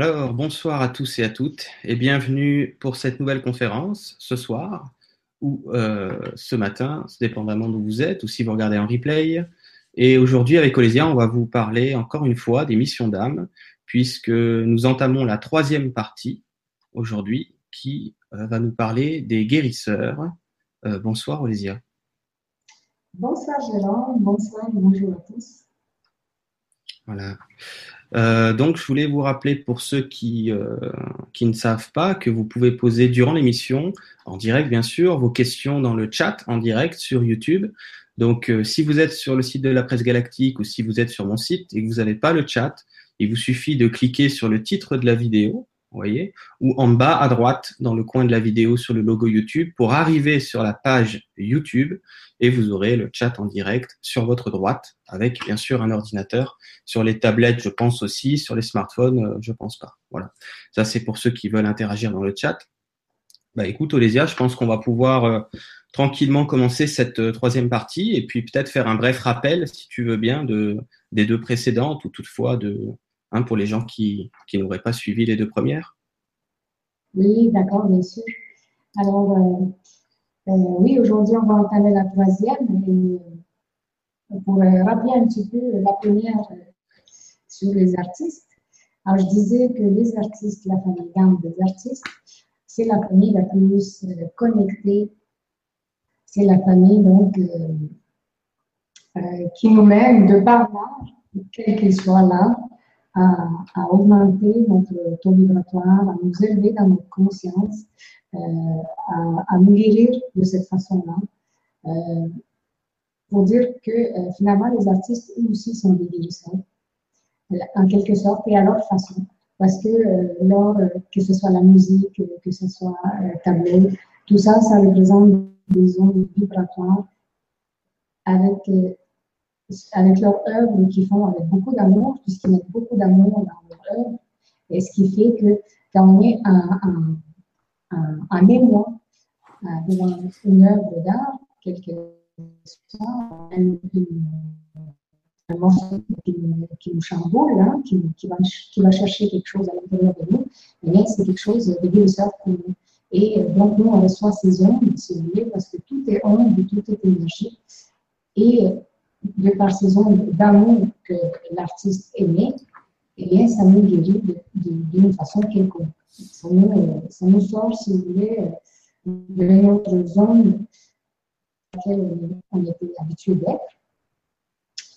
Alors, bonsoir à tous et à toutes et bienvenue pour cette nouvelle conférence ce soir ou euh, ce matin, dépendamment d'où vous êtes ou si vous regardez en replay. Et aujourd'hui, avec Olésia, on va vous parler encore une fois des missions d'âme, puisque nous entamons la troisième partie aujourd'hui qui euh, va nous parler des guérisseurs. Euh, bonsoir Olésia. Bonsoir Jérôme, bonsoir et bonjour à tous. Voilà. Euh, donc, je voulais vous rappeler pour ceux qui, euh, qui ne savent pas que vous pouvez poser durant l'émission, en direct bien sûr, vos questions dans le chat en direct sur YouTube. Donc, euh, si vous êtes sur le site de la presse galactique ou si vous êtes sur mon site et que vous n'avez pas le chat, il vous suffit de cliquer sur le titre de la vidéo voyez, ou en bas à droite dans le coin de la vidéo sur le logo YouTube pour arriver sur la page YouTube et vous aurez le chat en direct sur votre droite avec bien sûr un ordinateur. Sur les tablettes, je pense aussi, sur les smartphones, euh, je pense pas. Voilà. Ça c'est pour ceux qui veulent interagir dans le chat. Bah écoute Olésia, je pense qu'on va pouvoir euh, tranquillement commencer cette euh, troisième partie et puis peut-être faire un bref rappel, si tu veux bien, de, des deux précédentes ou toutefois de, Hein, pour les gens qui, n'auraient pas suivi les deux premières Oui, d'accord, bien sûr. Alors, euh, euh, oui, aujourd'hui, on va entamer la troisième. Et, euh, pour rappeler un petit peu la première sur les artistes. Alors, je disais que les artistes, la famille gamme des artistes, c'est la famille la plus connectée. C'est la famille, donc, qui nous mène de par l'âge, quel qu'il soit là, à, augmenter notre taux vibratoire, à nous élever dans notre conscience, euh, à, nous guérir de cette façon-là. Euh, pour dire que euh, finalement, les artistes, eux aussi, sont des guérisseurs, en quelque sorte, et à leur façon. Parce que, lors, que ce soit la musique, que ce soit le tableau, tout ça, ça représente des ondes vibratoires avec avec leur œuvre qu'ils font avec beaucoup d'amour, puisqu'ils mettent beaucoup d'amour dans leur œuvre, et ce qui fait que quand on est un, un, un, un devant une œuvre d'art, quelque soit, un morceau qui, nous chamboule, hein, qui, va, chercher quelque chose à l'intérieur de nous, mais c'est quelque chose de guérisseur pour nous. Et donc, nous, on reçoit ces ondes, si vous voulez, parce que tout est onde, tout est énergie. Et de par ces ondes d'amour que l'artiste émet, eh bien, ça nous guérit d'une façon quelconque. Ça nous, ça nous, sort, si vous voulez, de notre zone à laquelle on était habitué d'être.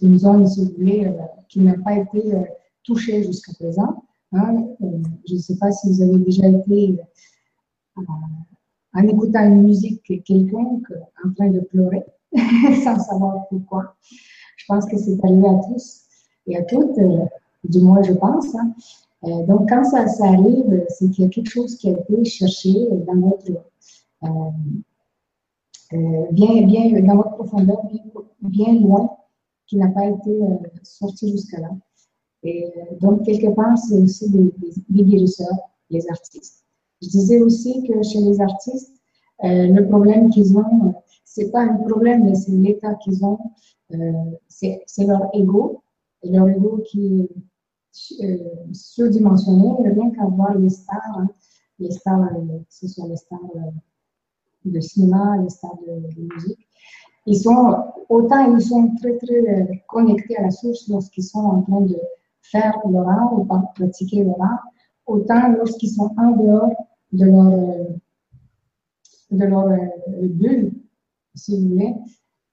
Une zone, si vous voulez, euh, qui n'a pas été euh, touchée jusqu'à présent. Hein. Euh, je ne sais pas si vous avez déjà été, en écoutant une musique quelconque, en train de pleurer. sans savoir pourquoi? Je pense que c'est arrivé à tous et à toutes, euh, du moins je pense. Hein. Euh, donc quand ça, arrive, c'est qu'il y a quelque chose qui a été cherché dans votre, euh, bien, bien, dans votre profondeur, bien, loin, qui n'a pas été sorti jusqu'à là. Et donc quelque part, c'est aussi des, des, guérisseurs, les artistes. Je disais aussi que chez les artistes, le problème qu'ils ont, c'est pas un problème, mais c'est l'état qu'ils ont. Euh, c'est leur ego, leur ego qui est euh, surdimensionné, rien qu'à voir les stars, hein. les stars, euh, ce sont les stars de cinéma, les stars de, musique. Ils sont, autant ils sont très, très connectés à la source lorsqu'ils sont en train de faire leur art ou pratiquer leur art, autant lorsqu'ils sont en dehors de leur, de leur bulle, si vous voulez,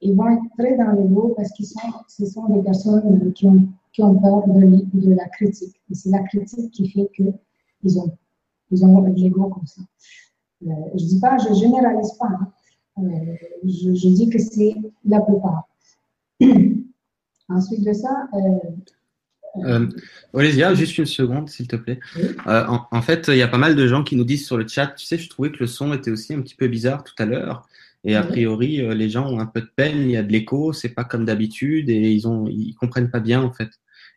ils vont être très dans l'ego parce que ce sont des personnes qui ont, qui ont peur de, de la critique. Et c'est la critique qui fait qu'ils ont, ils ont l'ego comme ça. Euh, je ne dis pas, je généralise pas. Hein. Euh, je, je, dis que c'est la plupart. Ensuite de ça, euh, euh, juste une seconde, s'il te plaît. Euh, en, en, fait, il y a pas mal de gens qui nous disent sur le chat, tu sais, je trouvais que le son était aussi un petit peu bizarre tout à l'heure. Et a priori, euh, les gens ont un peu de peine, il y a de l'écho, c'est pas comme d'habitude et ils ont, ils comprennent pas bien en fait.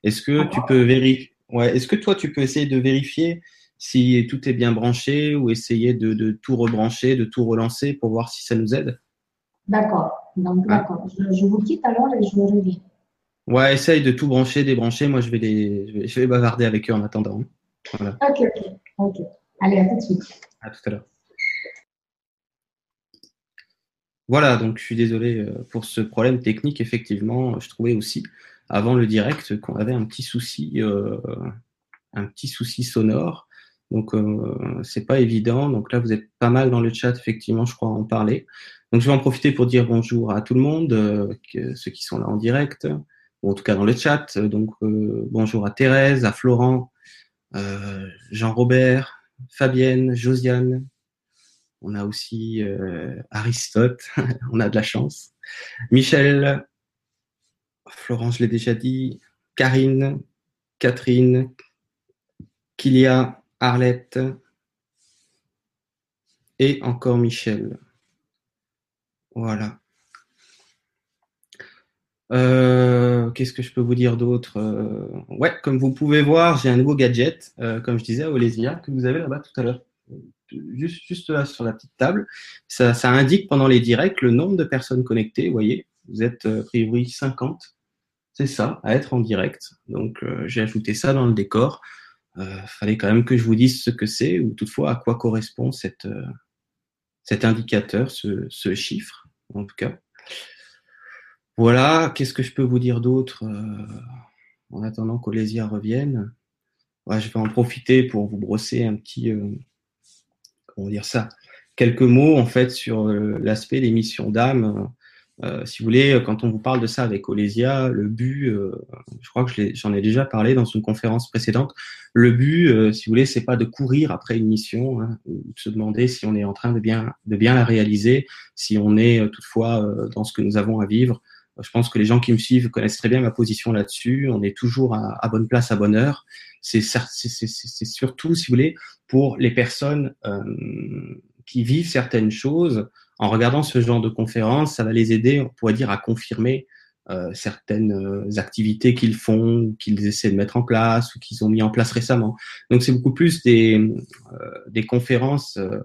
Est-ce que tu peux vérifier, ouais, est-ce que toi tu peux essayer de vérifier si tout est bien branché ou essayer de, de tout rebrancher, de tout relancer pour voir si ça nous aide? D'accord, donc d'accord. Je, je, vous quitte alors et je reviens. Ouais, essaye de tout brancher, débrancher. Moi, je vais les, je vais, bavarder avec eux en attendant. Voilà. Ok, ok, ok. Allez, à tout de suite. À tout à l'heure. Voilà, donc je suis désolé euh, pour ce problème technique. Effectivement, je trouvais aussi avant le direct qu'on avait un petit souci, euh, un petit souci sonore. Donc euh, c'est pas évident. Donc là, vous êtes pas mal dans le chat, effectivement, je crois en parler. Donc je vais en profiter pour dire bonjour à tout le monde, euh, ceux qui sont là en direct, ou en tout cas dans le chat. Donc bonjour à Thérèse, à Florent, Jean-Robert, Fabienne, Josiane, on a aussi euh, Aristote, on a de la chance. Michel, Florence, je l'ai déjà dit. Karine, Catherine, Kilia, Arlette et encore Michel. Voilà. Euh, qu'est-ce que je peux vous dire d'autre euh, Ouais, comme vous pouvez voir, j'ai un nouveau gadget, comme je disais à Olesia, que vous avez là-bas tout à l'heure juste, là sur la petite table. Ça, indique pendant les directs le nombre de personnes connectées. Vous voyez, vous êtes euh, a priori 50. C'est ça, à être en direct. Donc euh, j'ai ajouté ça dans le décor. Euh, fallait quand même que je vous dise ce que c'est ou toutefois à quoi correspond euh, cet indicateur, ce, chiffre en tout cas. Voilà, qu'est-ce que je peux vous dire d'autre en attendant qu'Olésia revienne Je vais en profiter pour vous brosser un petit, dire ça, quelques mots en fait sur euh, l'aspect des missions d'âme. Euh, si vous voulez, quand on vous parle de ça avec Olésia, le but, euh, je crois que j'en ai déjà parlé dans une conférence précédente, le but, si vous voulez, c'est pas de courir après une mission, hein, de se demander si on est en train de bien, de bien la réaliser, si on est toutefois dans ce que nous avons à vivre. Je pense que les gens qui me suivent connaissent très bien ma position là-dessus. On est toujours à bonne place, à bonne heure c'est surtout, si vous voulez, pour les personnes euh, qui vivent certaines choses. En regardant ce genre de conférences, ça va les aider, on pourrait dire, à confirmer euh, certaines euh, activités qu'ils font, qu'ils essaient de mettre en place ou qu'ils ont mis en place récemment. Donc c'est beaucoup plus des, euh, des conférences euh,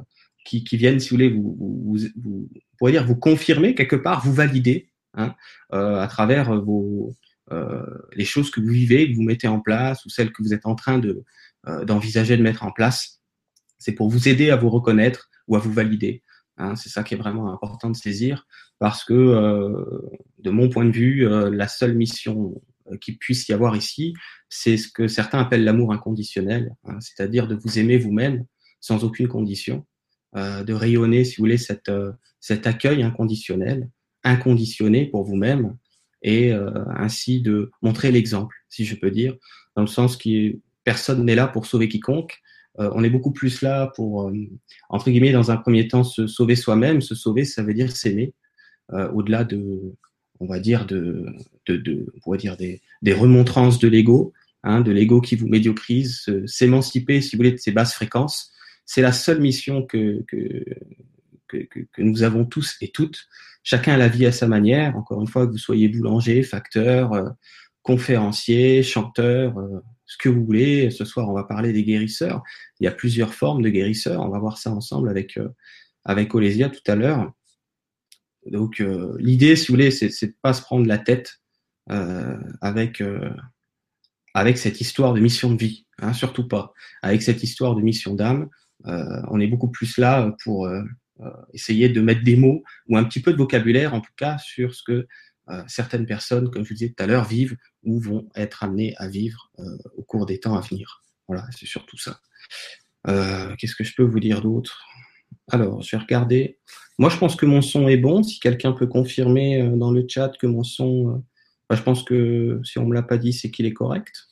qui, qui, viennent, si vous voulez, vous, vous, vous, pourrait dire vous confirmer quelque part, vous valider hein, à travers vos, euh, les choses que vous vivez, que vous mettez en place ou celles que vous êtes en train de euh, d'envisager de mettre en place. C'est pour vous aider à vous reconnaître ou à vous valider. Hein, c'est ça qui est vraiment important de saisir parce que, euh, de mon point de vue, euh, la seule mission qu'il puisse y avoir ici, c'est ce que certains appellent l'amour inconditionnel, hein, c'est-à-dire de vous aimer vous-même sans aucune condition, euh, de rayonner, si vous voulez, cette, cet accueil inconditionnel, inconditionné pour vous-même, et euh, ainsi de montrer l'exemple, si je peux dire, dans le sens que personne n'est là pour sauver quiconque. Euh, on est beaucoup plus là pour, euh, entre guillemets, dans un premier temps, se sauver soi-même. Se sauver, ça veut dire s'aimer, au-delà de, on va dire, de, de, de on pourrait dire des, des remontrances de l'ego, hein, de l'ego qui vous médiocrise, s'émanciper, si vous voulez, de ces basses fréquences. C'est la seule mission que, que, que, nous avons tous et toutes chacun la vie à sa manière. Encore une fois, que vous soyez boulanger, facteur, euh, conférencier, chanteur, euh, ce que vous voulez. Ce soir, on va parler des guérisseurs. Il y a plusieurs formes de guérisseurs. On va voir ça ensemble avec euh, avec tout à l'heure. Donc, l'idée, si vous voulez, c'est, de pas se prendre la tête avec avec cette histoire de mission de vie, hein, surtout pas. Avec cette histoire de mission d'âme, on est beaucoup plus là pour euh, essayer de mettre des mots ou un petit peu de vocabulaire, en tout cas, sur ce que euh, certaines personnes, comme je vous disais tout à l'heure, vivent ou vont être amenées à vivre euh, au cours des temps à venir. Voilà, c'est surtout ça. Qu'est-ce que je peux vous dire d'autre? Alors, je vais regarder. Moi, je pense que mon son est bon. Si quelqu'un peut confirmer dans le chat que mon son, bah, je pense que si on me l'a pas dit, c'est qu'il est correct.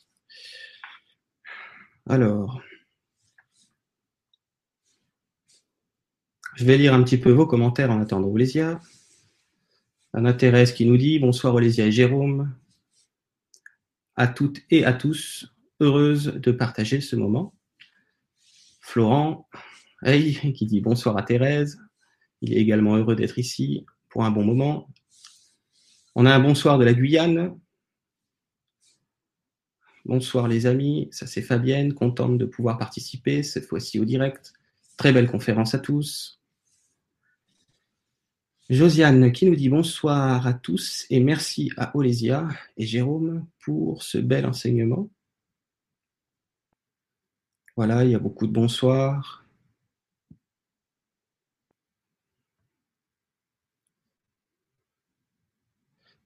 Alors, Je vais lire un petit peu vos commentaires en attendant Olésia. Anna Thérèse qui nous dit bonsoir Olésia et Jérôme. À toutes et à tous, heureuse de partager ce moment. Florent, qui dit bonsoir à Thérèse. Il est également heureux d'être ici pour un bon moment. On a un bonsoir de la Guyane. Bonsoir les amis, ça c'est Fabienne, contente de pouvoir participer cette fois-ci au direct. Très belle conférence à tous. Josiane qui nous dit bonsoir à tous et merci à Olésia et Jérôme pour ce bel enseignement. Voilà, il y a beaucoup de bonsoir.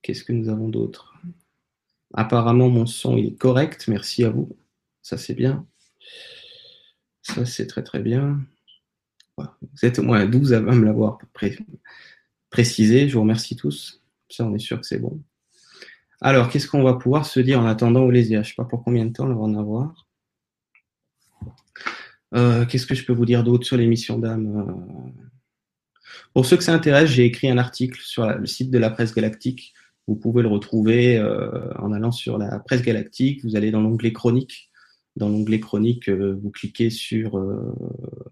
Qu'est-ce que nous avons d'autre? Apparemment, mon son est correct. Merci à vous. Ça, c'est bien. Ça, c'est très, très bien. Vous êtes au moins 12 à me l'avoir précisé. Je vous remercie tous. Ça, on est sûr que c'est bon. Alors, qu'est-ce qu'on va pouvoir se dire en attendant Olésia? Je ne sais pas pour combien de temps on va en avoir. Euh, qu'est-ce que je peux vous dire d'autre sur l'émission d'âme euh? Pour ceux que ça intéresse, j'ai écrit un article sur le site de la presse galactique vous pouvez le retrouver euh, en allant sur la presse galactique. Vous allez dans l'onglet chronique. Dans l'onglet chronique, euh, vous cliquez sur euh,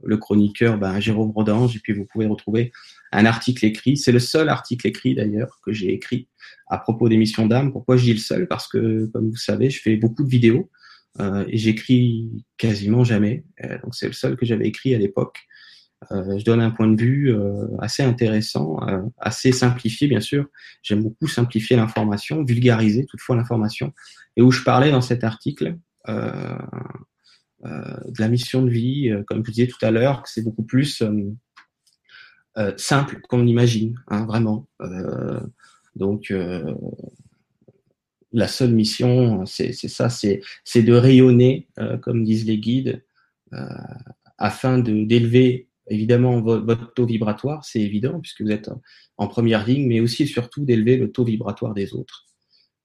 le chroniqueur ben, Jérôme Rodange et puis vous pouvez retrouver un article écrit. C'est le seul article écrit d'ailleurs que j'ai écrit à propos d'émissions d'âme. Pourquoi je dis le seul? Parce que, comme vous savez, je fais beaucoup de vidéos et j'écris quasiment jamais. donc c'est le seul que j'avais écrit à l'époque. Euh, je donne un point de vue euh, assez intéressant, euh, assez simplifié bien sûr. J'aime beaucoup simplifier l'information, vulgariser toutefois l'information, et où je parlais dans cet article de la mission de vie, comme je disais tout à l'heure, c'est beaucoup plus simple qu'on imagine, hein, vraiment. donc la seule mission, c'est ça, c'est de rayonner, comme disent les guides, afin d'élever évidemment votre taux vibratoire, c'est évident, puisque vous êtes en première ligne, mais aussi et surtout d'élever le taux vibratoire des autres.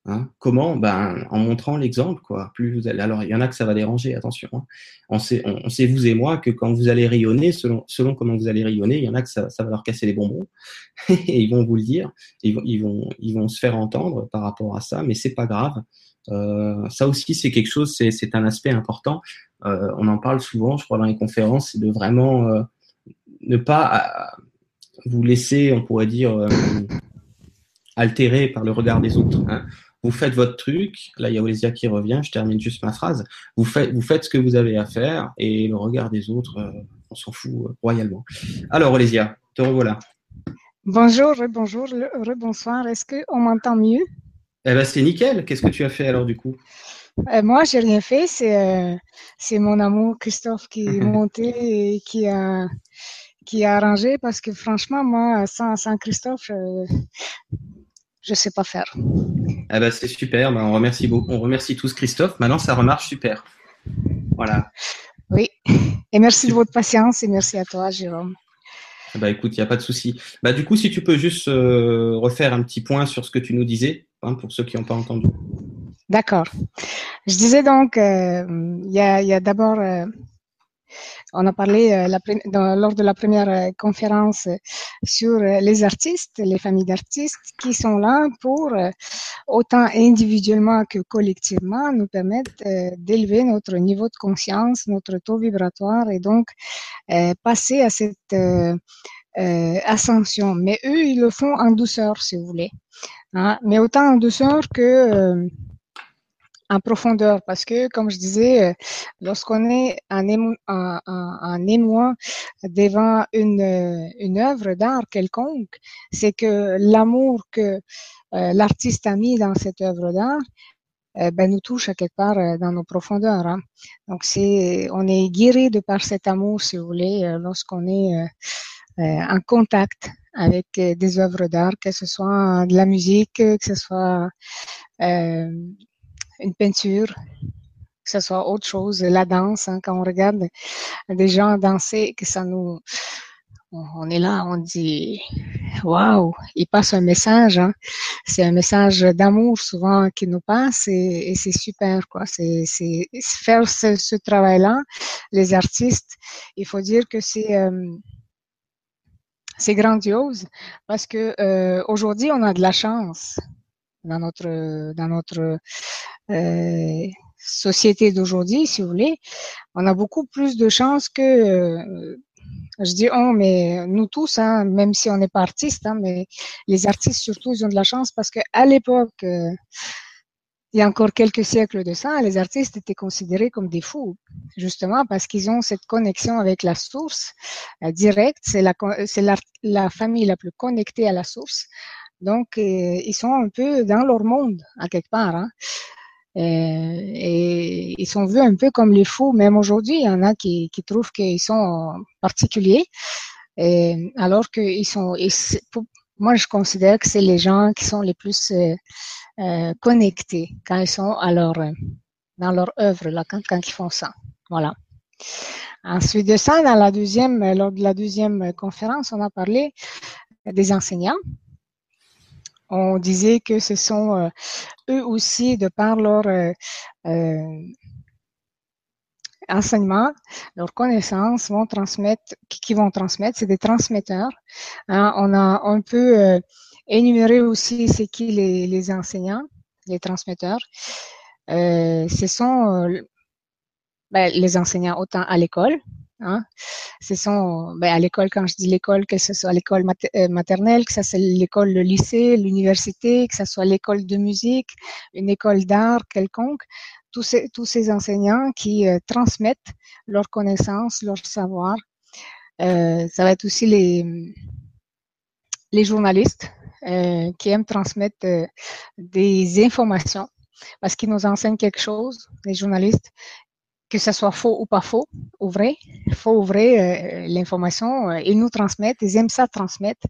Hein? Comment? Ben, En montrant l'exemple. quoi. Plus. Alors, il y en a que ça va déranger, attention. Hein. On, sait, vous et moi, que quand vous allez rayonner, selon, comment vous allez rayonner, il y en a que ça, va leur casser les bonbons. et ils vont vous le dire. Ils vont, se faire entendre par rapport à ça, mais c'est pas grave. Euh, ça aussi, c'est quelque chose, c'est un aspect important. Euh, on en parle souvent, je crois, dans les conférences, c'est de vraiment euh, ne pas vous laisser, on pourrait dire, altérer par le regard des autres. Hein. Vous faites votre truc. Là, il y a Olesia qui revient. Je termine juste ma phrase. Vous faites, vous faites ce que vous avez à faire et le regard des autres, euh, on s'en fout royalement. Alors, Olesia, te revoilà. Bonjour, bonjour, bonsoir. Est-ce qu'on m'entend mieux? Eh ben, c'est nickel. Qu'est-ce que tu as fait alors du coup? Moi, j'ai rien fait. C'est mon amour Christophe qui est monté et qui a qui a arrangé parce que franchement, moi, sans, sans Christophe, euh, je ne sais pas faire. Ah bah, c'est super, bah, on, remercie beaucoup. on remercie tous Christophe. Maintenant, ça remarche super. Voilà. Oui, et merci de votre patience et merci à toi, Jérôme. Ah bah écoute, il n'y a pas de souci. Bah, du coup, si tu peux juste euh, refaire un petit point sur ce que tu nous disais, hein, pour ceux qui n'ont pas entendu. D'accord. Je disais donc, euh, il y a, y a d'abord on a parlé euh, lors de la première euh, conférence sur euh, les artistes, les familles d'artistes qui sont là pour, autant individuellement que collectivement, nous permettre d'élever notre niveau de conscience, notre taux vibratoire et donc passer à cette ascension. Mais eux, ils le font en douceur, si vous voulez. Hein. Mais autant en douceur que en profondeur parce que, comme je disais, euh, lorsqu'on est en, émoi, devant une, une œuvre d'art quelconque, c'est que l'amour que euh, l'artiste a mis dans cette œuvre d'art euh, ben, nous touche à quelque part dans nos profondeurs. Hein. Donc, c'est, on est guéri de par cet amour, si vous voulez, lorsqu'on est en contact avec des œuvres d'art, que ce soit de la musique, que ce soit euh, une peinture, que ce soit autre chose, la danse, hein, quand on regarde des gens danser, que ça nous, on est là, on dit, waouh, il passe un message, hein. c'est un message d'amour souvent qui nous passe et, c'est super, quoi. C'est, faire ce, travail-là, les artistes, il faut dire que c'est euh, c'est grandiose parce que euh, aujourd'hui on a de la chance dans notre dans notre euh, société d'aujourd'hui, si vous voulez, on a beaucoup plus de chances que euh, je dis on, mais nous tous, hein, même si on n'est pas artistes, hein, mais les artistes surtout, ils ont de la chance parce que à l'époque, euh, il y a encore quelques siècles de ça, les artistes étaient considérés comme des fous, justement parce qu'ils ont cette connexion avec la source directe. C'est la, la, la, famille la plus connectée à la source. Donc, ils sont un peu dans leur monde, à quelque part. Hein. Et ils sont vus un peu comme les fous. Même aujourd'hui, il y en a qui, trouvent qu'ils sont particuliers, et, alors qu'ils sont. moi, je considère que c'est les gens qui sont les plus euh, euh, connectés quand ils sont à dans leur œuvre, là, quand, quand ils font ça. Voilà. Ensuite de ça, dans la deuxième, lors de la deuxième conférence, on a parlé des enseignants. On disait que ce sont euh, eux aussi, de par leur euh, euh, enseignement, leurs connaissances vont transmettre, qui, vont transmettre, c'est des transmetteurs. Hein. on a, peut énumérer aussi c'est qui les, les, enseignants, les transmetteurs. ce sont ben, les enseignants autant à l'école. Hein. Ce sont ben, à l'école, quand je dis l'école, que ce soit l'école euh, maternelle, que ce soit l'école, le lycée, l'université, que ce soit l'école de musique, une école d'art quelconque, tous ces, tous ces enseignants qui euh, transmettent leurs connaissances, leur savoir. Euh, ça va être aussi les, les journalistes qui aiment transmettre des informations parce qu'ils nous enseignent quelque chose, les journalistes, que ce soit faux ou pas faux, ou vrai, faux ou vrai, euh, l'information, euh, ils nous transmettent, ils aiment ça transmettre.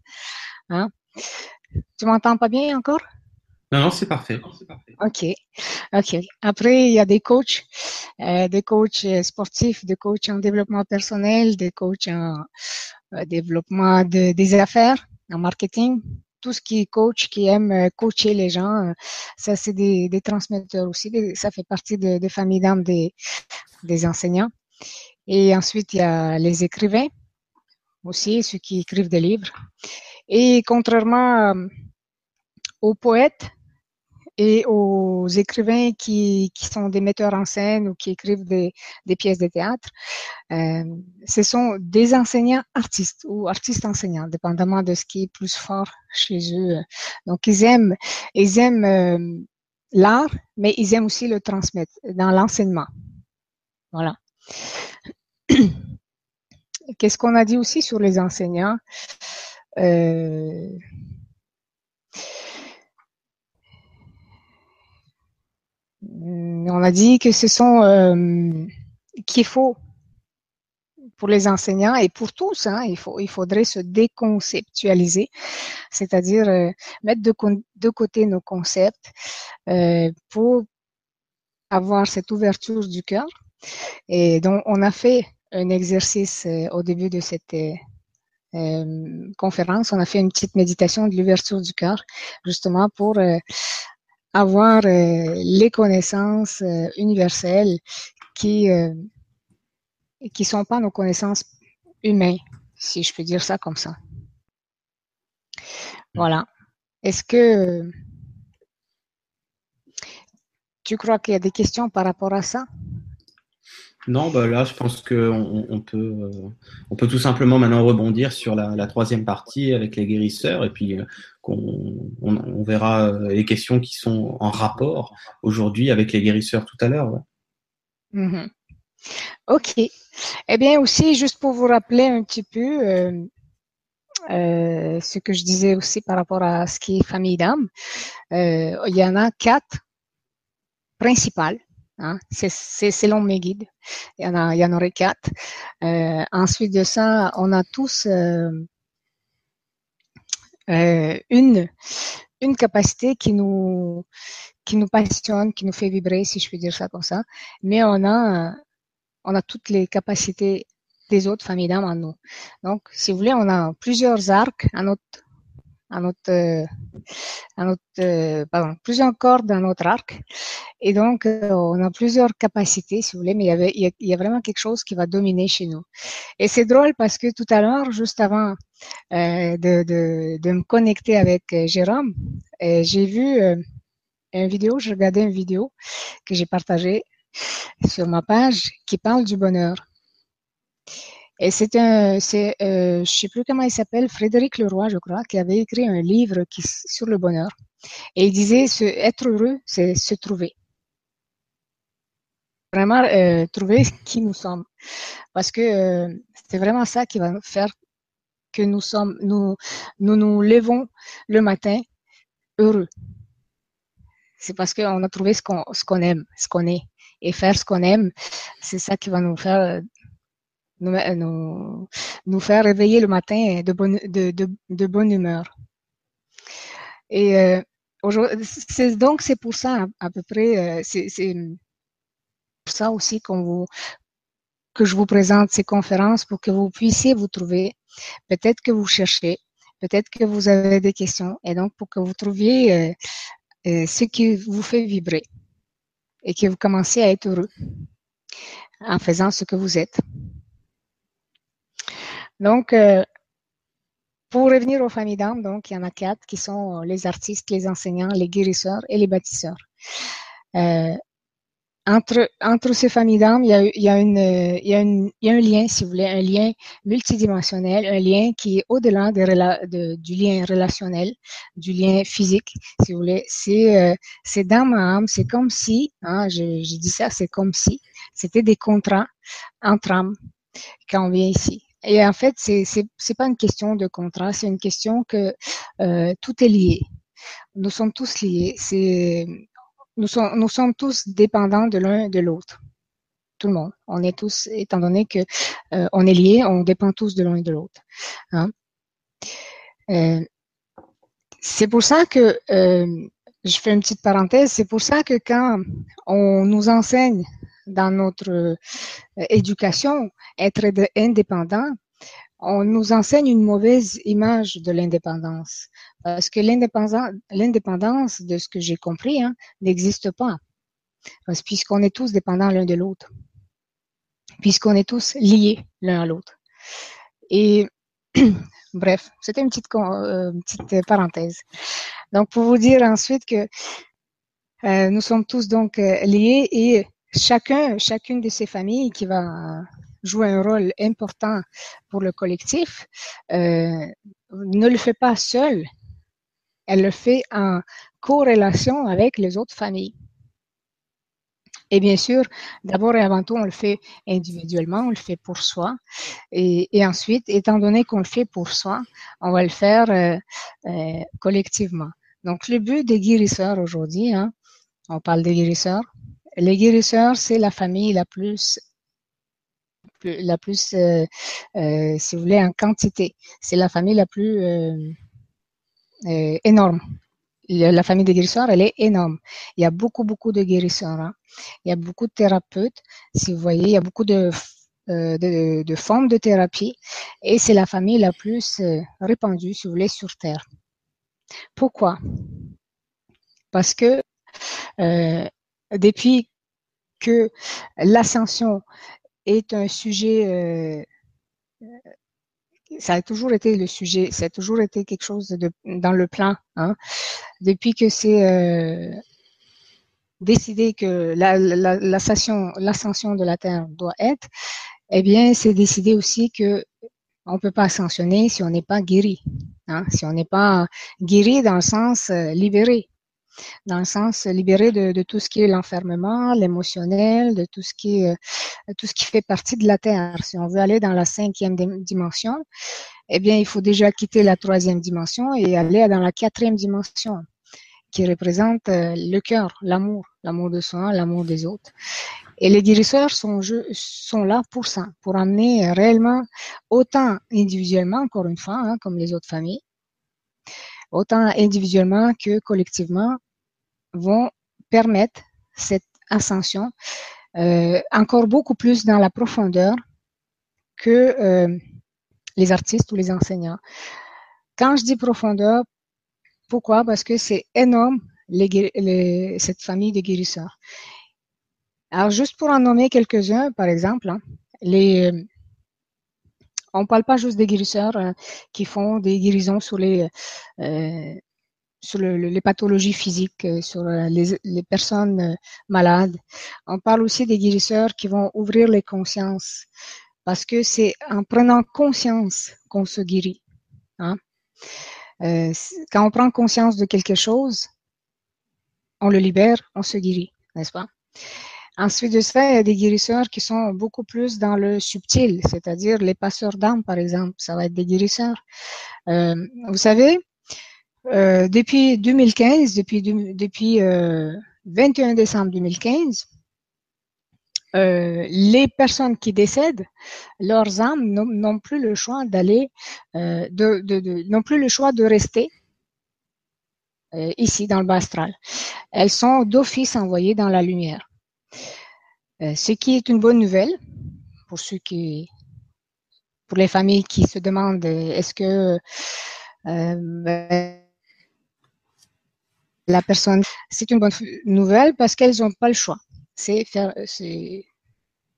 Hein. Tu m'entends pas bien encore? Non, non, c'est parfait. OK. OK. Après, il y a des coachs, euh, des coachs sportifs, des coachs en développement personnel, des coachs en développement de, des affaires, en marketing, tout ce qui est coach, qui aime euh, coacher les gens, euh, ça c'est des, des, transmetteurs aussi. ça fait partie des de familles d'âmes des, des enseignants. Et ensuite, il y a les écrivains aussi, ceux qui écrivent des livres. Et contrairement euh, aux poètes, et aux écrivains qui, qui, sont des metteurs en scène ou qui écrivent des, pièces de théâtre. Euh, ce sont des enseignants artistes ou artistes enseignants, dépendamment de ce qui est plus fort chez eux. Donc, ils aiment, ils aiment euh, l'art, mais ils aiment aussi le transmettre dans l'enseignement. Voilà. Qu'est-ce qu'on a dit aussi sur les enseignants? Euh, on a dit que ce sont euh, qu'il faut pour les enseignants et pour tous, hein, il, faut, il faudrait se déconceptualiser, c'est-à-dire euh, mettre de, de, côté nos concepts euh, pour avoir cette ouverture du cœur. Et donc, on a fait un exercice euh, au début de cette euh, conférence, on a fait une petite méditation de l'ouverture du cœur, justement pour avoir euh, les connaissances euh, universelles qui euh, qui sont pas nos connaissances humaines, si je peux dire ça comme ça. Voilà. Est-ce que tu crois qu'il y a des questions par rapport à ça? Non, bah là, je pense qu'on on peut, euh, on peut tout simplement maintenant rebondir sur la, la troisième partie avec les guérisseurs et puis qu'on on, verra euh, les questions qui sont en rapport aujourd'hui avec les guérisseurs tout à l'heure. Ouais. Mm -hmm. Ok. Eh bien aussi, juste pour vous rappeler un petit peu euh, euh, ce que je disais aussi par rapport à ce qui est famille d'âme, il y en a quatre principales Hein? C'est selon mes guides. Il y en, aurait quatre. Ensuite de ça, on a tous euh, une, une capacité qui nous, qui nous passionne, qui nous fait vibrer, si je puis dire ça comme ça. Mais on a, on a toutes les capacités des autres familles d'âmes en nous. Donc, si vous voulez, on a plusieurs arcs à notre à notre, euh, à notre euh, pardon, plusieurs cordes dans notre arc. Et donc, euh, on a plusieurs capacités, si vous voulez, mais il y, avait, a, vraiment quelque chose qui va dominer chez nous. Et c'est drôle parce que tout à l'heure, juste avant euh, de, de, de, me connecter avec Jérôme, j'ai vu une vidéo, je regardais une vidéo que j'ai partagée sur ma page qui parle du bonheur. Et c'est un, c'est, euh, je sais plus comment il s'appelle, Frédéric Leroy, je crois, qui avait écrit un livre qui, sur le bonheur. Et il disait, être heureux, c'est se trouver. Vraiment euh, trouver qui nous sommes. Parce que euh, c'est vraiment ça qui va faire que nous sommes, nous, nous nous levons le matin heureux. C'est parce qu'on a trouvé ce qu'on ce qu'on aime, ce qu'on est. Et faire ce qu'on aime, c'est ça qui va nous faire nous, nous, faire réveiller le matin de bonne, de, de, bonne humeur. Et euh, donc c'est pour ça à, peu près, euh, c'est pour ça aussi qu'on vous que je vous présente ces conférences pour que vous puissiez vous trouver. Peut-être que vous cherchez, peut-être que vous avez des questions, et donc pour que vous trouviez euh, euh, ce qui vous fait vibrer et que vous commenciez à être heureux en faisant ce que vous êtes. Donc, euh, pour revenir aux familles d'âmes, donc il y en a quatre qui sont les artistes, les enseignants, les guérisseurs et les bâtisseurs. Euh, entre, entre ces familles d'âmes, il y a, il il y a, une, il y a un lien, si vous voulez, un lien multidimensionnel, un lien qui est au-delà de, du lien relationnel, du lien physique, si vous voulez. C'est euh, c'est d'âme à âme, c'est comme si, hein, je, je dis ça, c'est comme si c'était des contrats entre âmes quand on vient ici. Et en fait, c'est c'est pas une question de contrat, c'est une question que euh, tout est lié. Nous sommes tous liés. C'est nous sommes nous sommes tous dépendants de l'un de l'autre. Tout le monde. On est tous, étant donné que euh, on est liés, on dépend tous de l'un et de l'autre. Hein? Euh, c'est pour ça que euh, je fais une petite parenthèse. C'est pour ça que quand on nous enseigne dans notre euh, éducation, être indépendant, on nous enseigne une mauvaise image de l'indépendance. Parce que l'indépendance, de ce que j'ai compris, hein, n'existe pas. Parce puisqu'on est tous dépendants l'un de l'autre. Puisqu'on est tous liés l'un à l'autre. Et bref, c'était une petite, euh, petite parenthèse. Donc, pour vous dire ensuite que euh, nous sommes tous donc liés et chacun, chacune de ces familles qui va jouer un rôle important pour le collectif, euh, ne le fait pas seule. Elle le fait en corrélation avec les autres familles. Et bien sûr, d'abord et avant tout, on le fait individuellement, on le fait pour soi. Et, ensuite, étant donné qu'on le fait pour soi, on va le faire euh, euh, collectivement. Donc, le but des guérisseurs aujourd'hui, hein, on parle des guérisseurs, les guérisseurs, c'est la famille la plus la plus, euh, euh, si vous voulez, en quantité. C'est la famille la plus euh, énorme. La famille des guérisseurs, elle est énorme. Il y a beaucoup, beaucoup de guérisseurs. Hein. Il y a beaucoup de thérapeutes. Si vous voyez, il y a beaucoup de, formes de thérapie. Et c'est la famille la plus répandue, si vous voulez, sur Terre. Pourquoi? Parce que depuis que l'ascension est un sujet, euh, ça a toujours été le sujet, ça a toujours été quelque chose dans le plan. Hein, depuis que c'est euh, décidé que l'ascension la, l'ascension de la Terre doit être, eh bien, c'est décidé aussi que on peut pas ascensionner si on n'est pas guéri, hein, si on n'est pas guéri dans le sens euh, libéré dans le sens libéré de, tout ce qui est l'enfermement, l'émotionnel, de tout ce qui est, euh, tout ce qui fait partie de la Terre. Si on veut aller dans la cinquième dimension, eh bien, il faut déjà quitter la troisième dimension et aller dans la quatrième dimension, qui représente euh, le cœur, l'amour, l'amour de soi, l'amour des autres. Et les guérisseurs sont, sont là pour ça, pour amener réellement, autant individuellement, encore une fois, hein, comme les autres familles, autant individuellement que collectivement, vont permettre cette ascension euh, encore beaucoup plus dans la profondeur que euh, les artistes ou les enseignants. Quand je dis profondeur, pourquoi? Parce que c'est énorme les, cette famille de guérisseurs. Alors juste pour en nommer quelques-uns, par exemple, hein, les on parle pas juste des guérisseurs euh, qui font des guérisons sur les euh, sur les pathologies physiques, euh, sur les, les, personnes malades. On parle aussi des guérisseurs qui vont ouvrir les consciences, parce que c'est en prenant conscience qu'on se guérit. Hein. Euh, quand on prend conscience de quelque chose, on le libère, on se guérit, n'est-ce pas? Ensuite de ça, il y a des guérisseurs qui sont beaucoup plus dans le subtil, c'est-à-dire les passeurs d'âme, par exemple. Ça va être des guérisseurs. Euh, vous savez, euh, depuis 2015, depuis, depuis 21 décembre 2015, euh, les personnes qui décèdent, leurs âmes n'ont plus le choix d'aller, euh, de, de, n'ont plus le choix de rester euh, ici dans le bas astral. Elles sont d'office envoyées dans la lumière, euh, ce qui est une bonne nouvelle pour ceux qui, pour les familles qui se demandent est-ce que ben, la personne, c'est une bonne nouvelle parce qu'elles n'ont pas le choix c'est faire, c'est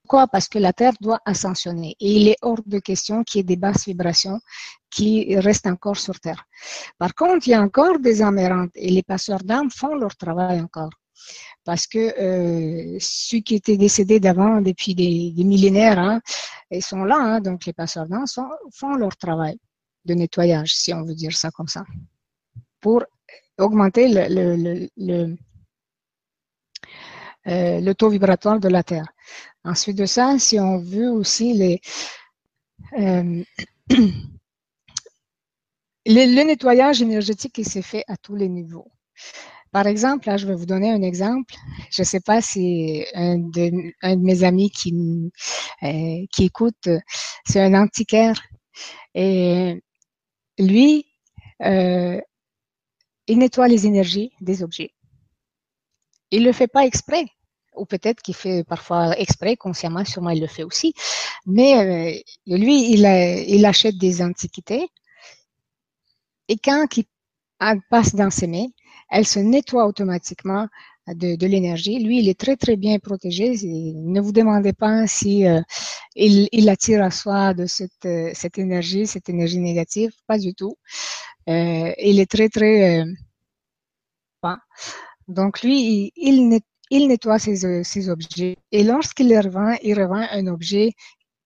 quoi Parce que la Terre doit ascensionner et il est hors de question qu'il y ait des basses vibrations qui restent encore sur Terre. Par contre, il y a encore des âmes et les passeurs d'âmes font leur travail encore. Parce que euh, ceux qui étaient décédés d'avant, depuis des, millénaires, hein, ils sont là, hein, donc les passeurs d'âmes font leur travail de nettoyage, si on veut dire ça comme ça, pour augmenter le, le euh, le taux vibratoire de la Terre. Ensuite de ça, si on veut aussi les, euh, le, nettoyage énergétique qui s'est fait à tous les niveaux. Par exemple, là, je vais vous donner un exemple. Je ne sais pas si un de, mes amis qui, euh, qui écoute, c'est un antiquaire. Et lui, il nettoie les énergies des objets. Il le fait pas exprès ou peut-être qu'il fait parfois exprès, consciemment, sûrement il le fait aussi. Mais euh, lui, il, il achète des antiquités et quand il passe dans ses mains, elle se nettoie automatiquement de, de l'énergie. Lui, il est très très bien protégé. Ne vous demandez pas si euh, il, il, attire à soi de cette, euh, cette énergie, cette énergie négative, pas du tout. Euh, il est très très donc lui, il, il, nettoie ses, ses objets et lorsqu'il revend, il revend un objet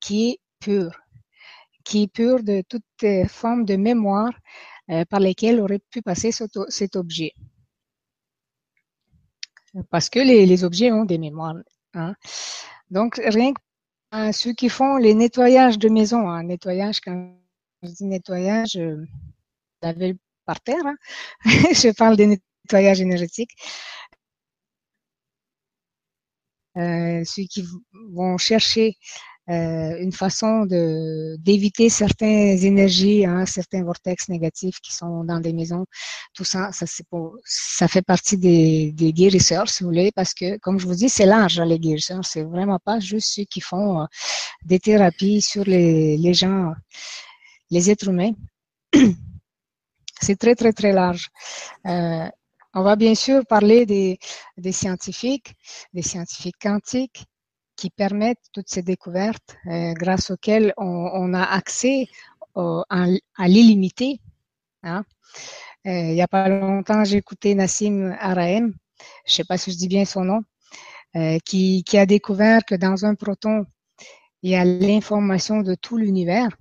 qui est pur, qui est pur de toutes formes de mémoire euh, par lesquelles aurait pu passer cet, objet. Parce que les, les objets ont des mémoires. Hein. Donc, rien que euh, ceux qui font les nettoyages de maison, hein, nettoyage, quand je dis nettoyage, euh, laver par terre, hein. je parle des nettoyages énergétiques. Euh, ceux qui vont chercher euh, une façon de d'éviter certaines énergies, hein, certains vortex négatifs qui sont dans des maisons. Tout ça, ça fait partie des, guérisseurs, si vous voulez, parce que comme je vous dis, c'est large hein, les guérisseurs. C'est vraiment pas juste ceux qui font euh, des thérapies sur les gens, les êtres humains. c'est très très très large. Euh, on va bien sûr parler des, scientifiques, des scientifiques quantiques qui permettent toutes ces découvertes euh, grâce auxquelles on, a accès à, l'illimité. Hein. Euh, il n'y a pas longtemps, j'ai écouté Nassim Araem, je ne sais pas si je dis bien son nom, qui, qui a découvert que dans un proton, il y a l'information de tout l'univers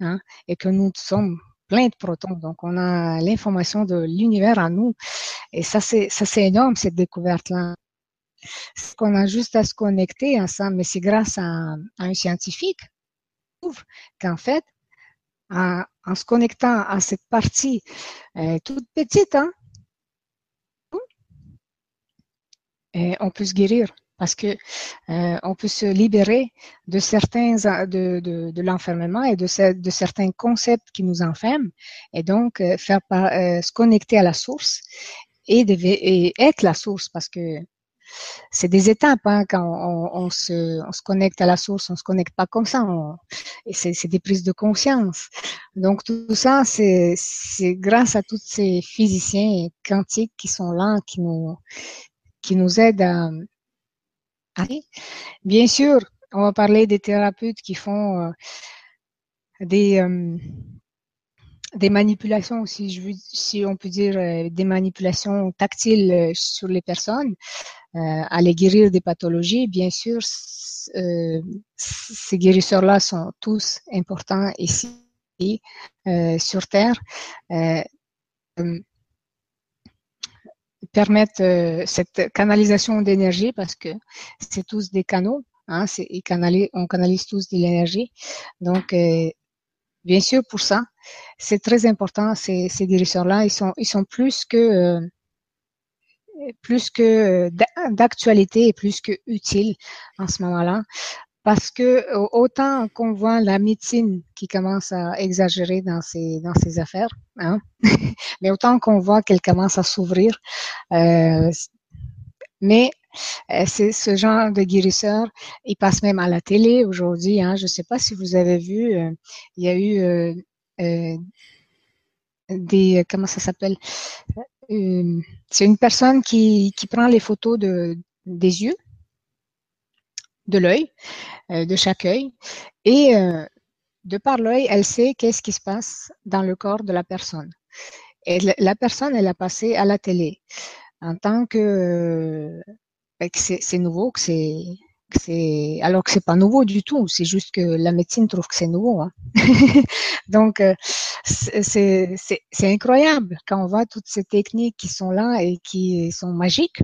hein, et que nous sommes plein de protons. Donc, on a l'information de l'univers en nous. Et ça, c'est, ça, c'est énorme, cette découverte-là. C'est qu'on a juste à se connecter ensemble, mais c'est grâce à, un scientifique qu'en fait, en, se connectant à cette partie euh, toute petite, hein, on peut se guérir parce que euh, on peut se libérer de certains de, de, de l'enfermement et de, de, certains concepts qui nous enferment et donc euh, faire euh, se connecter à la source et, et, être la source parce que c'est des étapes hein, quand on, on, se, on se connecte à la source, on se connecte pas comme ça, et c'est des prises de conscience. Donc tout ça, c'est grâce à tous ces physiciens quantiques qui sont là, qui nous qui nous aident à, Bien sûr, on va parler des thérapeutes qui font euh, des, euh, des manipulations, si, je si on peut dire, euh, des manipulations tactiles sur les personnes, à les guérir des pathologies. Bien sûr, ces guérisseurs-là sont tous importants ici sur Terre permettent euh, cette canalisation d'énergie parce que c'est tous des canaux. Hein, on canalise tous de l'énergie. Donc, euh, bien sûr, pour ça, c'est très important. Ces, ces guérisseurs-là, ils sont, ils sont plus que plus que d'actualité et plus que utile en ce moment-là. Parce que autant qu'on voit la médecine qui commence à exagérer dans ses dans ses affaires, hein, mais autant qu'on voit qu'elle commence à s'ouvrir. Euh, mais euh, c'est ce genre de guérisseur, il passe même à la télé aujourd'hui. Hein. Je ne sais pas si vous avez vu, euh, il y a eu euh, euh des comment ça s'appelle c'est une personne qui, qui prend les photos de, des yeux, de l'œil, euh, de chaque œil, et euh, de par l'œil, elle sait qu'est-ce qui se passe dans le corps de la personne. Et la personne, elle a passé à la télé en tant que, ben, que c'est nouveau, que c'est c'est alors que c'est pas nouveau du tout, c'est juste que la médecine trouve que c'est nouveau. Hein. Donc euh, c'est incroyable quand on voit toutes ces techniques qui sont là et qui sont magiques.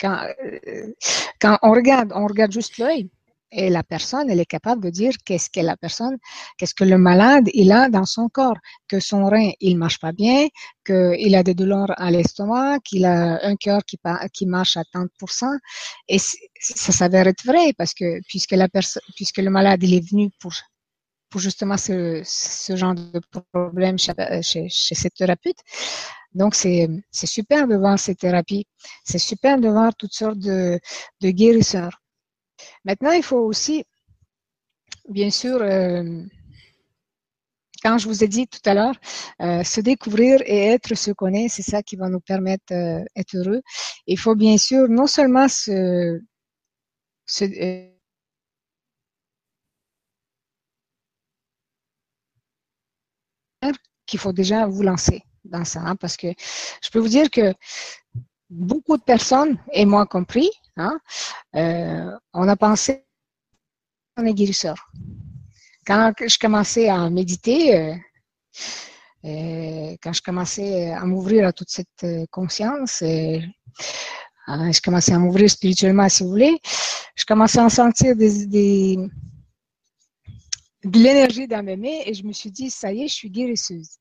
Quand, euh, quand on regarde, on regarde juste l'œil et la personne, elle est capable de dire qu'est-ce que la personne, qu'est-ce que le malade il a dans son corps, que son rein il marche pas bien, qu'il a des douleurs à l'estomac, qu'il a un cœur qui, marche à 30%. Et ça s'avère être vrai parce que puisque la puisque le malade il est venu pour justement ce, genre de problème chez, chez, chez cette thérapeute. Donc, c'est, super de voir ces thérapies. C'est super de voir toutes sortes de, de guérisseurs. Maintenant, il faut aussi, bien sûr, euh, quand je vous ai dit tout à l'heure, euh, se découvrir et être ce qu'on est, c'est ça qui va nous permettre d'être euh, heureux. Il faut bien sûr non seulement se, se qu'il faut déjà vous lancer dans ça, hein, parce que je peux vous dire que beaucoup de personnes, et moi compris, hein, euh, on a pensé qu'on est guérisseur. Quand je commençais à méditer, euh, euh, quand je commençais à m'ouvrir à toute cette conscience, hein, je commençais à m'ouvrir spirituellement, si vous voulez, je commençais à sentir de l'énergie dans mes mains et je me suis dit, ça y est, je suis guérisseuse.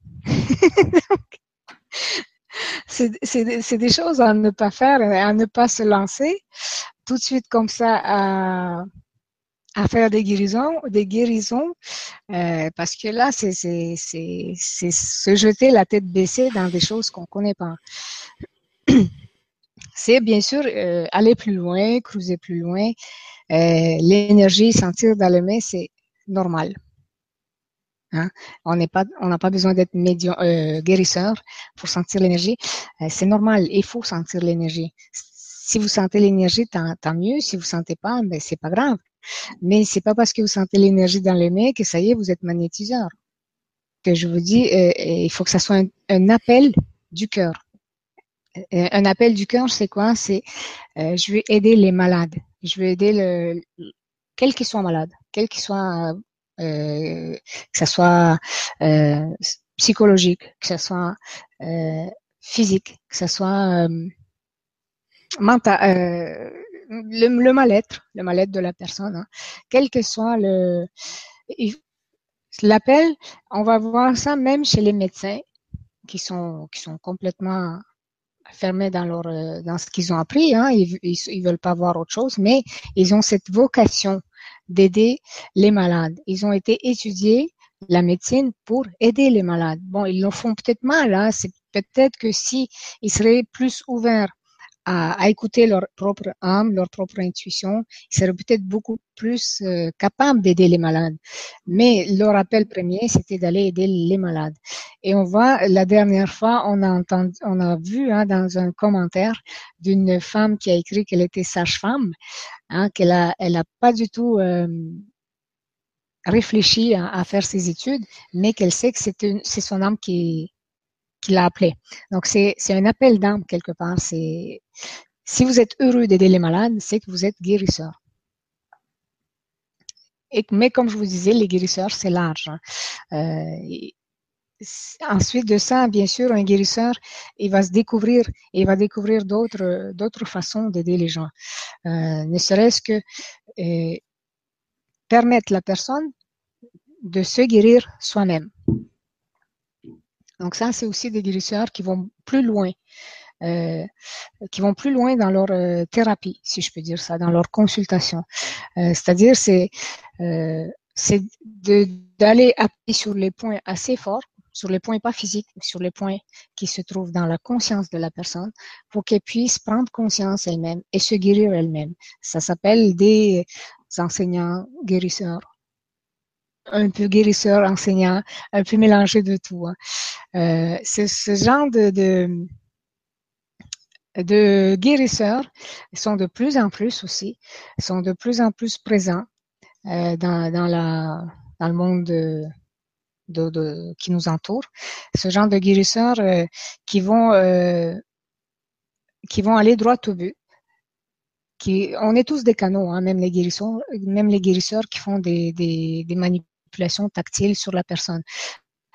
c'est des choses à ne pas faire, à ne pas se lancer tout de suite comme ça à, faire des guérisons, des guérisons, euh, parce que là, c'est se jeter la tête baissée dans des choses qu'on connaît pas. C'est bien sûr euh, aller plus loin, cruiser plus loin. Euh, L'énergie, sentir dans les mains, c'est normal. Hein? On n'est pas, on n'a pas besoin d'être euh, guérisseur pour sentir l'énergie. Euh, c'est normal, il faut sentir l'énergie. Si vous sentez l'énergie, tant, mieux. Si vous sentez pas, ben c'est pas grave. Mais c'est pas parce que vous sentez l'énergie dans les mains que ça y est, vous êtes magnétiseur. Que je vous dis, euh, il faut que ça soit un, appel du cœur. Euh, un appel du cœur, c'est quoi? C'est euh, je vais aider les malades. Je vais aider le, quel qu'il soit malade, quel qu'il soit euh, que ce soit euh, psychologique, que ce soit euh, physique, que ce soit mental, le, mal-être, le mal-être de la personne, hein. quel que soit le l'appel, on va voir ça même chez les médecins qui sont qui sont complètement fermés dans leur dans ce qu'ils ont appris, hein, ils, ils, ils veulent pas voir autre chose, mais ils ont cette vocation d'aider les malades. Ils ont été étudiés, la médecine, pour aider les malades. Bon, ils le font peut-être mal, hein. c'est peut-être que si ils seraient plus ouverts à, écouter leur propre âme, leur propre intuition, ils seraient peut-être beaucoup plus euh, capables d'aider les malades. Mais leur appel premier, c'était d'aller aider les malades. Et on voit, la dernière fois, on a entendu, on a vu hein, dans un commentaire d'une femme qui a écrit qu'elle était sage-femme, hein, qu'elle a, elle a pas du tout euh, réfléchi à, à, faire ses études, mais qu'elle sait que c'est son âme qui, qui l'a appelé. Donc, c'est un appel d'âme quelque part. C'est Si vous êtes heureux d'aider les malades, c'est que vous êtes guérisseur. Et, mais comme je vous disais, les guérisseurs, c'est large. Hein. Euh, ensuite de ça, bien sûr, un guérisseur, il va se découvrir, il va découvrir d'autres d'autres façons d'aider les gens. Euh, ne serait-ce que euh, permettre la personne de se guérir soi-même. Donc ça, c'est aussi des guérisseurs qui vont plus loin, euh, qui vont plus loin dans leur euh, thérapie, si je peux dire ça, dans leur consultation. Euh, c'est-à-dire, c'est c'est d'aller appuyer sur les points assez forts, sur les points pas physiques, mais sur les points qui se trouvent dans la conscience de la personne, pour qu'elle puisse prendre conscience elle-même et se guérir elle-même. Ça s'appelle des enseignants guérisseurs un peu guérisseur, enseignant, un peu mélangé de tout. Hein. Euh, ce genre de, de, guérisseurs sont de plus en plus aussi, sont de plus en plus présents euh, dans, dans, le monde de, de, qui nous entoure. Ce genre de guérisseurs euh, qui vont qui vont aller droit au but. On est tous des canaux, hein, même les guérisseurs, même les guérisseurs qui font des, des, des tactile sur la personne.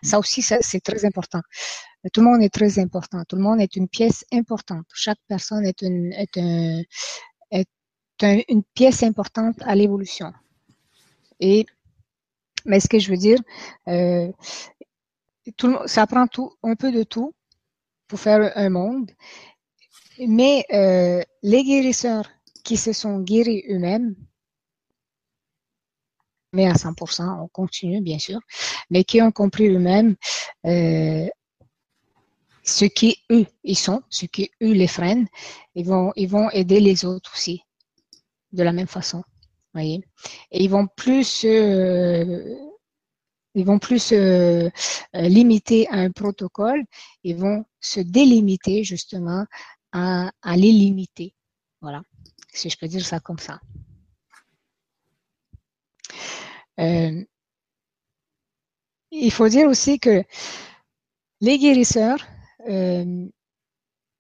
Ça aussi, c'est très important. Tout le monde est très important. Tout le monde est une pièce importante. Chaque personne est une, est un, est une pièce importante à l'évolution. Et, mais ce que je veux dire, euh, tout, ça prend tout, un peu de tout pour faire un monde. Mais euh, les guérisseurs qui se sont guéris eux-mêmes, mais à 100%, on continue bien sûr, mais qui ont compris eux-mêmes euh, ce qui eux ils sont, ce qui eux les freinent, ils vont ils vont aider les autres aussi de la même façon, voyez. Et ils vont plus euh, ils vont plus euh, limiter à un protocole, ils vont se délimiter justement à, à limiter. Voilà, si je peux dire ça comme ça. Euh, il faut dire aussi que les guérisseurs, euh,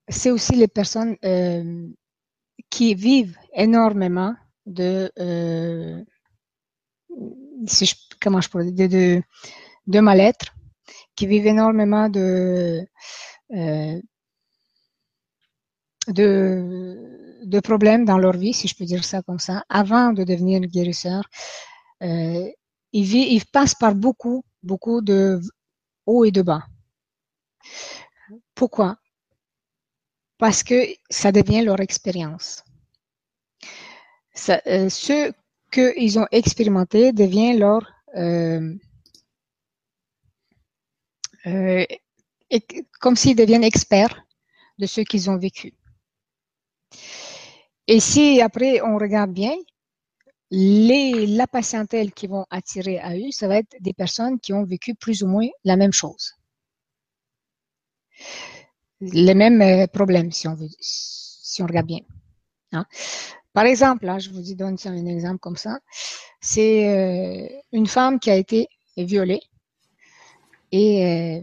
c'est aussi les personnes euh, qui vivent énormément de, si je, de mal-être, qui vivent énormément de, de, de problèmes dans leur vie, si je peux dire ça comme ça, avant de devenir guérisseur. Euh, ils passent par beaucoup, beaucoup de hauts et de bas. Pourquoi? Parce que ça devient leur expérience. Euh, ce qu'ils ont expérimenté devient leur euh, euh, comme s'ils deviennent experts de ce qu'ils ont vécu. Et si après on regarde bien, les, la patientèle qui vont attirer à eux, ça va être des personnes qui ont vécu plus ou moins la même chose. Les mêmes euh, problèmes, si on, veut, si on regarde bien. Hein. Par exemple, là, je vous donne un exemple comme ça. C'est euh, une femme qui a été violée et euh,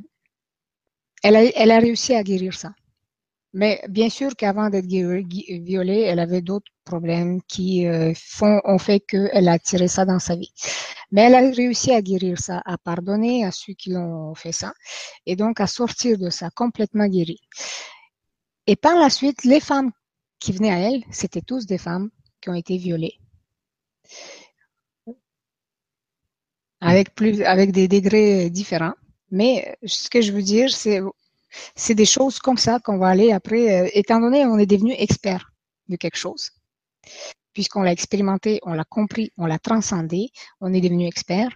elle a réussi à guérir ça. Mais bien sûr qu'avant d'être violée, elle avait d'autres problèmes qui euh, font, ont fait qu'elle a tiré ça dans sa vie. Mais elle a réussi à guérir ça, à pardonner à ceux qui l'ont fait ça, et donc à sortir de ça complètement guérie. Et par la suite, les femmes qui venaient à elle, c'était tous des femmes qui ont été violées. Avec plus, avec des degrés différents. Mais ce que je veux dire, c'est c'est des choses comme ça qu'on va aller après, euh, étant donné on est devenu expert de quelque chose, puisqu'on l'a expérimenté, on l'a compris, on l'a transcendé, on est devenu expert,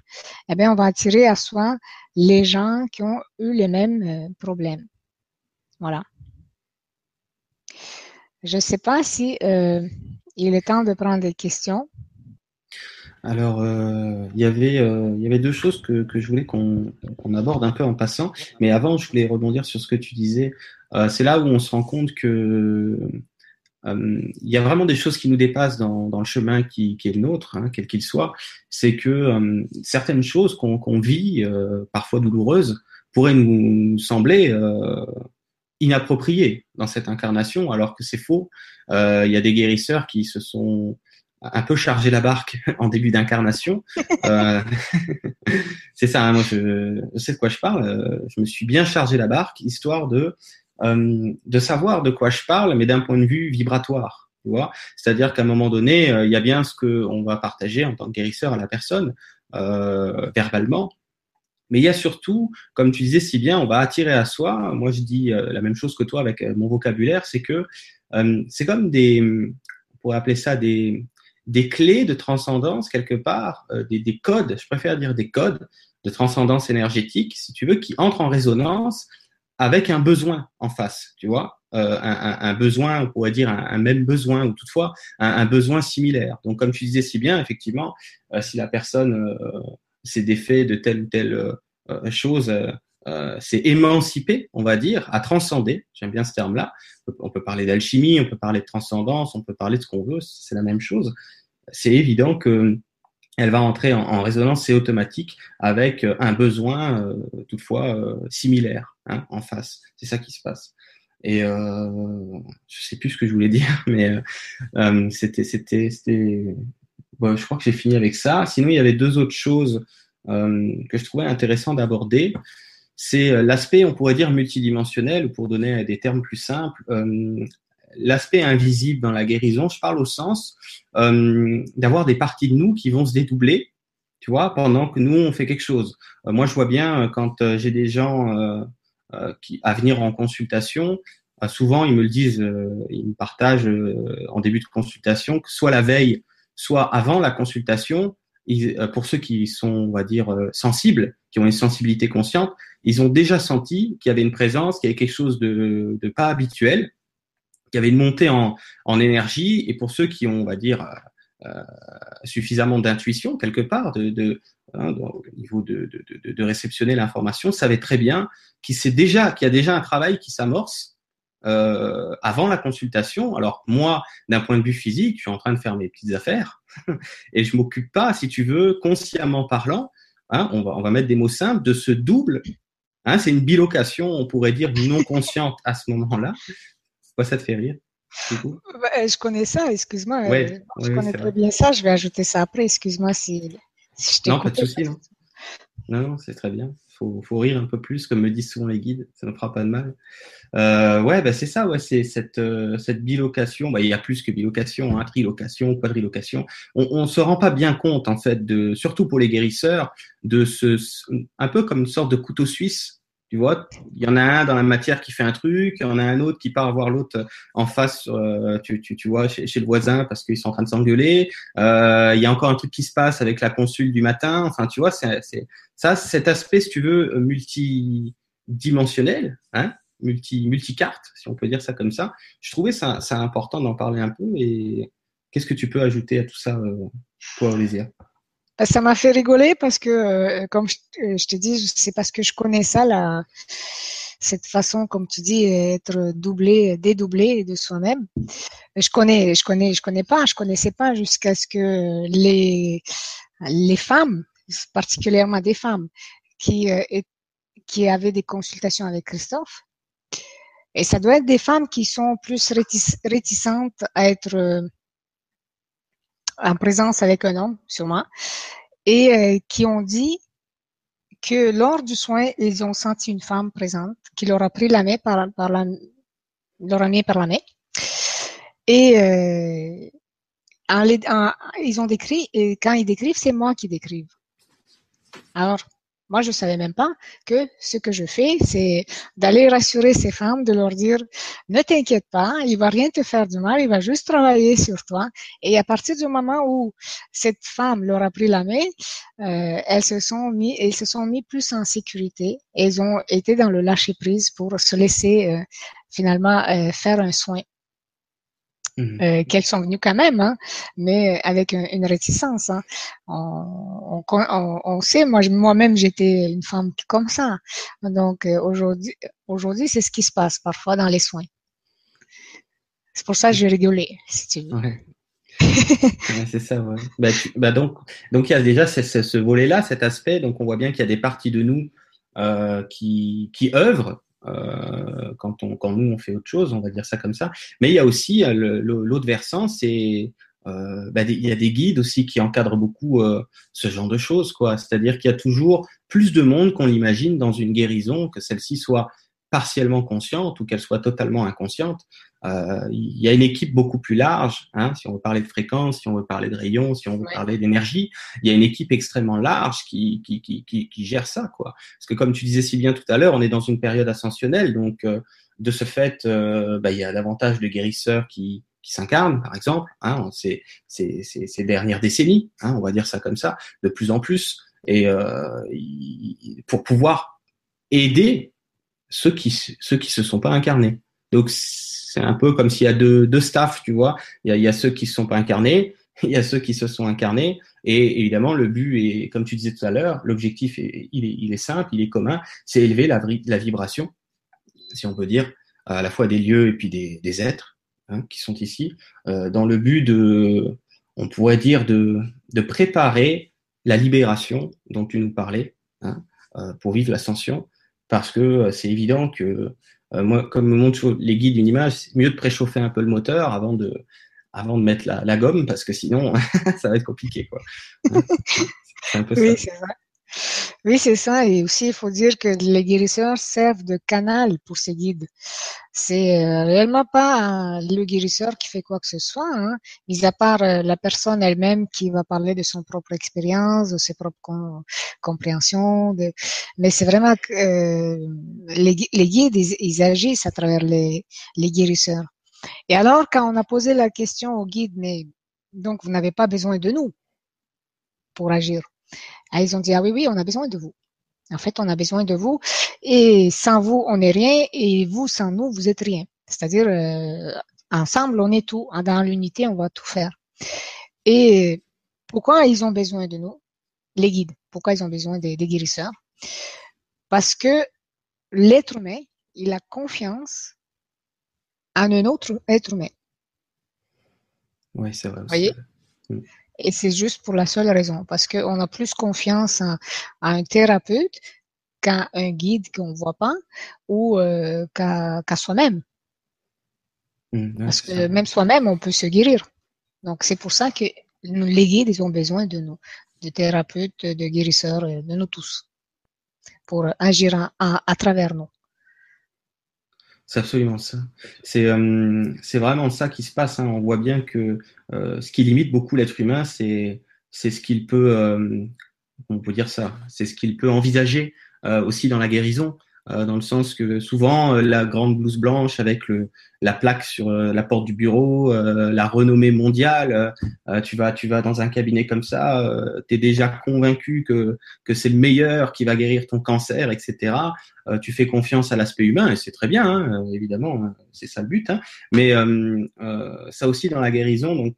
eh bien, on va attirer à soi les gens qui ont eu les mêmes euh, problèmes. Voilà. Je ne sais pas si euh, il est temps de prendre des questions. Alors, euh, il, y avait, euh, il y avait deux choses que, je voulais qu'on aborde un peu en passant. Mais avant, je voulais rebondir sur ce que tu disais. Euh, c'est là où on se rend compte que il y a vraiment des choses qui nous dépassent dans, le chemin qui, qui est le nôtre, hein, quel qu'il soit. C'est que certaines choses qu'on vit, parfois douloureuses, pourraient nous sembler inappropriées dans cette incarnation, alors que c'est faux. Il y a des guérisseurs qui se sont un peu chargé la barque en début d'incarnation. Euh, c'est ça, hein, moi je, sais de quoi je parle. Euh, je me suis bien chargé la barque, histoire de euh, de savoir de quoi je parle, mais d'un point de vue vibratoire. Tu vois, c'est-à-dire qu'à un moment donné, il y a bien ce que on va partager en tant que guérisseur à la personne. verbalement. Mais il y a surtout, comme tu disais si bien, on va attirer à soi. Moi, je dis la même chose que toi avec mon vocabulaire, c'est que c'est comme des, on pourrait appeler ça des, des clés de transcendance quelque part, des, des, codes, je préfère dire des codes de transcendance énergétique, si tu veux, qui entrent en résonance avec un besoin en face, tu vois, euh, un, un, besoin, on pourrait dire un, même besoin, ou toutefois un, besoin similaire. Donc, comme tu disais si bien, effectivement, euh, si la personne euh, s'est défait de telle ou telle euh, c'est émancipé, on va dire, à transcender. J'aime bien ce terme-là. On peut parler d'alchimie, on peut parler de transcendance, on peut parler de ce qu'on veut, c'est la même chose. C'est évident que elle va entrer en, résonance, c'est automatique, avec euh, un besoin euh, toutefois euh, similaire hein, en face. C'est ça qui se passe. Et euh, je sais plus ce que je voulais dire, mais c'était, c'était, c'était. Je crois que j'ai fini avec ça. Sinon, il y avait deux autres choses que je trouvais intéressant d'aborder. C'est l'aspect, on pourrait dire multidimensionnel, ou pour donner des termes plus simples, l'aspect invisible dans la guérison, je parle au sens euh, d'avoir des parties de nous qui vont se dédoubler, tu vois, pendant que nous on fait quelque chose. Euh, moi, je vois bien euh, quand euh, j'ai des gens euh, qui à venir en consultation, souvent ils me le disent, ils me partagent en début de consultation que soit la veille, soit avant la consultation, ils, pour ceux qui sont, on va dire, sensibles, qui ont une sensibilité consciente, ils ont déjà senti qu'il y avait une présence, qu'il y avait quelque chose de, pas habituel il y avait une montée en, énergie. Et pour ceux qui ont, on va dire, euh, euh suffisamment d'intuition quelque part, hein, au niveau de, réceptionner l'information, savaient très bien qu'il qu'il y a déjà un travail qui s'amorce euh, avant la consultation. Alors moi, d'un point de vue physique, je suis en train de faire mes petites affaires et je m'occupe pas, si tu veux, consciemment parlant. Hein, on, va, on va mettre des mots simples de ce double. Hein, c'est une bilocation, on pourrait dire non consciente à ce moment-là, pourquoi ça te fait rire bah, Je connais ça, excuse-moi. Euh, je connais très bien ça. Je vais ajouter ça après. Excuse-moi si, si je Non, pas de souci. Non, non, c'est très bien. Faut, faut rire un peu plus, comme me disent souvent les guides. Ça ne fera pas de mal. Euh, ouais, bah c'est ça. Ouais, c'est cette euh, bilocation. Bah, il y a plus que bilocation, hein, trilocation, quadrilocation. On, ne se rend pas bien compte en fait de, surtout pour les guérisseurs, de ce un peu comme une sorte de couteau suisse tu vois, il y en a un dans la matière qui fait un truc, il y en a un autre qui part voir l'autre en face, euh, tu, tu, tu, vois, chez, chez, le voisin parce qu'ils sont en train de s'engueuler. Euh, il y a encore un truc qui se passe avec la consul du matin. Enfin, tu vois, c'est ça, cet aspect, si tu veux, multidimensionnel, hein, multi multicarte, si on peut dire ça comme ça. Je trouvais ça, ça important d'en parler un peu. Et qu'est-ce que tu peux ajouter à tout ça, euh, toi, bah, ça m'a fait rigoler parce que, euh, comme je, euh, te dis, c'est parce que je connais ça, la, cette façon, comme tu dis, être doublé, dédoublé de soi-même. Je connais, je connais, je connais pas, je connaissais pas jusqu'à ce que les les femmes, particulièrement des femmes, qui euh, qui avaient des consultations avec Christophe, et ça doit être des femmes qui sont plus réticentes à être en présence avec un homme, sûrement, et euh, qui ont dit que lors du soin, ils ont senti une femme présente qui leur a pris la main par, la, leur a mis par la main. Et euh, ils ont décrit, et quand ils décrivent, c'est moi qui décrive. Alors, moi, je savais même pas que ce que je fais, c'est d'aller rassurer ces femmes, de leur dire, ne t'inquiète pas, il va rien te faire du mal, il va juste travailler sur toi. Et à partir du moment où cette femme leur a pris la main, euh, elles se sont mis, elles se sont mis plus en sécurité. Elles ont été dans le lâcher prise pour se laisser euh, finalement euh, faire un soin. Mmh. Euh, qu'elles sont venues quand même, hein, mais avec une, réticence. Hein. On, on, on, sait, moi moi-même j'étais une femme comme ça. Donc euh, aujourd'hui, aujourd'hui c'est ce qui se passe parfois dans les soins. C'est pour ça que j'ai rigolé, si tu veux. Ouais. c'est ça, ouais. Bah, bah, donc, donc il y a déjà ce, ce volet-là, cet aspect. Donc on voit bien qu'il y a des parties de nous euh, qui, qui œuvrent quand, on, quand nous on fait autre chose, on va dire ça comme ça. Mais il y a aussi euh, l'autre versant, c'est euh, bah, il y a des guides aussi qui encadrent beaucoup euh, ce genre de choses, quoi. C'est-à-dire qu'il y a toujours plus de monde qu'on l'imagine dans une guérison, que celle-ci soit partiellement consciente ou qu'elle soit totalement inconsciente. euh, il y a une équipe beaucoup plus large. Hein, si on veut parler de fréquence, si on veut parler de rayons, si on veut parler d'énergie, il y a une équipe extrêmement large qui, qui, qui, qui, qui gère ça, quoi. Parce que comme tu disais si bien tout à l'heure, on est dans une période ascensionnelle, donc euh, de ce fait, euh, bah, il y a davantage de guérisseurs qui, qui s'incarnent, par exemple, hein, ces, ces, ces, ces, dernières décennies, hein, on va dire ça comme ça, de plus en plus, et pour pouvoir aider ceux qui ceux qui se sont pas incarnés. Donc c'est un peu comme s'il y a deux, deux staffs, tu vois. Il y a, ceux qui se sont pas incarnés, il y a ceux qui se sont incarnés, et évidemment le but est, comme tu disais tout à l'heure, l'objectif est il, est, il est simple, il est commun, c'est élever la, la vibration, si on peut dire, à la fois des lieux et puis des, des êtres hein, qui sont ici, euh, dans le but de, on pourrait dire de, de préparer la libération dont tu nous parlais hein, euh, pour vivre l'ascension, parce que euh, c'est évident que euh, moi, comme me montrent les guides d'une image, c'est mieux de préchauffer un peu le moteur avant de, avant de mettre la, la gomme, parce que sinon, ça va être compliqué. Quoi. c'est un peu oui, c'est ça. Oui, c'est ça. Et aussi, il faut dire que les guérisseurs servent de canal pour ces guides. C'est euh, réellement pas le guérisseur qui fait quoi que ce soit, hein, mis à part euh, la personne elle-même qui va parler de son propre expérience, de ses propres compréhensions. De... Mais c'est vraiment euh, les, les, guides, ils, agissent à travers les, les guérisseurs. Et alors, quand on a posé la question au guide, mais donc vous n'avez pas besoin de nous pour agir ah, ils ont dit, ah oui, oui, on a besoin de vous. En fait, on a besoin de vous et sans vous, on n'est rien et vous, sans nous, vous êtes rien. C'est-à-dire, euh, ensemble, on est tout. Dans l'unité, on va tout faire. Et pourquoi ils ont besoin de nous Les guides? Pourquoi ils ont besoin des, des guérisseurs? Parce que l'être humain, il a confiance en un autre être humain. Oui, c'est vrai. Vous voyez? Mm. Et c'est juste pour la seule raison, parce qu'on a plus confiance à, un thérapeute qu'à un guide qu'on ne voit pas ou euh, qu'à soi-même. Mmh, parce que même soi-même, on peut se guérir. Donc c'est pour ça que les guides, ils ont besoin de nous, de thérapeutes, de guérisseurs, de nous tous, pour agir à travers nous. C'est absolument ça. C'est euh, vraiment ça qui se passe. Hein. On voit bien que euh, ce qui limite beaucoup l'être humain, c'est c'est ce qu'il peut, euh, on peut dire ça, c'est ce qu'il peut envisager euh, aussi dans la guérison. Euh, dans le sens que souvent euh, la grande blouse blanche avec le, la plaque sur euh, la porte du bureau, la renommée mondiale, tu vas tu vas dans un cabinet comme ça, tu es déjà convaincu que que c'est le meilleur qui va guérir ton cancer, etc. tu fais confiance à l'aspect humain et c'est très bien, hein, évidemment, hein, c'est ça le but. Hein, mais ça aussi dans la guérison, donc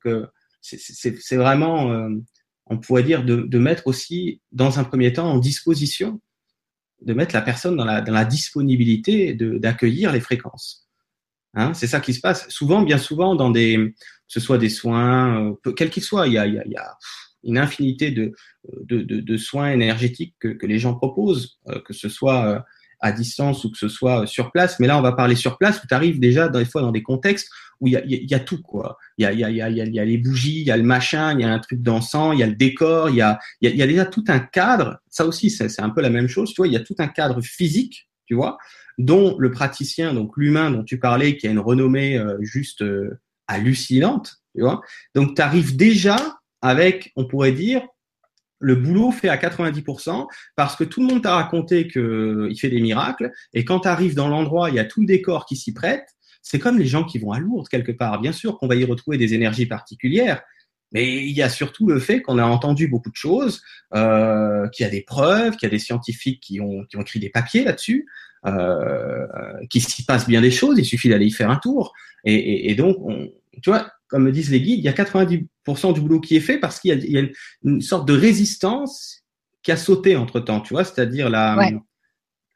c'est vraiment on pourrait dire de, de, mettre aussi, dans un premier temps, en disposition de mettre la personne dans la, dans la disponibilité d'accueillir les fréquences. Hein, c'est ça qui se passe. Souvent, bien souvent, dans des, que ce soit des soins, euh, quels qu'ils soient, il y a, il y a, y a une infinité de, de, de, de, soins énergétiques que, que les gens proposent, euh, que ce soit euh, à distance ou que ce soit sur place. Mais là, on va parler sur place où tu arrives déjà des fois dans des contextes où il y a, y a, tout quoi. Il y a, y, a, y, a, y a les bougies, il y a le machin, il y a un truc dansant, il y a le décor, il y a, y, a, y a déjà tout un cadre. Ça aussi, c'est un peu la même chose. Tu vois, il y a tout un cadre physique, tu vois, dont le praticien, donc l'humain dont tu parlais, qui a une renommée euh, juste euh, hallucinante, tu vois. Donc, tu arrives déjà avec, on pourrait dire, le boulot fait à 90% parce que tout le monde t'a raconté qu'il fait des miracles et quand tu arrives dans l'endroit, il y a tout le décor qui s'y prête c'est comme les gens qui vont à Lourdes quelque part. Bien sûr qu'on va y retrouver des énergies particulières, mais il y a surtout le fait qu'on a entendu beaucoup de choses, euh, qu'il y a des preuves, qu'il y a des scientifiques qui ont, qui ont écrit des papiers là-dessus, euh, qu'il s'y passe bien des choses, il suffit d'aller y faire un tour. Et, et, donc, on, tu vois, comme me disent les guides, il y a 90% du boulot qui est fait parce qu'il y, y, a une sorte de résistance qui a sauté entre-temps, tu vois, c'est-à-dire la,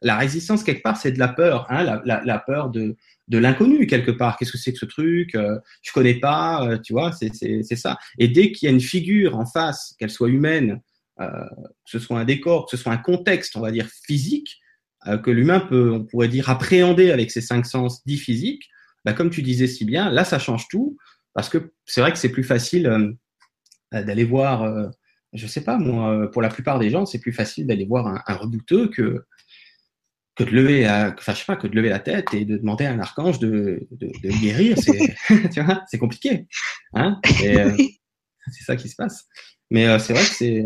la résistance quelque part, c'est de la peur, hein, la, peur de, l'inconnu quelque part. Qu'est-ce que c'est que ce truc euh, Je connais pas, euh, tu vois, c'est ça. Et dès qu'il y a une figure en face, qu'elle soit humaine, euh, que ce soit un décor, que ce soit un contexte, on va dire physique, euh, que l'humain peut, on pourrait dire, appréhender avec ses cinq sens dits physiques, bah, comme tu disais si bien, là ça change tout parce que c'est vrai que c'est plus facile d'aller voir. je sais pas moi, pour la plupart des gens, c'est plus facile d'aller voir un, un redouteux que que de lever, la, enfin, je sais pas, que de lever la tête et de demander à un archange de, de, de guérir, c'est, tu vois, c'est compliqué, hein. Euh, c'est ça qui se passe. Mais euh, c'est vrai que c'est,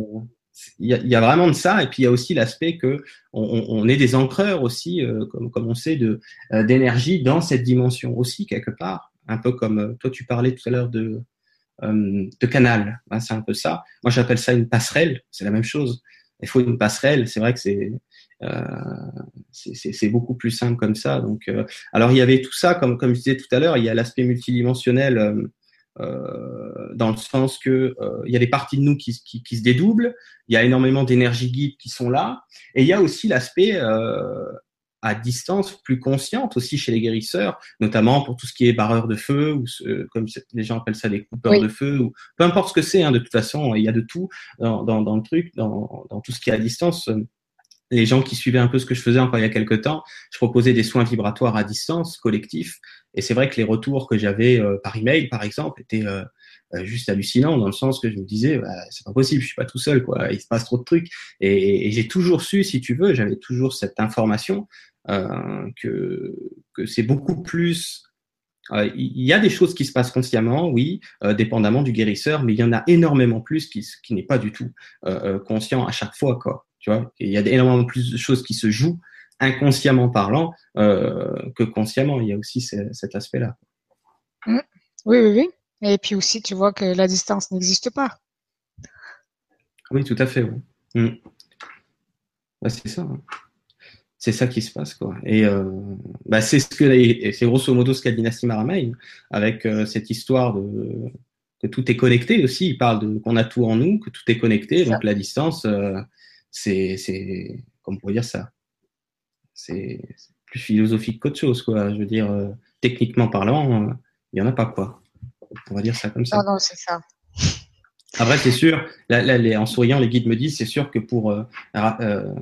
il y, a, y, a, vraiment de ça, et puis il y a aussi l'aspect que on, on, est des encreurs aussi, euh, comme, comme on sait, de d'énergie dans cette dimension aussi quelque part, un peu comme toi tu parlais tout à l'heure de de canal, hein, c'est un peu ça. Moi j'appelle ça une passerelle, c'est la même chose. Il faut une passerelle, c'est vrai que c'est euh, c'est beaucoup plus simple comme ça. Donc, euh, alors il y avait tout ça, comme comme je disais tout à l'heure, il y a l'aspect multidimensionnel. Euh, euh, dans le sens que euh, il y a des parties de nous qui, qui, qui se dédoublent, il y a énormément d'énergie guide qui sont là, et il y a aussi l'aspect euh, à distance plus consciente aussi chez les guérisseurs, notamment pour tout ce qui est barreur de feu ou comme les gens appellent ça des coupeurs de feu ou peu importe ce que c'est. Hein, de toute façon, il y a de tout dans, dans, dans le truc, dans, dans, tout ce qui est à distance les gens qui suivaient un peu ce que je faisais encore il y a quelques temps, je proposais des soins vibratoires à distance, collectifs. Et c'est vrai que les retours que j'avais euh, par email, par exemple, étaient euh, euh, juste hallucinants dans le sens que je me disais, bah, c'est pas possible, je suis pas tout seul, quoi. Il se passe trop de trucs. Et, j'ai toujours su, si tu veux, j'avais toujours cette information que que c'est beaucoup plus il y a des choses qui se passent consciemment, oui, dépendamment du guérisseur, mais il y en a énormément plus qui, qui n'est pas du tout conscient à chaque fois, quoi. Tu vois, il y a énormément plus de choses qui se jouent inconsciemment parlant euh, que consciemment. Il y a aussi cet aspect-là. Mmh. Oui, oui, oui. Et puis aussi, tu vois que la distance n'existe pas. Oui, tout à fait. Oui. Mmh. Bah, c'est ça. Hein. C'est ça qui se passe, quoi. Et euh, bah, c'est ce que c'est grosso modo ce qu'a dit Nassim Aramain avec euh, cette histoire de que tout est connecté aussi. Il parle de qu'on a tout en nous, que tout est connecté. Donc la distance, c'est, c'est, comme pour dire ça, c'est plus philosophique qu'autre chose, quoi. Je veux dire, euh, techniquement parlant, euh, il y en a pas, quoi. On va dire ça comme ça. Non, non, c'est ça. Après, c'est sûr, là, là, les, en souriant, les guides me disent, c'est sûr que pour, euh, euh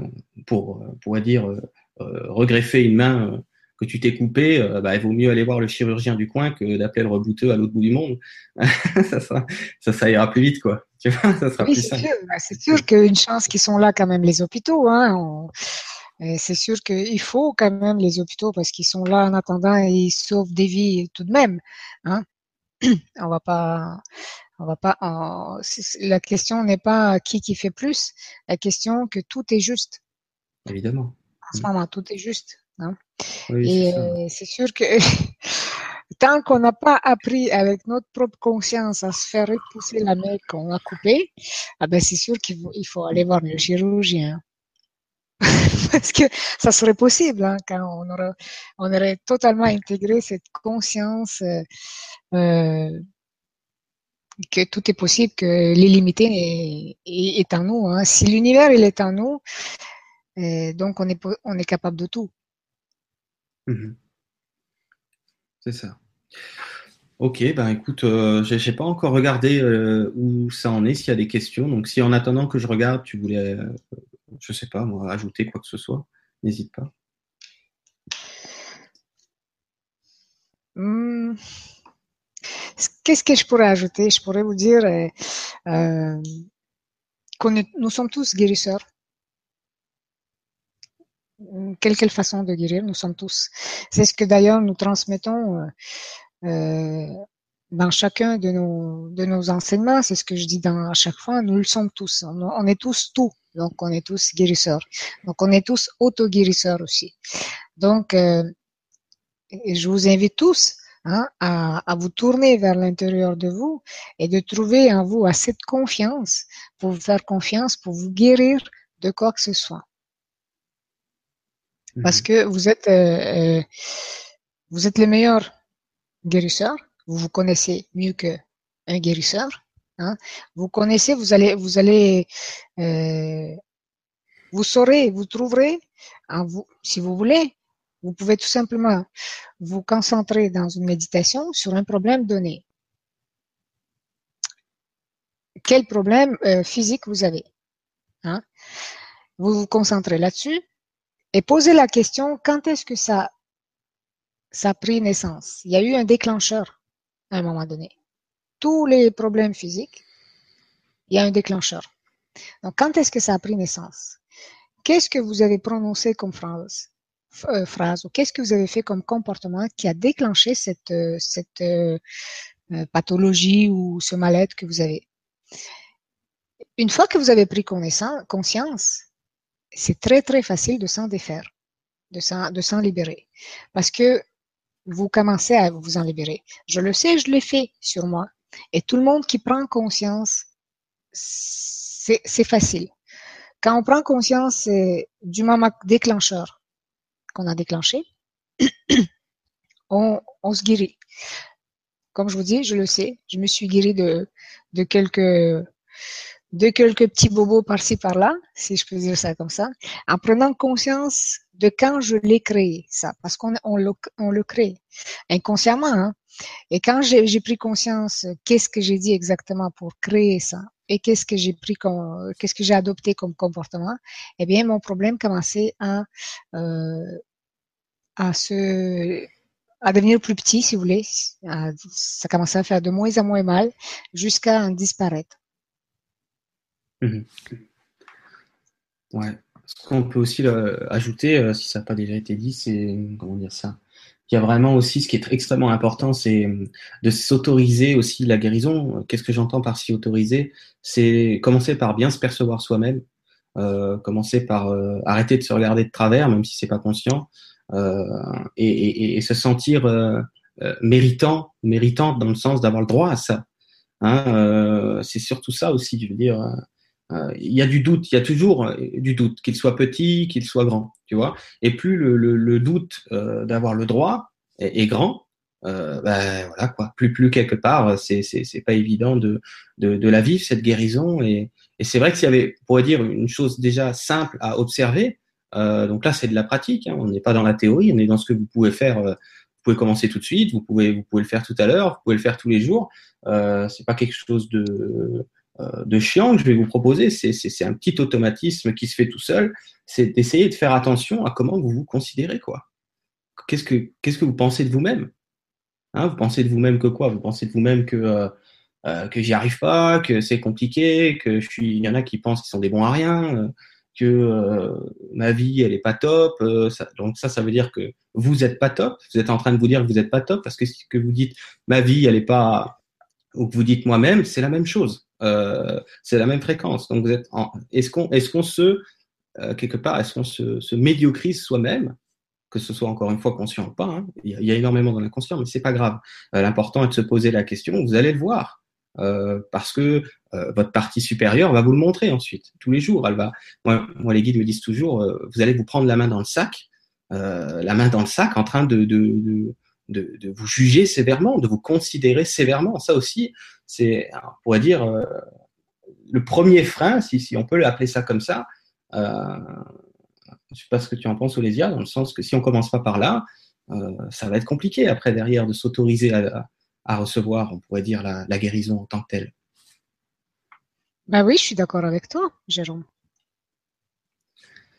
pour, pour dire, regreffer une main que tu t'es coupé, bah, il vaut mieux aller voir le chirurgien du coin que d'appeler le rebouteux à l'autre bout du monde. ça, ça, ça, ça, ira plus vite, quoi. oui, c'est sûr, bah, c'est sûr qu'une chance qu'ils sont là quand même les hôpitaux. Hein, C'est sûr qu'il faut quand même les hôpitaux parce qu'ils sont là en attendant et ils sauvent des vies tout de même. Hein. On va pas, on va pas. La question n'est pas qui qui fait plus. La question que tout est juste. Évidemment. En ce moment, tout est juste. Hein. et euh, c'est sûr que tant qu'on n'a pas appris avec notre propre conscience à se faire repousser la main qu'on a coupée, ah ben c'est sûr qu'il faut, il faut aller voir le chirurgien. Parce que ça serait possible hein, quand on aurait, on aurait totalement intégré cette conscience euh, euh que tout est possible, que l'illimité est, est, en nous. Hein. Si l'univers il est en nous, euh, donc on est, on est capable de tout. Mmh C'est ça. Ok, ben écoute, euh, j'ai pas encore regardé euh, où ça en est, s'il y a des questions. Donc si en attendant que je regarde, tu voulais, euh, je sais pas, moi, ajouter quoi que ce soit, n'hésite pas. Hmm. Qu'est-ce que je pourrais ajouter? Je pourrais vous dire euh, que nous sommes tous guérisseurs quelle, quelle façon de guérir, nous sommes tous. C'est ce que d'ailleurs nous transmettons euh, euh, dans chacun de nos, de nos enseignements. C'est ce que je dis dans, à chaque fois. Nous le sommes tous. On, est tous tout. Donc, on est tous guérisseurs. Donc, on est tous auto-guérisseurs aussi. Donc, euh, je vous invite tous hein, à, à, vous tourner vers l'intérieur de vous et de trouver en vous assez de confiance pour vous faire confiance, pour vous guérir de quoi que ce soit parce mhm. que vous êtes euh, euh, vous êtes le meilleur guérisseur. Vous vous connaissez mieux que un guérisseur. Hein. Vous connaissez, vous allez vous allez euh, vous saurez, vous trouverez vous, si vous voulez. Vous pouvez tout simplement vous concentrer dans une méditation sur un problème donné. Quel problème euh, physique vous avez hein? Vous vous concentrez là-dessus et poser la question quand est-ce que ça, ça a pris naissance? Il y a eu un déclencheur à un moment donné. Tous les problèmes physiques, il y a un déclencheur. Donc, quand est-ce que ça a pris naissance? Qu'est-ce que vous avez prononcé comme phrase euh, ou qu'est-ce que vous avez fait comme comportement qui a déclenché cette, euh, cette euh, pathologie ou ce mal-être que vous avez? Une fois que vous avez pris conscience, c'est très très facile de s'en défaire, de s'en, de s'en libérer. Parce que vous commencez à vous en libérer. Je le sais, je l'ai fait sur moi. Et tout le monde qui prend conscience, c'est, c'est facile. Quand on prend conscience du moment déclencheur qu'on a déclenché, on, on, se guérit. Comme je vous dis, je le sais, je me suis guérie de, de quelques de quelques petits bobos par-ci par-là, si je peux dire ça comme ça, en prenant conscience de quand je l'ai créé, ça, parce qu'on on le, on le crée inconsciemment. Hein. Et quand j'ai pris conscience, qu'est-ce que j'ai dit exactement pour créer ça, et qu'est-ce que j'ai pris comme, qu'est-ce que j'ai adopté comme comportement, eh bien, mon problème commençait à euh, à se à devenir plus petit, si vous voulez. ça commençait à faire de moins en moins mal jusqu'à en disparaître. Mhm. Ouais. Ce qu'on peut aussi ajouter, euh, si ça n'a pas déjà été dit, c'est comment dire ça? Il y a vraiment aussi ce qui est extrêmement important, c'est euh, de s'autoriser aussi la guérison. Qu'est-ce que j'entends par s'y autoriser? C'est commencer par bien se percevoir soi-même, euh, commencer par arrêter de se regarder de travers, même si c'est pas conscient, et, se sentir méritant, méritante dans le sens d'avoir le droit à ça. Hein, c'est surtout ça aussi, je veux dire euh, il y a du doute, il y a toujours euh, du doute, qu'il soit petit, qu'il soit grand, tu vois. Et plus le, le, doute euh, d'avoir le droit est, grand, ben voilà quoi. Plus plus quelque part, c'est c'est pas évident de, de, de la vivre cette guérison. Et, et c'est vrai que s'il y avait, on pourrait dire une chose déjà simple à observer. Euh, donc là, c'est de la pratique. Hein, on n'est pas dans la théorie, on est dans ce que vous pouvez faire. vous pouvez commencer tout de suite. Vous pouvez vous pouvez le faire tout à l'heure. Vous pouvez le faire tous les jours. Euh, c'est pas quelque chose de euh, de chiant que je vais vous proposer, c'est un petit automatisme qui se fait tout seul, c'est d'essayer de faire attention à comment vous vous considérez. quoi. Qu'est-ce que, vous pensez de vous-même? Hein, Vous pensez de vous-même que quoi? Vous pensez de vous-même que, euh, euh, que j'y arrive pas, que c'est compliqué, que je suis. Il y en a qui pensent qu'ils sont des bons à rien, que ma vie elle est pas top. donc ça, ça veut dire que vous êtes pas top. Vous êtes en train de vous dire que vous êtes pas top parce que ce que vous dites, ma vie elle est pas, ou que vous dites moi-même, c'est la même chose. Euh, c'est la même fréquence. Donc, vous êtes est-ce qu'on est qu'on se, euh, quelque part, est-ce qu'on se, se médiocrise soi-même? Que ce soit encore une fois conscient ou pas, hein. il, y a, énormément dans l'inconscient, mais c'est pas grave. Euh, l'important est de se poser la question, vous allez le voir, parce que votre partie supérieure va vous le montrer ensuite, tous les jours. Elle va, moi, moi les guides me disent toujours, vous allez vous prendre la main dans le sac, la main dans le sac, en train de, de, de, de, de vous juger sévèrement, de vous considérer sévèrement. Ça aussi, c'est, on pourrait dire, euh, le premier frein, si, si on peut l'appeler ça comme ça. Euh, je sais pas ce que tu en penses, Olésia, dans le sens que si on commence pas par là, euh, ça va être compliqué après derrière de s'autoriser à, à, recevoir, on pourrait dire, la, la, guérison en tant que telle. Ben oui, je suis d'accord avec toi, Jérôme.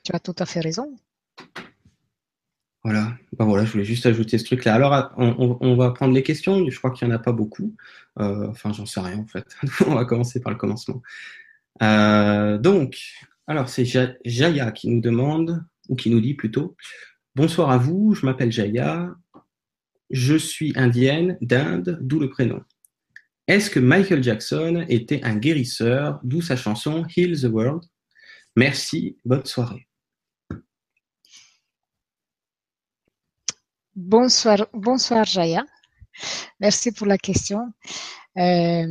Tu as tout à fait raison. Voilà, ben voilà, je voulais juste ajouter ce truc-là. Alors, on, va prendre les questions. Je crois qu'il n'y en a pas beaucoup. Euh, enfin, j'en sais rien en fait. on va commencer par le commencement. Euh, donc, alors c'est Jaya qui nous demande, ou qui nous dit plutôt, bonsoir à vous, je m'appelle Jaya, je suis indienne d'Inde, d'où le prénom. Est-ce que Michael Jackson était un guérisseur, d'où sa chanson Heal the World Merci, bonne soirée. Bonsoir, bonsoir Jaya. Merci pour la question. Euh,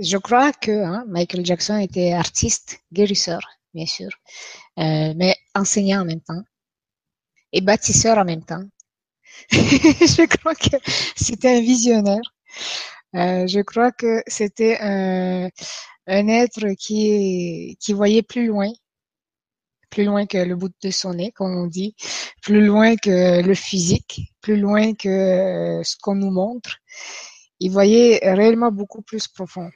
je crois que hein, Michael Jackson était artiste, guérisseur, bien sûr, euh, mais enseignant en même temps et bâtisseur en même temps. je crois que c'était un visionnaire. Euh, je crois que c'était un, être qui voyait plus loin plus loin que le bout de son nez, comme on dit, plus loin que le physique, plus loin que euh, ce qu'on nous montre. Il voyait réellement beaucoup plus profond.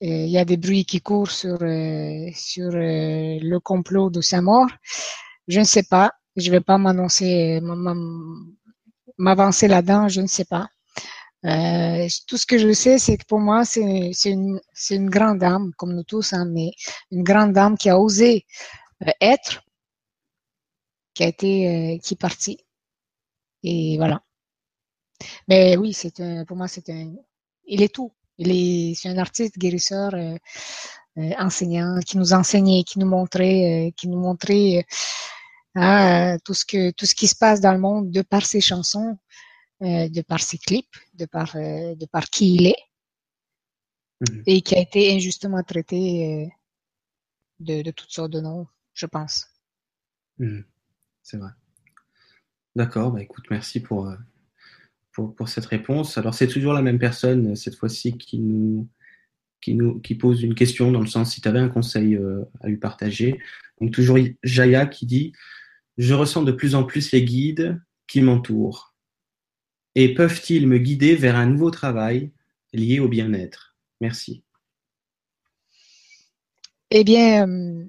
il y a des bruits qui courent sur, euh, sur euh, le complot de sa mort. Je ne sais pas. Je ne vais pas m'annoncer, m'avancer là-dedans. Je ne sais pas. Euh, tout ce que je sais, c'est que pour moi, c'est une, une grande dame, comme nous tous, hein, mais une grande dame qui a osé euh, être, qui a été qui est parti. Et voilà. Mais oui, c'est pour moi c'est un il est tout. Il est c'est un artiste guérisseur enseignant qui nous enseignait, qui nous montrait qui nous montrait hein, tout ce que tout ce qui se passe dans le monde de par ses chansons, de par ses clips, de par de par qui il est. Mhm. et qui a été injustement traité de, de toutes sortes de noms, je pense. Hmm. C'est vrai. D'accord, bah écoute, merci pour, euh, pour, pour, cette réponse. Alors, c'est toujours la même personne, cette fois-ci, qui nous, qui nous qui pose une question dans le sens si tu avais un conseil euh, à lui partager. Donc, toujours Jaya qui dit Je ressens de plus en plus les guides qui m'entourent. Et peuvent-ils me guider vers un nouveau travail lié au bien-être? Merci. Eh bien, euh,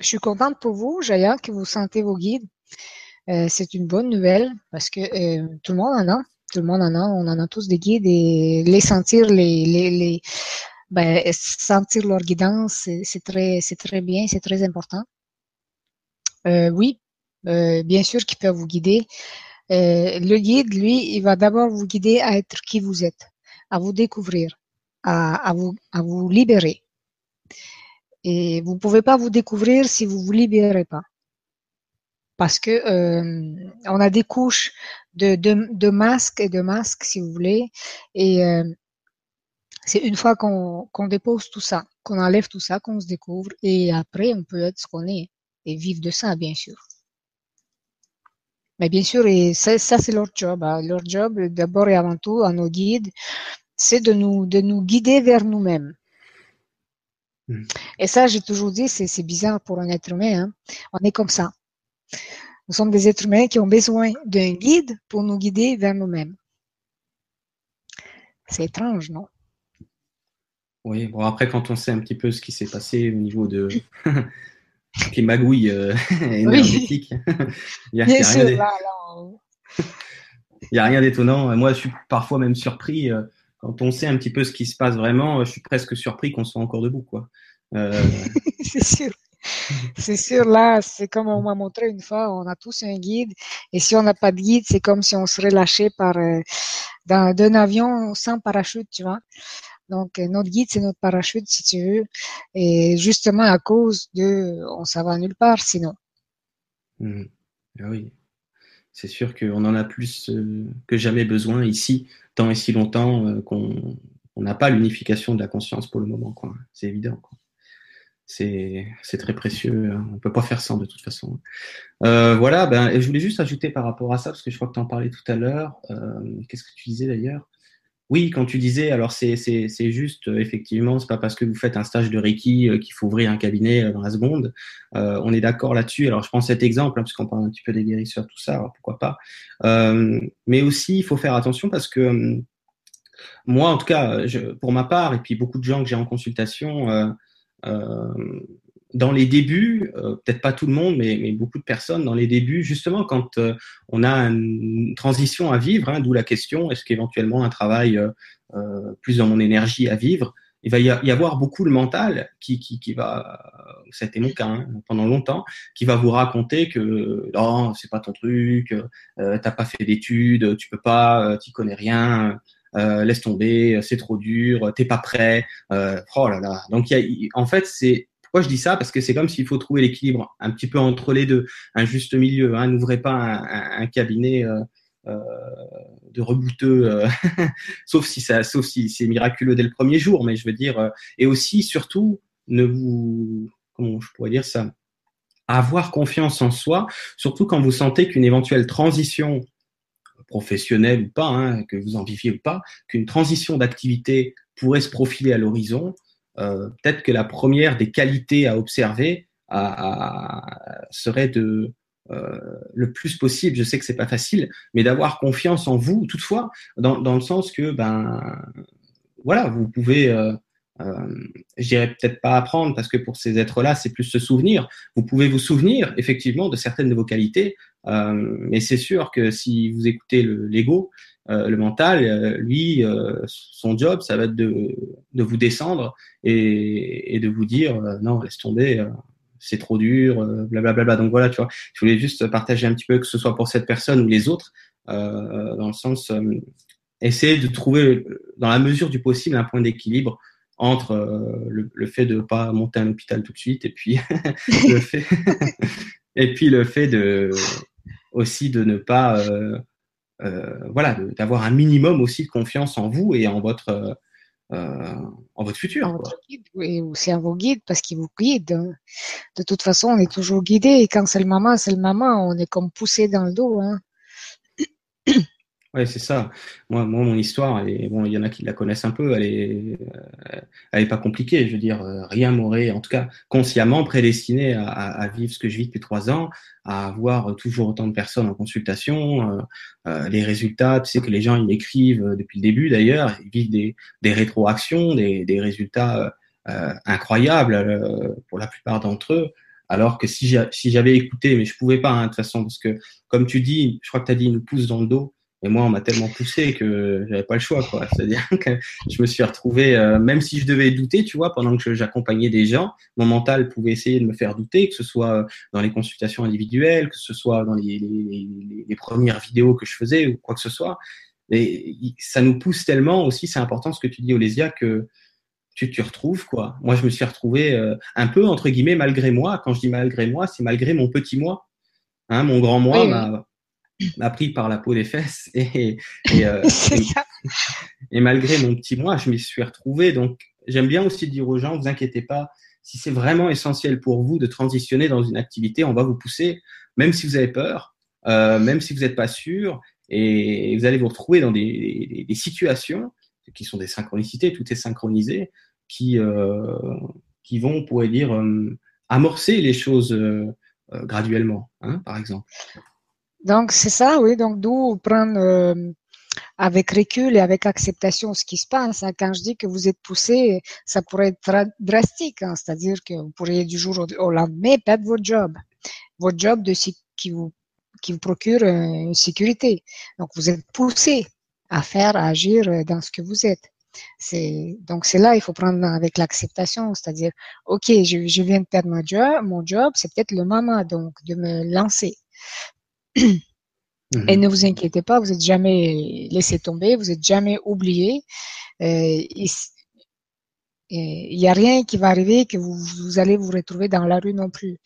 je suis contente pour vous, Jaya, que vous sentez vos guides. Euh, c'est une bonne nouvelle parce que euh, tout le monde en a. Tout le monde en a. On en a tous des guides et les sentir, les, ben, sentir leur guidance, c'est très, c'est très bien, c'est très important. oui, bien sûr qu'ils peuvent vous guider. Le guide, lui, il va d'abord vous guider à être qui vous êtes, à vous découvrir, à, à, vous, à vous libérer. Et vous ne pouvez pas vous découvrir si vous ne vous libérez pas. Parce que euh, on a des couches de, de, de, masques et de masques, si vous voulez. Et euh, c'est une fois qu'on qu'on dépose tout ça, qu'on enlève tout ça, qu'on se découvre. Et après, on peut être ce qu'on est et vivre de ça, bien sûr. Mais bien sûr, et ça, ça c'est leur job. Hein. Leur job, d'abord et avant tout, à nos guides, c'est de nous, de nous guider vers nous-mêmes. Hmm. Et ça, j'ai toujours dit, c'est bizarre pour un être humain. Hein. On est comme ça. Nous sommes des êtres humains qui ont besoin d'un guide pour nous guider vers nous-mêmes. C'est étrange, non? Oui, bon, après, quand on sait un petit peu ce qui s'est passé au niveau de les magouilles euh, énergétiques, il n'y a, a, rien d'étonnant. Moi, je suis parfois même surpris. Euh, quand on sait un petit peu ce qui se passe vraiment, je suis presque surpris qu'on soit encore debout, quoi. Euh, c'est sûr. C'est sûr, là, c'est comme on m'a montré une fois, on a tous un guide, et si on n'a pas de guide, c'est comme si on serait lâché par euh, d'un avion sans parachute, tu vois. Donc euh, notre guide, c'est notre parachute, si tu veux, et justement à cause de, on s'en va nulle part, sinon. Mmh. Ah oui, c'est sûr qu'on en a plus que jamais besoin ici tant et si longtemps euh, qu'on n'a pas l'unification de la conscience pour le moment. C'est évident. C'est très précieux. Hein. On ne peut pas faire sans de toute façon. Euh, voilà, ben, je voulais juste ajouter par rapport à ça, parce que je crois que tu en parlais tout à l'heure. Euh, qu'est-ce que tu disais d'ailleurs? Oui, quand tu disais, alors c'est juste, euh, effectivement, c'est pas parce que vous faites un stage de Reiki euh, qu'il faut ouvrir un cabinet euh, dans la seconde. on est d'accord là-dessus. Alors je prends cet exemple, hein, parce qu'on parle un petit peu des guérisseurs, tout ça, alors pourquoi pas. mais aussi, il faut faire attention parce que moi, en tout cas, pour ma part, et puis beaucoup de gens que j'ai en consultation, dans les débuts, euh, peut-être pas tout le monde, mais, beaucoup de personnes dans les débuts, justement, quand euh, on a une transition à vivre, hein, d'où la question, est-ce qu'éventuellement un travail euh, plus dans mon énergie à vivre, il va y avoir beaucoup le mental qui, qui, qui va, été mon cas hein, pendant longtemps, qui va vous raconter que non, c'est pas ton truc, t'as pas fait d'études, tu peux pas, tu connais rien, laisse tomber, c'est trop dur, t'es pas prêt. oh là là. Donc en fait, c'est je dis ça? Parce que c'est comme s'il faut trouver l'équilibre un petit peu entre les deux, un juste milieu. Hein. N'ouvrez pas un, cabinet euh, euh, de rebouteux, euh, sauf si ça, sauf si c'est miraculeux dès le premier jour. Mais je veux dire, et aussi surtout, ne vous, comment je pourrais dire ça, avoir confiance en soi, surtout quand vous sentez qu'une éventuelle transition professionnelle ou pas, hein, que vous en viviez ou pas, qu'une transition d'activité pourrait se profiler à l'horizon, peut-être que la première des qualités à observer serait de euh, le plus possible, je sais que c'est pas facile, mais d'avoir confiance en vous, toutefois, dans, dans, le sens que, ben, voilà, vous pouvez, euh, euh, je dirais peut-être pas apprendre, parce que pour ces êtres-là, c'est plus se souvenir. Vous pouvez vous souvenir, effectivement, de certaines de vos qualités, euh, mais c'est sûr que si vous écoutez l'ego, euh, le mental, euh, lui, euh, son job, ça va être de, de vous descendre et, et de vous dire non, laisse tomber, c'est trop dur, blablabla. Donc voilà, tu vois, je voulais juste partager un petit peu que ce soit pour cette personne ou les autres, dans le sens essayer de trouver, dans la mesure du possible, un point d'équilibre entre le, le, fait de pas monter un hôpital tout de suite et puis le fait et puis le fait de aussi de ne pas euh, voilà, d'avoir un minimum aussi de confiance en vous et en votre, euh, en votre futur. En votre guide, oui, c'est un vos guides parce qu'il vous guide. De toute façon, on est toujours guidé et quand c'est le maman, c'est le maman. On est comme poussé dans le dos. Hein. Ouais, c'est ça. Moi, moi, mon histoire, et bon, il y en a qui la connaissent un peu, elle est, euh, elle est pas compliquée. Je veux dire, euh, rien m'aurait, en tout cas, consciemment prédestiné à, à, vivre ce que je vis depuis trois ans, à avoir toujours autant de personnes en consultation, euh, euh, les résultats. Tu sais que les gens ils écrivent depuis le début d'ailleurs, ils vivent des, des rétroactions, des, des résultats incroyables pour la plupart d'entre eux. Alors que si j'avais écouté, mais je pouvais pas hein, de toute façon, parce que comme tu dis, je crois que tu as dit, une pouce dans le dos. Et moi, on m'a tellement poussé que j'avais pas le choix, quoi. C'est-à-dire que je me suis retrouvé, euh, même si je devais douter, tu vois, pendant que j'accompagnais des gens, mon mental pouvait essayer de me faire douter, que ce soit dans les consultations individuelles, que ce soit dans les, les, les premières vidéos que je faisais ou quoi que ce soit. Et ça nous pousse tellement aussi, c'est important ce que tu dis, Olésia, que tu te retrouves, quoi. Moi, je me suis retrouvé euh, un peu, entre guillemets, malgré moi. Quand je dis malgré moi, c'est malgré mon petit moi. Hein, mon grand moi m'a m'a pris par la peau des fesses et, et, euh, et, malgré mon petit moi, je m'y suis retrouvé. Donc, j'aime bien aussi dire aux gens, vous inquiétez pas, si c'est vraiment essentiel pour vous de transitionner dans une activité, on va vous pousser, même si vous avez peur, euh, même si vous n'êtes pas sûr, et vous allez vous retrouver dans des, des, des, situations qui sont des synchronicités, tout est synchronisé, qui, euh, qui vont, on pourrait dire, amorcer les choses graduellement, hein, par exemple. Donc, c'est ça, oui. Donc, d'où prendre euh, avec recul et avec acceptation ce qui se passe. Hein. Quand je dis que vous êtes poussé, ça pourrait être drastique. Hein. C'est-à-dire que vous pourriez du jour au, lendemain perdre votre job. Votre job qui, vous, procure euh, une sécurité. Donc, vous êtes poussé à faire, à agir euh, dans ce que vous êtes. Donc c'est là il faut prendre avec l'acceptation, c'est-à-dire ok je, je viens de perdre mon job, mon job c'est peut-être le moment donc de me lancer et mhm. ne vous inquiétez pas, vous n'êtes jamais laissé tomber, vous n'êtes jamais oublié. Euh, il n'y a rien qui va arriver que vous, allez vous retrouver dans la rue non plus.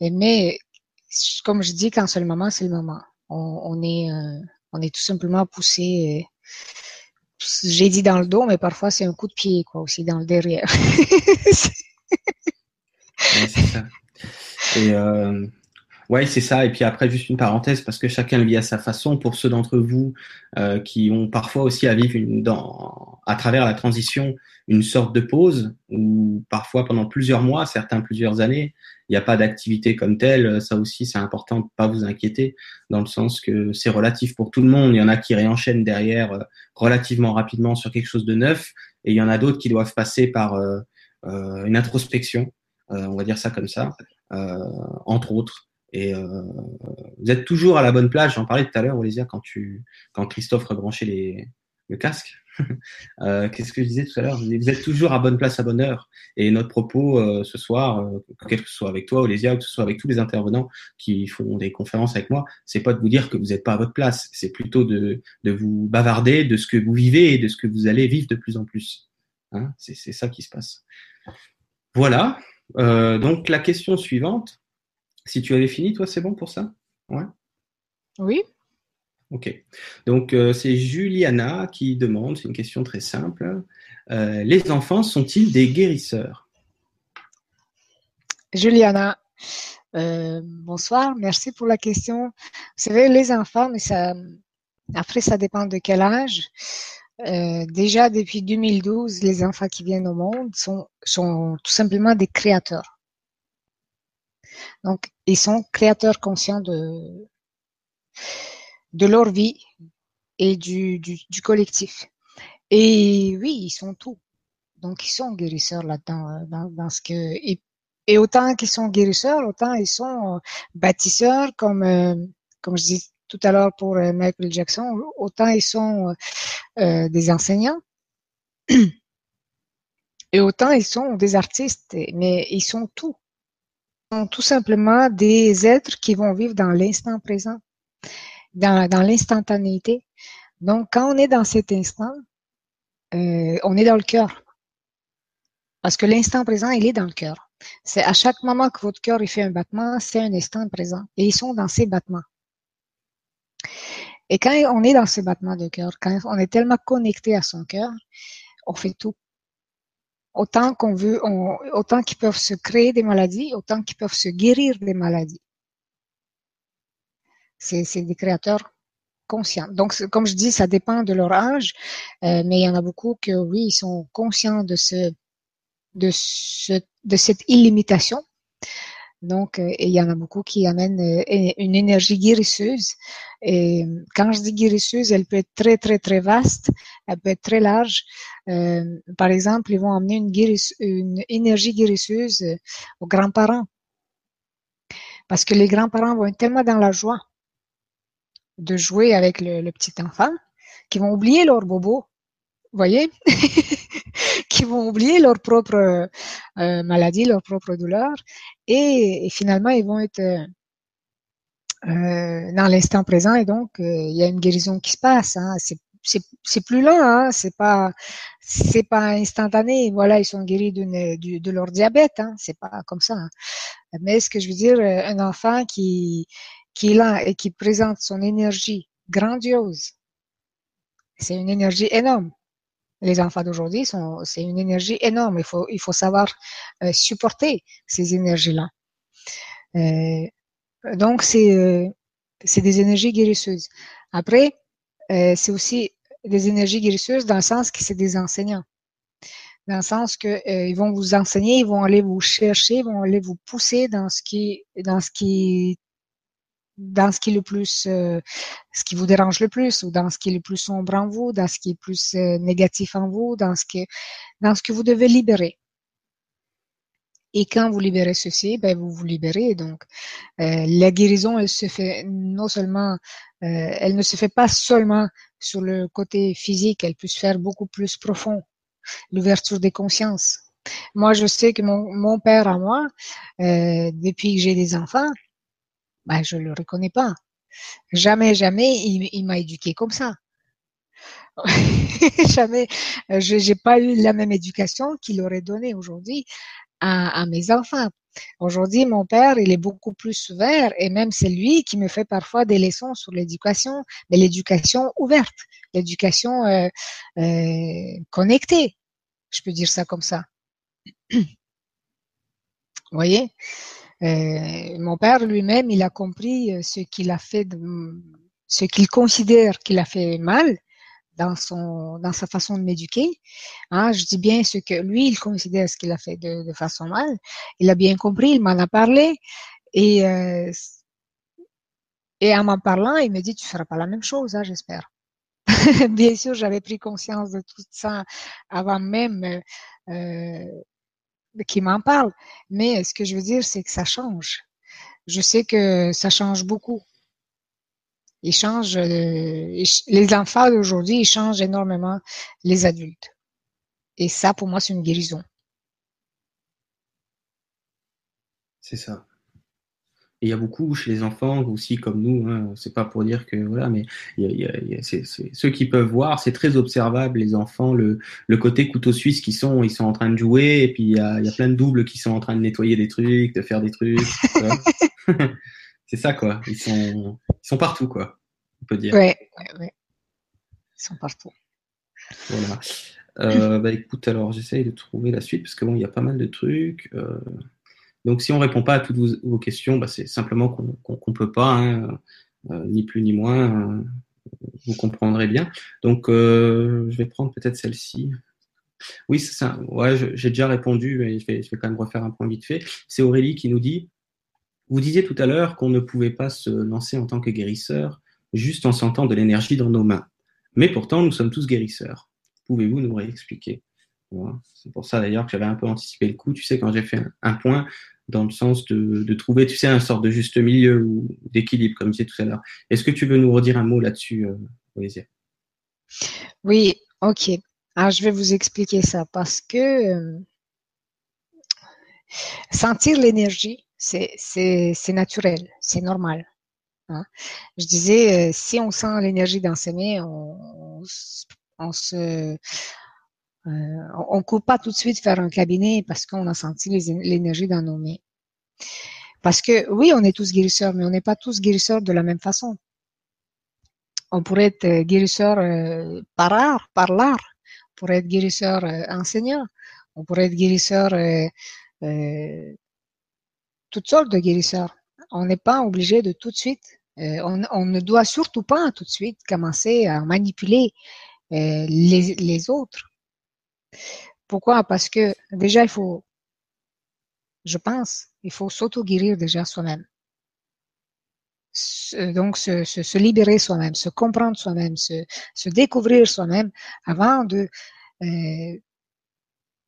mais comme je dis, quand c'est le moment, c'est le moment. On, est, euh, on est tout simplement poussé. J'ai dit dans le dos, mais parfois c'est un coup de pied, quoi, aussi dans le derrière. c'est ça. Et euh, Ouais, c'est ça. Et puis après, juste une parenthèse, parce que chacun le vit à sa façon. Pour ceux d'entre vous euh, qui ont parfois aussi à vivre une, dans, à travers la transition une sorte de pause, ou parfois pendant plusieurs mois, certains plusieurs années, il n'y a pas d'activité comme telle. Ça aussi, c'est important de pas vous inquiéter, dans le sens que c'est relatif pour tout le monde. Il y en a qui réenchaînent derrière euh, relativement rapidement sur quelque chose de neuf, et il y en a d'autres qui doivent passer par euh, euh une introspection, euh, on va dire ça comme ça, entre autres. Et euh, vous êtes toujours à la bonne place. J'en parlais tout à l'heure, Olésia, quand tu, quand Christophe rebranchait les, le casque. euh, Qu'est-ce que je disais tout à l'heure? Vous êtes toujours à bonne place à bonne heure. Et notre propos euh, ce soir, euh, que ce soit avec toi, Olésia, ou que ce soit avec tous les intervenants qui font des conférences avec moi, c'est pas de vous dire que vous n'êtes pas à votre place. C'est plutôt de, de vous bavarder de ce que vous vivez et de ce que vous allez vivre de plus en plus. Hein? C'est ça qui se passe. Voilà. Euh, donc la question suivante. Si tu avais fini, toi, c'est bon pour ça? Ouais. Oui. Ok. Donc, euh, c'est Juliana qui demande, c'est une question très simple. Euh, les enfants sont-ils des guérisseurs? Juliana, euh, bonsoir, merci pour la question. Vous savez, les enfants, mais ça, après, ça dépend de quel âge. déjà, depuis 2012, les enfants qui viennent au monde sont, sont tout simplement des créateurs. Donc, ils sont créateurs conscients de, de leur vie et du, du, collectif. Et oui, ils sont tout. Donc, ils sont guérisseurs là-dedans, euh, dans, ce que, et, et autant qu'ils sont guérisseurs, autant ils sont euh, bâtisseurs, comme, euh, comme je dis tout à l'heure pour Michael Jackson, autant ils sont des enseignants. Et autant ils sont des artistes, mais ils sont tout tout simplement des êtres qui vont vivre dans l'instant présent, dans, dans l'instantanéité. Donc, quand on est dans cet instant, euh, on est dans le cœur. Parce que l'instant présent, il est dans le cœur. C'est à chaque moment que votre cœur il fait un battement, c'est un instant présent. Et ils sont dans ces battements. Et quand on est dans ce battement de cœur, quand on est tellement connecté à son cœur, on fait tout. Autant qu'on veut, autant qu'ils peuvent se créer des maladies, autant qu'ils peuvent se guérir des maladies. C'est des créateurs conscients. Donc, comme je dis, ça dépend de leur âge, euh, mais il y en a beaucoup que oui, ils sont conscients de de cette illimitation donc, euh, il y en a beaucoup qui amènent euh, une énergie guérisseuse. Et quand je dis guérisseuse, elle peut être très, très, très vaste. Elle peut être très large. Euh, par exemple, ils vont amener une, énergie guérisseuse aux grands-parents. Parce que les grands-parents vont être tellement dans la joie de jouer avec le, petit enfant qu'ils vont oublier leur bobo. Vous voyez? Qui vont oublier leur propre euh, maladie, leur propre douleur, et, finalement ils vont être euh, dans l'instant présent, et donc euh, il y a une guérison qui se passe. Hein. C'est plus lent, hein. c'est pas instantané. Voilà, ils sont guéris de, de leur diabète, hein. c'est pas comme ça. Hein. Mais ce que je veux dire, un enfant qui qui est là et qui présente son énergie grandiose, c'est une énergie énorme les enfants d'aujourd'hui sont, c'est une énergie énorme. Il faut, il faut savoir euh, supporter ces énergies-là. Euh, donc c'est, euh, des énergies guérisseuses. Après, c'est aussi des énergies guérisseuses dans le sens que c'est des enseignants. Dans le sens que ils vont vous enseigner, ils vont aller vous chercher, ils vont aller vous pousser dans ce qui, dans ce qui dans ce qui est le plus, euh, ce qui vous dérange le plus, ou dans ce qui est le plus sombre en vous, dans ce qui est plus euh, négatif en vous, dans ce que, dans ce que vous devez libérer. Et quand vous libérez ceci, ben vous vous libérez. Donc, euh, la guérison, elle se fait non seulement, elle ne se fait pas seulement sur le côté physique, elle peut se faire beaucoup plus profond. L'ouverture des consciences. Moi, je sais que mon, mon père à moi, depuis que j'ai des enfants, ben, je le reconnais pas. Jamais, jamais, il, m'a éduqué comme ça. jamais, je n'ai pas eu la même éducation qu'il aurait donnée aujourd'hui à, mes enfants. Aujourd'hui, mon père, il est beaucoup plus ouvert et même c'est lui qui me fait parfois des leçons sur l'éducation, mais l'éducation ouverte, l'éducation euh, euh, connectée. Je peux dire ça comme ça. Vous voyez? Euh, mon père lui-même, il a compris euh, ce qu'il a fait, de, ce qu'il considère qu'il a fait mal dans son, dans sa façon de m'éduquer. Hein, je dis bien ce que lui, il considère ce qu'il a fait de, de, façon mal. Il a bien compris, il m'en a parlé et euh, et en m'en parlant, il me dit tu feras pas la même chose, hein, j'espère. bien sûr, j'avais pris conscience de tout ça avant même euh, qui m'en parle. Mais ce que je veux dire, c'est que ça change. Je sais que ça change beaucoup. Ils changent, euh, les enfants d'aujourd'hui, ils changent énormément les adultes. Et ça, pour moi, c'est une guérison. C'est ça il y a beaucoup chez les enfants aussi comme nous, hein, c'est pas pour dire que voilà, mais y a, y a, c'est, ceux qui peuvent voir, c'est très observable les enfants, le, le côté couteau suisse qui sont, ils sont en train de jouer et puis il y a, y a plein de doubles qui sont en train de nettoyer des trucs, de faire des trucs. c'est ça quoi, ils sont, ils sont partout quoi, on peut dire. Ouais, ouais, ouais. Ils sont partout. Voilà. Euh, bah écoute, alors j'essaye de trouver la suite parce que bon, il y a pas mal de trucs. Euh... Donc, si on répond pas à toutes vos, questions, bah, c'est simplement qu'on ne peut pas, hein, euh, ni plus ni moins. Euh, vous comprendrez bien. Donc, euh, je vais prendre peut-être celle-ci. Oui, c'est ça. Ouais, j'ai déjà répondu, mais je vais, je vais quand même refaire un point vite fait. C'est Aurélie qui nous dit Vous disiez tout à l'heure qu'on ne pouvait pas se lancer en tant que guérisseur juste en sentant de l'énergie dans nos mains. Mais pourtant, nous sommes tous guérisseurs. Pouvez-vous nous réexpliquer? C'est pour ça d'ailleurs que j'avais un peu anticipé le coup. Tu sais, quand j'ai fait un point, dans le sens de, trouver, tu sais, un sort de juste milieu ou d'équilibre, comme je disais tout à l'heure. Est-ce que tu veux nous redire un mot là-dessus, euh, Oui, ok. Alors, je vais vous expliquer ça parce que euh, sentir l'énergie, c'est naturel, c'est normal. Hein. Je disais, euh, si on sent l'énergie dans ses mains, on, on, se, euh, on court pas tout de suite faire un cabinet parce qu'on a senti l'énergie dans nos mains. Parce que oui, on est tous guérisseurs, mais on n'est pas tous guérisseurs de la même façon. On pourrait être euh, guérisseur euh, par art, par l'art. On pourrait être guérisseur enseignant. On pourrait être guérisseur toutes sortes de guérisseurs. On n'est pas obligé de tout de suite. On, ne doit surtout pas tout de suite commencer à manipuler les autres pourquoi? Parce que déjà, il faut, je pense, il faut s'auto-guérir déjà soi-même. Donc, se, libérer soi-même, se comprendre soi-même, se, découvrir soi-même avant de euh,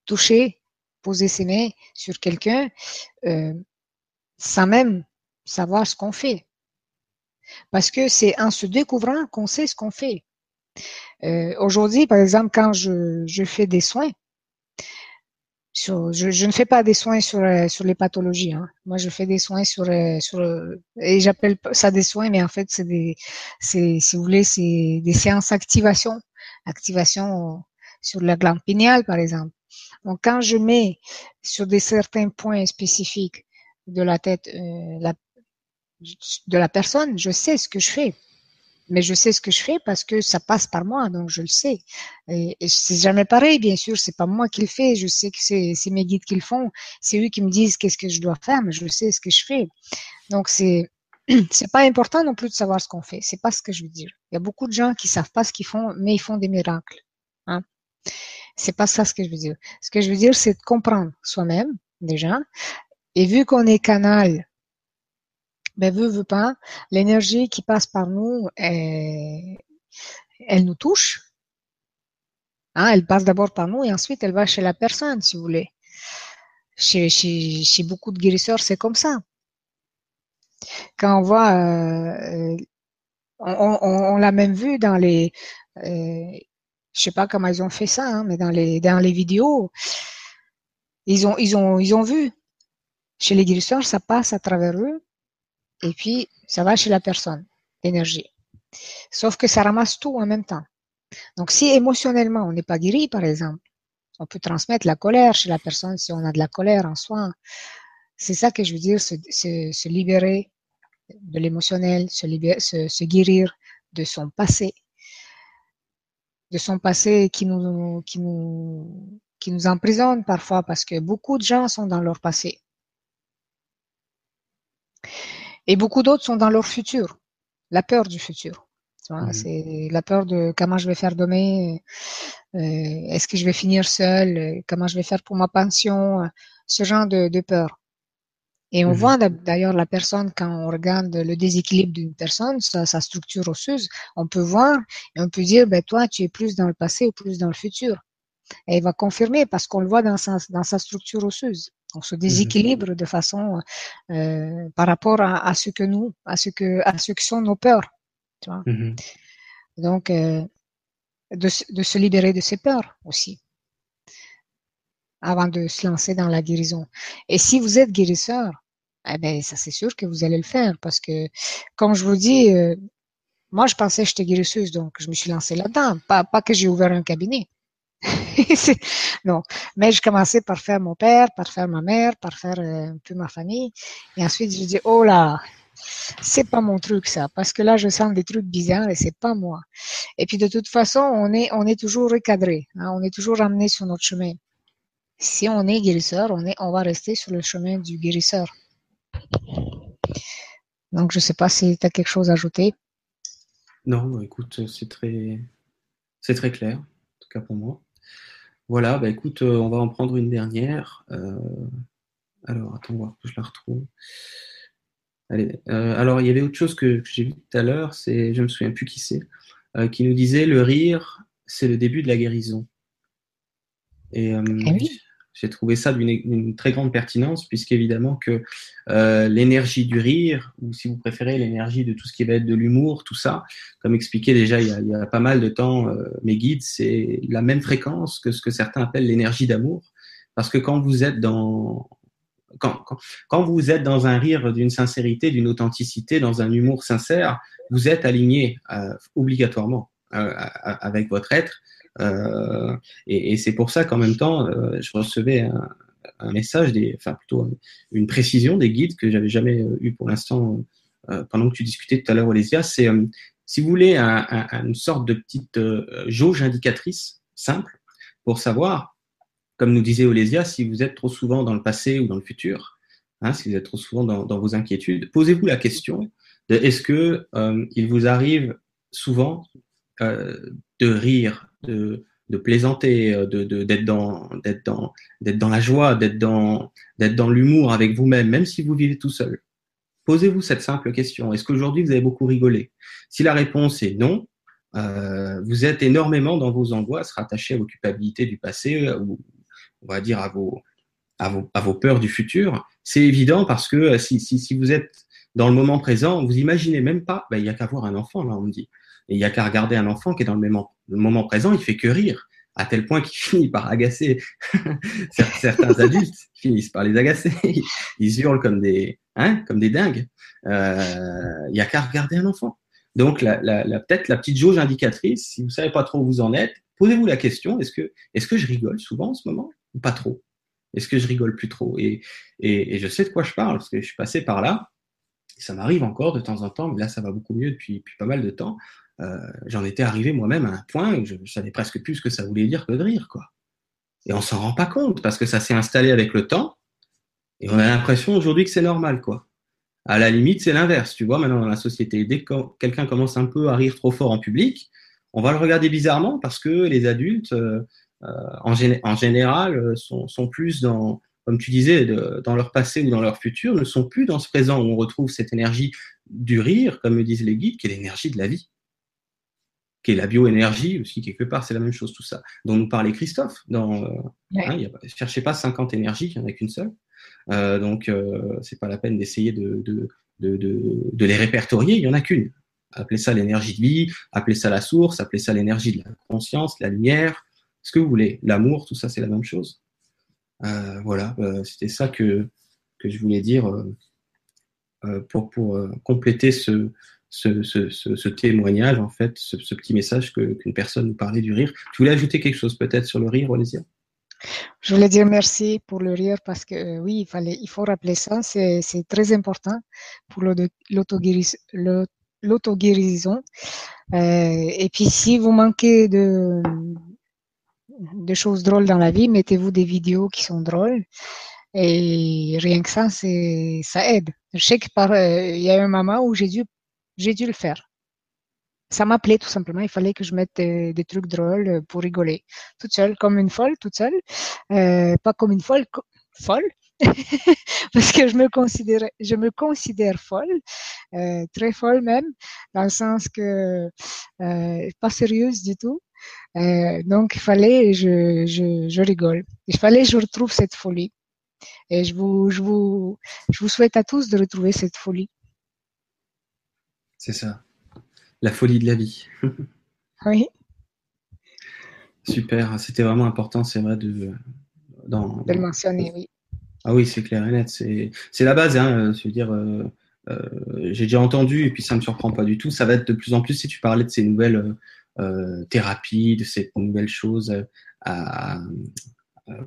toucher, poser ses mains sur quelqu'un euh, sans même savoir ce qu'on fait. Parce que c'est en se découvrant qu'on sait ce qu'on fait. Euh, Aujourd'hui, par exemple, quand je fais des soins, sur, je, je, ne fais pas des soins sur, euh, sur les pathologies. Hein. Moi, je fais des soins sur, euh, sur et j'appelle ça des soins, mais en fait, c'est des, c'est, si vous voulez, c'est des séances activation, activation sur la glande pinéale, par exemple. Donc, quand je mets sur des certains points spécifiques de la tête, euh, de la personne, je sais ce que je fais mais je sais ce que je fais parce que ça passe par moi, donc je le sais. Et, c'est jamais pareil, bien sûr, c'est pas moi qui le fais, je sais que c'est mes guides qui le font, c'est eux qui me disent qu'est-ce que je dois faire, mais je sais ce que je fais. Donc c'est c'est pas important non plus de savoir ce qu'on fait, c'est pas ce que je veux dire. Il y a beaucoup de gens qui savent pas ce qu'ils font, mais ils font des miracles. Hein. C'est pas ça ce que je veux dire. Ce que je veux dire, c'est de comprendre soi-même déjà. Et vu qu'on est canal ben veut, veut pas, l'énergie qui passe par nous, elle, elle nous touche. Hein, elle passe d'abord par nous et ensuite elle va chez la personne, si vous voulez. Chez, chez, chez beaucoup de guérisseurs, c'est comme ça. Quand on voit, euh, on, on, on l'a même vu dans les, euh, je sais pas comment ils ont fait ça, hein, mais dans les dans les vidéos, ils ont ils ont ils ont vu. Chez les guérisseurs, ça passe à travers eux et puis ça va chez la personne, l'énergie. Sauf que ça ramasse tout en même temps. Donc si émotionnellement on n'est pas guéri, par exemple, on peut transmettre la colère chez la personne si on a de la colère en soi. C'est ça que je veux dire, se, libérer de l'émotionnel, se, guérir de son passé, de son passé qui nous emprisonne parfois parce que beaucoup de gens sont dans leur passé. Et beaucoup d'autres sont dans leur futur, la peur du futur. Mmh. C'est la peur de comment je vais faire demain, euh, est-ce que je vais finir seul, comment je vais faire pour ma pension, ce genre de, de peur. Et on mmh. voit d'ailleurs la personne quand on regarde le déséquilibre d'une personne, sa, sa, structure osseuse, on peut voir et on peut dire, ben toi, tu es plus dans le passé ou plus dans le futur. Et il va confirmer parce qu'on le voit dans sa, dans sa structure osseuse. On se déséquilibre de façon euh, par rapport à, à, ce que nous, à ce que, à ce que sont nos peurs. Tu vois? Mmh Donc, euh, de, de, se libérer de ces peurs aussi, avant de se lancer dans la guérison. Et si vous êtes guérisseur, eh ben, ça c'est sûr que vous allez le faire parce que, comme je vous dis, euh, moi je pensais que j'étais guérisseuse, donc je me suis lancée là-dedans. Pas, pas que j'ai ouvert un cabinet. non, mais je commençais par faire mon père, par faire ma mère, par faire euh, un peu ma famille. Et ensuite, je dis, oh là, c'est pas mon truc ça, parce que là, je sens des trucs bizarres et c'est pas moi. Et puis, de toute façon, on est, on est toujours recadré, hein, on est toujours amené sur notre chemin. Si on est guérisseur, on est, on va rester sur le chemin du guérisseur. Donc, je sais pas si tu as quelque chose à ajouter. Non, écoute, c'est très, c'est très clair, en tout cas pour moi. Voilà, bah écoute, euh, on va en prendre une dernière. Euh, alors, attends, voir que je la retrouve. Allez, euh, alors il y avait autre chose que, j'ai vu tout à l'heure, c'est, je me souviens plus qui c'est, qui nous disait le rire, c'est le début de la guérison. Et, oui j'ai trouvé ça d'une très grande pertinence, puisqu'évidemment que euh, l'énergie du rire, ou si vous préférez l'énergie de tout ce qui va être de l'humour, tout ça, comme expliqué déjà il y a, pas mal de temps, euh, mes guides, c'est la même fréquence que ce que certains appellent l'énergie d'amour, parce que quand vous êtes dans quand, quand, quand vous êtes dans un rire d'une sincérité, d'une authenticité, dans un humour sincère, vous êtes aligné euh, obligatoirement avec votre être. Euh, et, et c'est pour ça qu'en même temps, euh, je recevais un, un, message, des, enfin plutôt une précision des guides que j'avais jamais eu pour l'instant pendant que tu discutais tout à l'heure, Olésia. C'est, si vous voulez, un, un, une sorte de petite jauge indicatrice simple pour savoir, comme nous disait Olésia, si vous êtes trop souvent dans le passé ou dans le futur, hein, si vous êtes trop souvent dans, vos inquiétudes, posez-vous la question de est-ce que euh, il vous arrive souvent euh, de rire, de, de plaisanter, de, de, d'être dans, d'être dans, d'être dans la joie, d'être dans, dans l'humour avec vous-même, même si vous vivez tout seul. Posez-vous cette simple question. Est-ce qu'aujourd'hui vous avez beaucoup rigolé? Si la réponse est non, euh, vous êtes énormément dans vos angoisses rattachées à vos culpabilités du passé, ou on va dire à vos, à vos, à vos peurs du futur. C'est évident parce que si, si, si vous êtes dans le moment présent, vous imaginez même pas, ben, il y a qu'à voir un enfant, là, on me dit. Et il y a qu'à regarder un enfant qui est dans le, même, le moment présent, il fait que rire, à tel point qu'il finit par agacer certains adultes, finissent par les agacer. Ils hurlent comme des, hein, comme des dingues. Euh, il y a qu'à regarder un enfant. Donc, la, la, la peut-être la petite jauge indicatrice, si vous savez pas trop où vous en êtes, posez-vous la question est-ce que, est-ce que je rigole souvent en ce moment ou pas trop? Est-ce que je rigole plus trop? Et, et, et, je sais de quoi je parle parce que je suis passé par là. ça m'arrive encore de temps en temps, mais là, ça va beaucoup mieux depuis, depuis pas mal de temps. Euh, J'en étais arrivé moi-même à un point où je, je savais presque plus ce que ça voulait dire que de rire, quoi. Et on s'en rend pas compte parce que ça s'est installé avec le temps. Et on a l'impression aujourd'hui que c'est normal, quoi. À la limite, c'est l'inverse. Tu vois, maintenant dans la société, dès que quelqu'un commence un peu à rire trop fort en public, on va le regarder bizarrement parce que les adultes, euh, en, gé en, général, sont, sont, plus dans, comme tu disais, dans leur passé ou dans leur futur, ne sont plus dans ce présent où on retrouve cette énergie du rire, comme me disent les guides, qui est l'énergie de la vie, qui est la bioénergie aussi, quelque part, c'est la même chose, tout ça, dont nous parlait Christophe. Dans, euh, ouais. hein, ne cherchez pas 50 énergies, il n'y en a qu'une seule. Euh, donc, euh, c'est pas la peine d'essayer de, de, de, de, les répertorier, il y en a qu'une. Appelez ça l'énergie de vie, appelez ça la source, appelez ça l'énergie de la conscience, la lumière, ce que vous voulez. L'amour, tout ça, c'est la même chose. Euh, voilà, c'était ça que, que je voulais dire pour, pour compléter ce, ce, témoignage, en fait, ce, petit message qu'une qu personne nous parlait du rire. Tu voulais ajouter quelque chose peut-être sur le rire, Olésia je voulais dire merci pour le rire parce que euh, oui, il faut rappeler ça, c'est très important pour l'auto-guérison. Euh, et puis si vous manquez de, choses drôles dans la vie, mettez-vous des vidéos qui sont drôles. Et rien que ça, ça aide. Je sais par, euh, y a un moment où j'ai dû, j'ai dû le faire ça m'appelait tout simplement. Il fallait que je mette des, des, trucs drôles pour rigoler, toute seule, comme une folle, toute seule, euh, pas comme une folle, folle, parce que je me considère, je me considère folle, euh, très folle même, dans le sens que euh, pas sérieuse du tout. Euh, donc il fallait, je, je, je rigole. Il fallait je retrouve cette folie. Et je vous, je vous, je vous souhaite à tous de retrouver cette folie. C'est ça la folie de la vie. oui. Super, c'était vraiment important, c'est vrai, de, dans, de le mentionner, oui. Ah oui, c'est clair et net, c'est la base, hein, je veux dire, euh, euh, j'ai déjà entendu, et puis ça me surprend pas du tout, ça va être de plus en plus, si tu parlais de ces nouvelles euh, thérapies, de ces nouvelles choses à,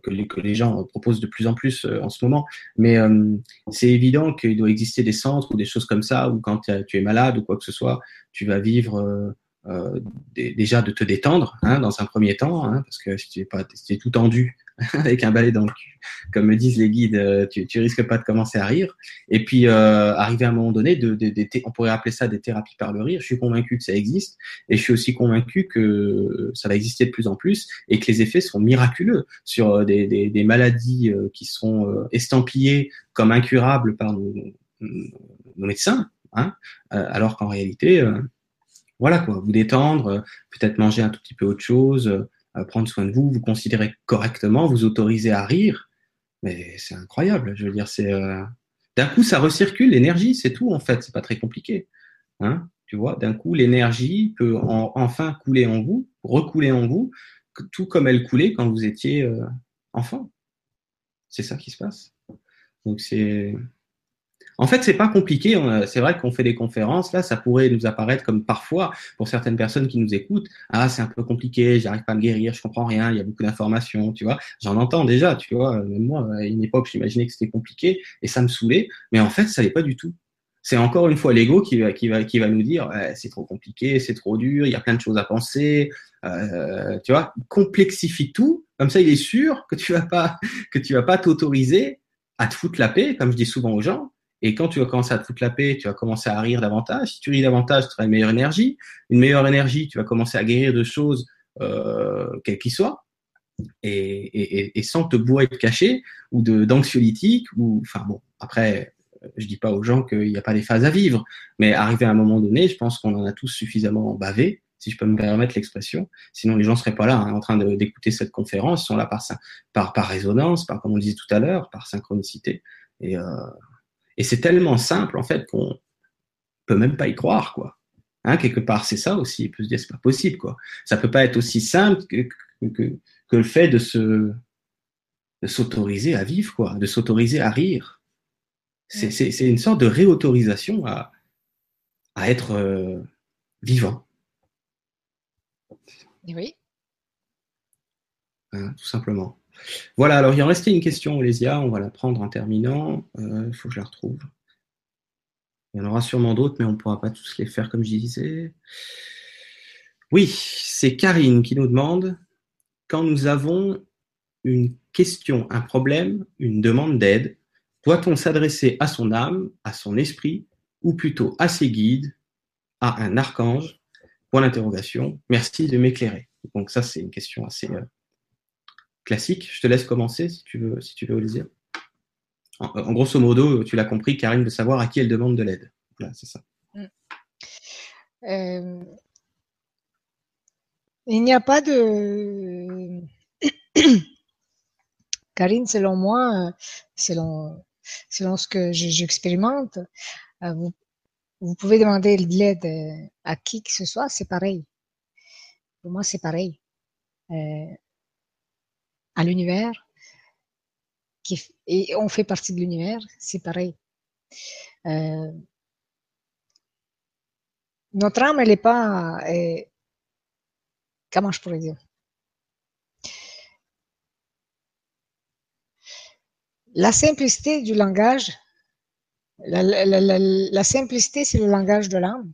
que les, que les gens proposent de plus en plus euh, en ce moment. Mais euh, c'est évident qu'il doit exister des centres ou des choses comme ça où quand tu es malade ou quoi que ce soit, tu vas vivre euh, euh, déjà de te détendre hein, dans un premier temps, hein, parce que si tu es, pas, si es tout tendu avec un balai dans le cul, comme me disent les guides, euh, tu, tu risques pas de commencer à rire. Et puis, euh, arriver à un moment donné, de, de, de, on pourrait appeler ça des thérapies par le rire. Je suis convaincu que ça existe, et je suis aussi convaincu que ça va exister de plus en plus, et que les effets sont miraculeux sur euh, des, des, des maladies qui sont estampillées comme incurables par nos, nos médecins, hein, alors qu'en réalité, voilà quoi, vous détendre, peut-être manger un tout petit peu autre chose prendre soin de vous, vous considérer correctement, vous autoriser à rire. Mais c'est incroyable. Je veux dire, c'est euh... d'un coup ça recircule l'énergie, c'est tout en fait. C'est pas très compliqué. Hein tu vois, d'un coup l'énergie peut en, enfin couler en vous, recouler en vous, tout comme elle coulait quand vous étiez euh, enfant. C'est ça qui se passe. Donc c'est en fait, c'est pas compliqué. C'est vrai qu'on fait des conférences. Là, ça pourrait nous apparaître comme parfois, pour certaines personnes qui nous écoutent, ah, c'est un peu compliqué, j'arrive pas à me guérir, je comprends rien, il y a beaucoup d'informations, tu vois. J'en entends déjà, tu vois. Même moi, à une époque, j'imaginais que c'était compliqué et ça me saoulait. Mais en fait, ça n'est pas du tout. C'est encore une fois l'ego qui va, qui va, qui va nous dire, c'est trop compliqué, c'est trop dur, il y a plein de choses à penser, euh, tu vois. Complexifie tout. Comme ça, il est sûr que tu vas pas, que tu vas pas t'autoriser à te foutre la paix, comme je dis souvent aux gens, et quand tu vas commencer à te foutre la paix, tu vas commencer à rire davantage. Si tu ris davantage, tu auras une meilleure énergie. Une meilleure énergie, tu vas commencer à guérir de choses, euh, quelles qu'ils soient, et, et, et, sans te bourrer de cachet ou de d'anxiolytique. Ou, enfin bon, après, je dis pas aux gens qu'il n'y a pas des phases à vivre, mais arrivé à un moment donné, je pense qu'on en a tous suffisamment bavé, si je peux me permettre l'expression. Sinon, les gens seraient pas là hein, en train d'écouter cette conférence. Ils sont là par, par, par résonance, par, comme on disait tout à l'heure, par synchronicité. Et, euh, et c'est tellement simple, en fait, qu'on peut même pas y croire, quoi. Hein, quelque part, c'est ça aussi. Il peut se dire, c'est pas possible, quoi. Ça peut pas être aussi simple que, que, que le fait de se, de s'autoriser à vivre, quoi, de s'autoriser à rire. C'est, c'est, c'est une sorte de réautorisation à, à être euh, vivant. Oui. Hein, tout simplement. Voilà, alors il en restait une question, Olésia, on va la prendre en terminant. Il euh, faut que je la retrouve. Il y en aura sûrement d'autres, mais on ne pourra pas tous les faire comme je disais. Oui, c'est Karine qui nous demande quand nous avons une question, un problème, une demande d'aide, doit-on s'adresser à son âme, à son esprit, ou plutôt à ses guides, à un archange? Point d'interrogation. Merci de m'éclairer. Donc ça, c'est une question assez euh, classique. Je te laisse commencer si tu veux, si tu veux, Olivier. En, en, grosso modo, tu l'as compris, Karine veut savoir à qui elle demande de l'aide. Voilà, c'est ça. Euh, il n'y a pas de. Karine, selon moi, selon, selon ce que j'expérimente, euh, vous, vous pouvez demander de l'aide à qui que ce soit, c'est pareil. Pour moi, c'est pareil. Euh, à l'univers, et on fait partie de l'univers, c'est pareil. Euh, notre âme, elle n'est pas. Comment je pourrais dire? La simplicité du langage, la, la, la, la simplicité, c'est le langage de l'âme.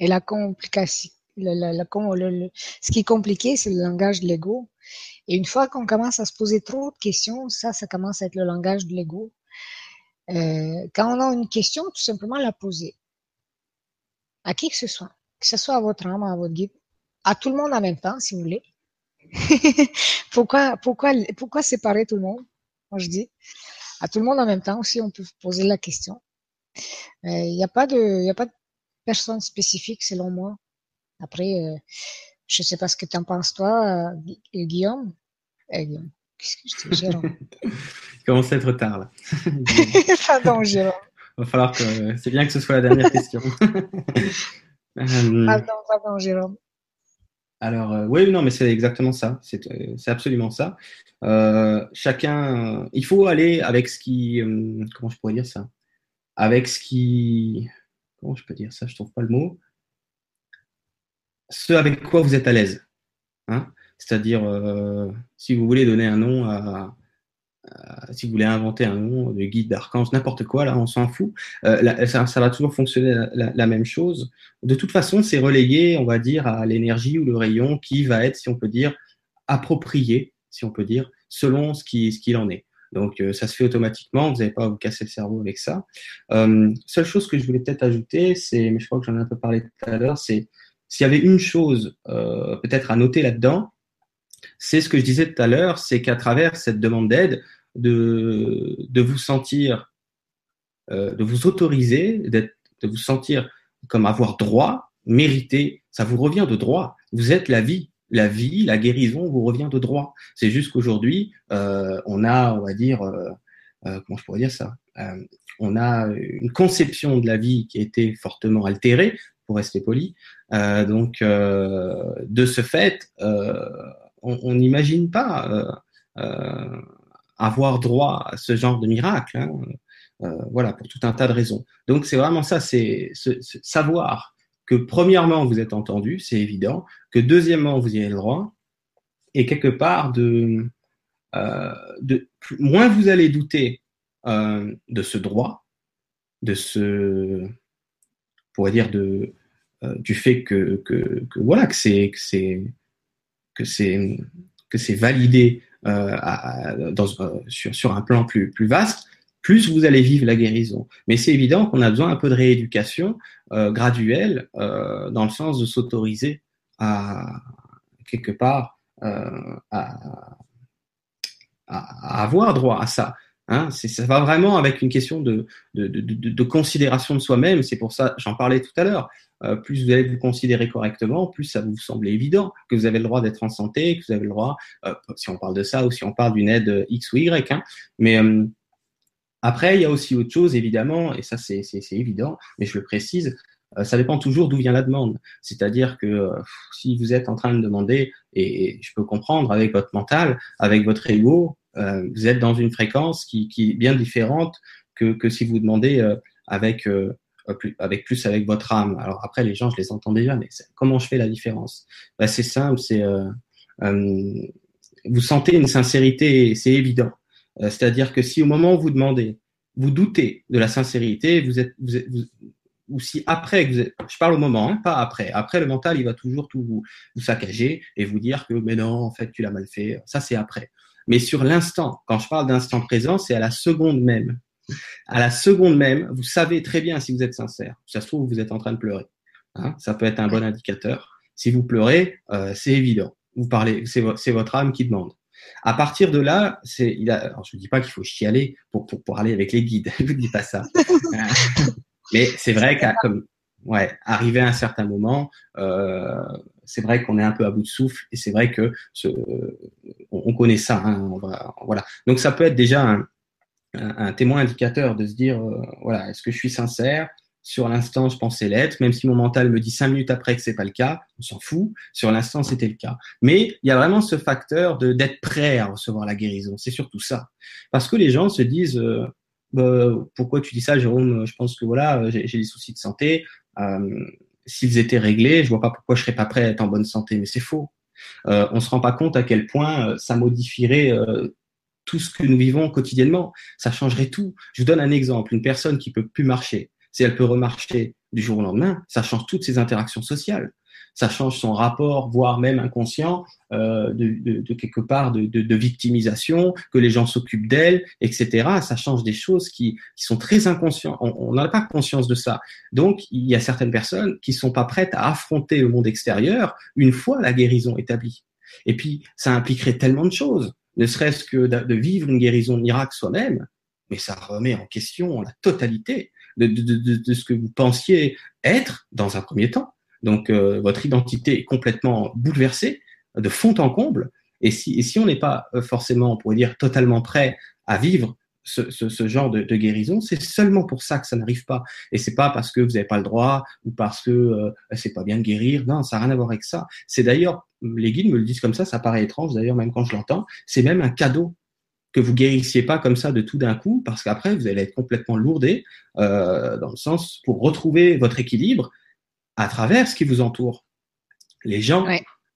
Et la complication, ce qui est compliqué, c'est le langage de l'ego. Et une fois qu'on commence à se poser trop de questions, ça, ça commence à être le langage de l'ego. Euh, quand on a une question, tout simplement la poser. À qui que ce soit. Que ce soit à votre âme, à votre guide. À tout le monde en même temps, si vous voulez. pourquoi, pourquoi, pourquoi séparer tout le monde? Moi, je dis? À tout le monde en même temps aussi, on peut poser la question. Il euh, n'y a pas de, il a pas de personne spécifique, selon moi. Après, euh, je ne sais pas ce que tu en penses, toi, euh, Guillaume. Eh, Guillaume. Qu'est-ce que je dis, Jérôme? Il commence à être tard, là. Pardon, Jérôme. Il va falloir que. C'est bien que ce soit la dernière question. euh... Pardon, pardon, Jérôme. Alors, euh, oui, non, mais c'est exactement ça. C'est euh, absolument ça. Euh, chacun. il faut aller avec ce qui. comment je pourrais dire ça? Avec ce qui. Comment je peux dire ça? Je trouve pas le mot ce avec quoi vous êtes à l'aise. Hein? C'est-à-dire, euh, si vous voulez donner un nom à, si vous voulez inventer un nom de guide, d'archange, n'importe quoi, là, on s'en fout. Euh, là, ça, va toujours fonctionner la, même chose. De toute façon, c'est relayé, on va dire, à l'énergie ou le rayon qui va être, si on peut dire, approprié, si on peut dire, selon ce qu'il ce en est. Donc, euh, ça se fait automatiquement. Vous n'avez pas à vous casser le cerveau avec ça. Seule chose que je voulais peut-être ajouter, c'est, mais je crois que j'en ai un peu parlé tout à l'heure, c'est s'il y avait une chose euh, peut-être à noter là-dedans, c'est ce que je disais tout à l'heure, c'est qu'à travers cette demande d'aide, de, vous sentir, euh, de vous autoriser, de vous sentir comme avoir droit, mérité, ça vous revient de droit. Vous êtes la vie. La vie, la guérison vous revient de droit. C'est juste qu'aujourd'hui, euh, on a, on va dire, comment je pourrais dire ça On a une conception de la vie qui a été fortement altérée, pour rester poli. Euh, donc, euh, de ce fait, euh, on n'imagine pas, avoir droit à ce genre de miracle. Hein. Voilà, pour tout un tas de raisons. Donc c'est vraiment ça, c'est savoir que premièrement vous êtes entendu, c'est évident, que deuxièmement vous y avez le droit, et quelque part de, moins vous allez douter de ce droit, de ce, pourrait dire de du fait que, que, voilà que c'est que c'est que c'est validé euh, euh, sur, sur un plan plus, plus vaste, plus vous allez vivre la guérison. Mais c'est évident qu'on a besoin un peu de rééducation euh, graduelle euh, dans le sens de s'autoriser à quelque part euh, à, à, avoir droit à ça. Hein, ça va vraiment avec une question de, de, de, de considération de soi-même. C'est pour ça, j'en parlais tout à l'heure. Euh, plus vous allez vous considérer correctement, plus ça vous semble évident que vous avez le droit d'être en santé, que vous avez le droit, euh, si on parle de ça ou si on parle d'une aide X ou Y. Hein, mais euh, après, il y a aussi autre chose, évidemment, et ça c'est évident, mais je le précise, euh, ça dépend toujours d'où vient la demande. C'est-à-dire que euh, si vous êtes en train de demander, et, je peux comprendre avec votre mental, avec votre ego, euh, vous êtes dans une fréquence qui, qui est bien différente que, que si vous demandez avec avec plus avec votre âme. Alors après, les gens, je les entends déjà, mais comment je fais la différence? Ben, C'est simple, c'est euh, vous sentez une sincérité, c'est évident. C'est-à-dire que si au moment où vous demandez, vous doutez de la sincérité, vous êtes, ou si après, je parle au moment, hein, pas après. Après, le mental, il va toujours tout vous, vous, saccager et vous dire que, mais non, en fait, tu l'as mal fait. Ça, c'est après. Mais sur l'instant, quand je parle d'instant présent, c'est à la seconde même. À la seconde même, vous savez très bien si vous êtes sincère. Ça se trouve, vous êtes en train de pleurer. Hein, ça peut être un bon indicateur. Si vous pleurez, euh, c'est évident. Vous parlez, c'est votre âme qui demande. À partir de là, c'est, il a, alors je ne dis pas qu'il faut chialer pour, pour, pour aller avec les guides. je ne vous dis pas ça. Mais c'est vrai qu'à comme ouais, arrivé à un certain moment, euh, c'est vrai qu'on est un peu à bout de souffle et c'est vrai que ce, on, on, connaît ça. Hein, on va, voilà. Donc ça peut être déjà un, un, témoin indicateur de se dire euh, voilà, est-ce que je suis sincère? Sur l'instant, je pensais l'être, même si mon mental me dit cinq minutes après que c'est pas le cas, on s'en fout. Sur l'instant, c'était le cas. Mais il y a vraiment ce facteur de d'être prêt à recevoir la guérison. C'est surtout ça, parce que les gens se disent euh, bah, pourquoi tu dis ça, Jérôme? Je pense que voilà, j'ai des soucis de santé. Euh, S'ils étaient réglés, je vois pas pourquoi je serais pas prêt à être en bonne santé. Mais c'est faux. Euh, on se rend pas compte à quel point euh, ça modifierait euh, tout ce que nous vivons quotidiennement. Ça changerait tout. Je vous donne un exemple. Une personne qui peut plus marcher, si elle peut remarcher du jour au lendemain, ça change toutes ses interactions sociales ça change son rapport, voire même inconscient, euh, de, de, de, quelque part de, de, victimisation, que les gens s'occupent d'elle, etc. Ça change des choses qui, qui sont très inconscientes. On n'a pas conscience de ça. Donc, il y a certaines personnes qui sont pas prêtes à affronter le monde extérieur une fois la guérison établie. Et puis, ça impliquerait tellement de choses, ne serait-ce que de, vivre une guérison miracle soi-même, mais ça remet en question la totalité de, de, de, de, ce que vous pensiez être dans un premier temps. Donc, euh, votre identité est complètement bouleversée de fond en comble. Et si, et si on n'est pas euh, forcément, on pourrait dire, totalement prêt à vivre ce, ce, ce genre de, de guérison, c'est seulement pour ça que ça n'arrive pas. Et c'est pas parce que vous n'avez pas le droit ou parce que euh, c'est pas bien de guérir. Non, ça n'a rien à voir avec ça. C'est d'ailleurs, les guides me le disent comme ça, ça paraît étrange d'ailleurs, même quand je l'entends, c'est même un cadeau que vous guérissiez pas comme ça de tout d'un coup, parce qu'après vous allez être complètement lourdé, euh, dans le sens pour retrouver votre équilibre à travers ce qui vous entoure. Les gens,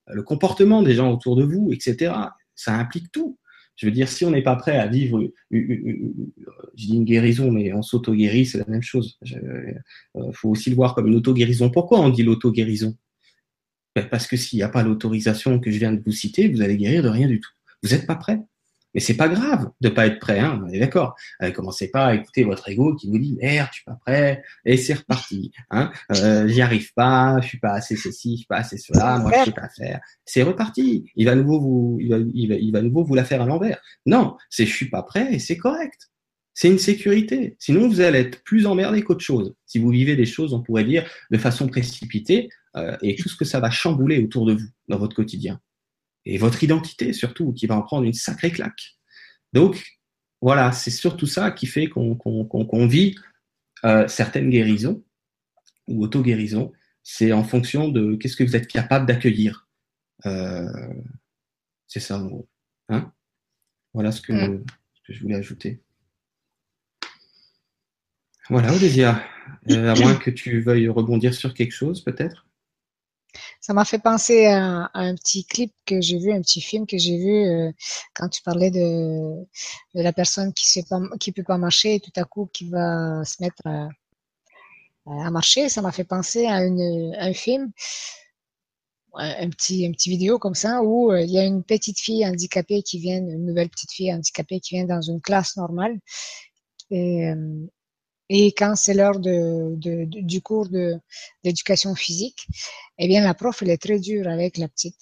le comportement des gens autour de vous, etc. Ça implique tout. Je veux dire, si on n'est pas prêt à vivre, je dis une guérison, mais on s'auto-guérit, c'est la même chose. Il euh, faut aussi le voir comme une auto-guérison. Pourquoi on dit l'auto-guérison? Ben, Parce que s'il n'y a pas l'autorisation que je viens de vous citer, vous allez guérir de rien du tout. Vous n'êtes pas prêt. Mais c'est pas grave de pas être prêt, hein, on est d'accord. Euh, commencez pas à écouter votre ego qui vous dit merde, je suis pas prêt, et c'est reparti. Hein, euh, J'y arrive pas, je suis pas assez ceci, je suis pas assez cela, moi je sais pas faire. C'est reparti. Il va nouveau vous, il va, il va, il va nouveau vous la faire à l'envers. Non, c'est je suis pas prêt et c'est correct. C'est une sécurité. Sinon, vous allez être plus emmerdé qu'autre chose. Si vous vivez des choses, on pourrait dire, de façon précipitée, euh, et tout ce que ça va chambouler autour de vous dans votre quotidien et votre identité surtout, qui va en prendre une sacrée claque. Donc, voilà, c'est surtout ça qui fait qu'on qu qu vit euh, certaines guérisons ou auto-guérisons. C'est en fonction de qu'est-ce que vous êtes capable d'accueillir. Euh, c'est ça en gros. Hein voilà ce que, mm. ce que je voulais ajouter. Voilà, Odésia, euh, à moins que tu veuilles rebondir sur quelque chose, peut-être. Ça m'a fait penser à, un petit clip que j'ai vu, un petit film que j'ai vu euh, quand tu parlais de, de la personne qui ne qui peut pas marcher et tout à coup qui va se mettre à, à marcher. Ça m'a fait penser à, une, un film, un petit, un vidéo comme ça où euh, il y a une petite fille handicapée qui vient, une nouvelle petite fille handicapée qui vient dans une classe normale. Et, et quand c'est l'heure de, de, du cours d'éducation physique, eh bien, la prof, elle est très dure avec la petite.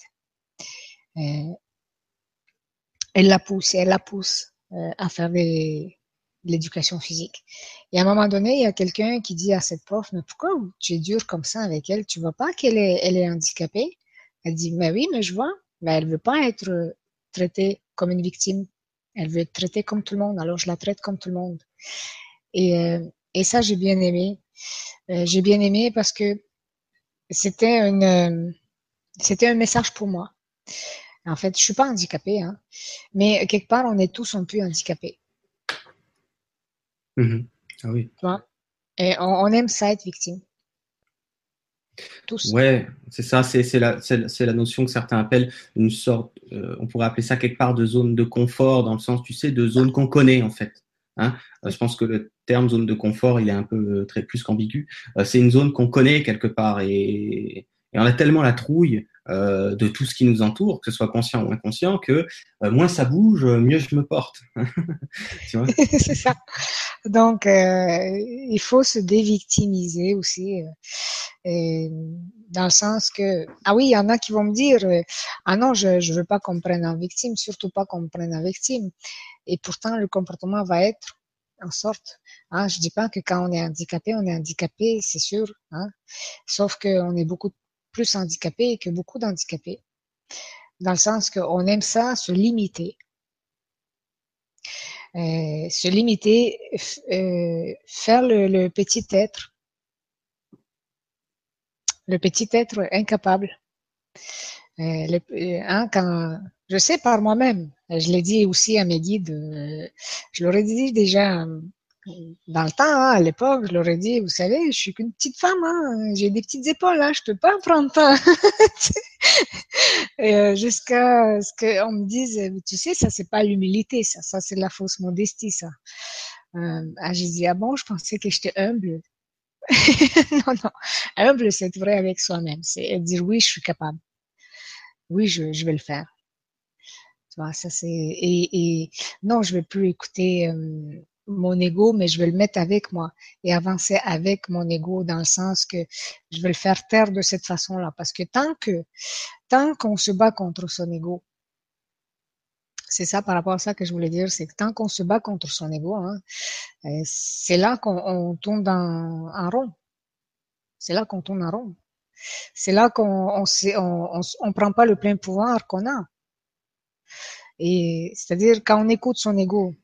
Euh, elle la pousse, elle la pousse euh, à faire de l'éducation physique. Et à un moment donné, il y a quelqu'un qui dit à cette prof, mais pourquoi tu es dur comme ça avec elle? Tu vois pas qu'elle est, elle est handicapée? Elle dit, mais oui, mais je vois. Mais elle veut pas être traitée comme une victime. Elle veut être traitée comme tout le monde. Alors, je la traite comme tout le monde. Et euh, et ça, j'ai bien aimé. Euh, j'ai bien aimé parce que c'était une, euh, c'était un message pour moi. En fait, je suis pas handicapée, hein, mais quelque part, on est tous un peu handicapés. Mm-hmm. Ah oui. Et on, aime ça être victime. Tous. Ouais, c'est ça, c'est la, la, notion que certains appellent une sorte, euh, on pourrait appeler ça quelque part de zone de confort, dans le sens, tu sais, de zone qu'on connaît en fait. Hein. je pense que le terme zone de confort, il est un peu euh, très plus qu'ambigu. Euh, c'est une zone qu'on connaît quelque part et, on a tellement la trouille euh, de tout ce qui nous entoure, que ce soit conscient ou inconscient, que moins ça bouge, mieux je me porte. c'est ça. Donc, il faut se dévictimiser aussi, dans le sens que, ah oui, il y en a qui vont me dire, ah non, je ne veux pas qu'on prenne en victime, surtout pas qu'on prenne en victime. Et pourtant, le comportement va être en sorte. Hein, je dis pas que quand on est handicapé, on est handicapé, c'est sûr. Hein, sauf qu'on est beaucoup plus handicapé que beaucoup d'handicapés. Dans le sens qu'on aime ça, se limiter. Euh, se limiter, euh, faire le, petit être, le petit être incapable. Euh, hein, quand, je sais par moi-même, je l'ai dit aussi à mes guides, je leur ai dit déjà dans le temps, hein, à l'époque, je leur ai dit, vous savez, je suis qu'une petite femme, hein, j'ai des petites épaules, hein, je peux pas prendre ça. Euh, jusqu'à ce qu'on me dise, tu sais, ça c'est pas l'humilité, ça, ça c'est la fausse modestie, ça. ah, j'ai dit, ah bon, je pensais que j'étais humble. non, non, humble, c'est vrai avec soi-même, c'est dire oui, je suis capable. Oui, je, je vais le faire ça c'est et, et, non, je vais plus écouter euh, mon ego, mais je vais le mettre avec moi et avancer avec mon ego dans le sens que je vais le faire taire de cette façon-là, parce que tant que tant qu'on se bat contre son ego, c'est ça par rapport à ça que je voulais dire, c'est que tant qu'on se bat contre son ego, hein, euh, c'est là qu'on tourne en, en rond. C'est là qu'on tourne en rond. C'est là qu'on on, on, on prend pas le plein pouvoir qu'on a. Et c'est-à-dire quand on écoute son ego,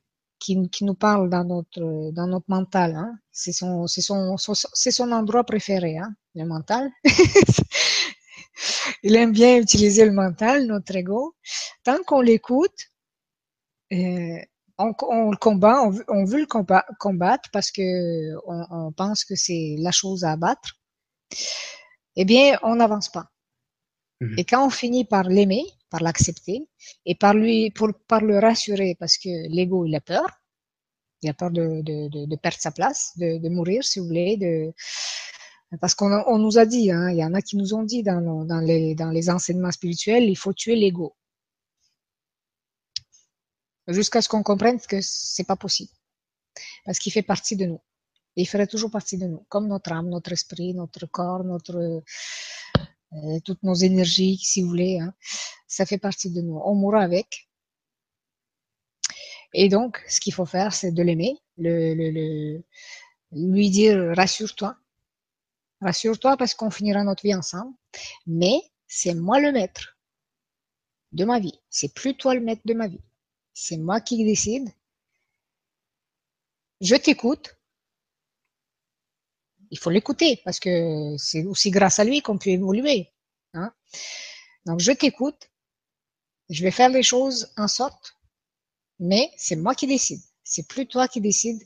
qui, qui, nous parle dans notre dans notre mental, hein, c'est son son, c'est son endroit préféré, hein, le mental. Il aime bien utiliser le mental, notre ego. Tant qu'on l'écoute, euh, on, on, le combat, on, on veut le combat, combattre parce que on, on pense que c'est la chose à abattre. Eh bien, on n'avance pas. Mmh. Et quand on finit par l'aimer, par l'accepter et par lui, pour, par le rassurer parce que l'ego, il a peur. Il a peur de, de, perdre sa place, de, mourir, si vous voulez, de, parce qu'on on nous a dit, hein, il y en a qui nous ont dit dans, dans, les, dans les enseignements spirituels, il faut tuer l'ego. Jusqu'à ce qu'on comprenne que c'est pas possible. Parce qu'il fait partie de nous. il ferait toujours partie de nous, comme notre âme, notre esprit, notre corps, notre, toutes nos énergies, si vous voulez. Hein. Ça fait partie de nous. On mourra avec. Et donc, ce qu'il faut faire, c'est de l'aimer, lui dire rassure-toi, rassure-toi parce qu'on finira notre vie ensemble. Mais c'est moi le maître de ma vie. C'est plus toi le maître de ma vie. C'est moi qui décide. Je t'écoute, il faut l'écouter parce que c'est aussi grâce à lui qu'on peut évoluer. Hein. Donc je t'écoute, je vais faire les choses en sorte Mais c'est moi qui décide. C'est plus toi qui décide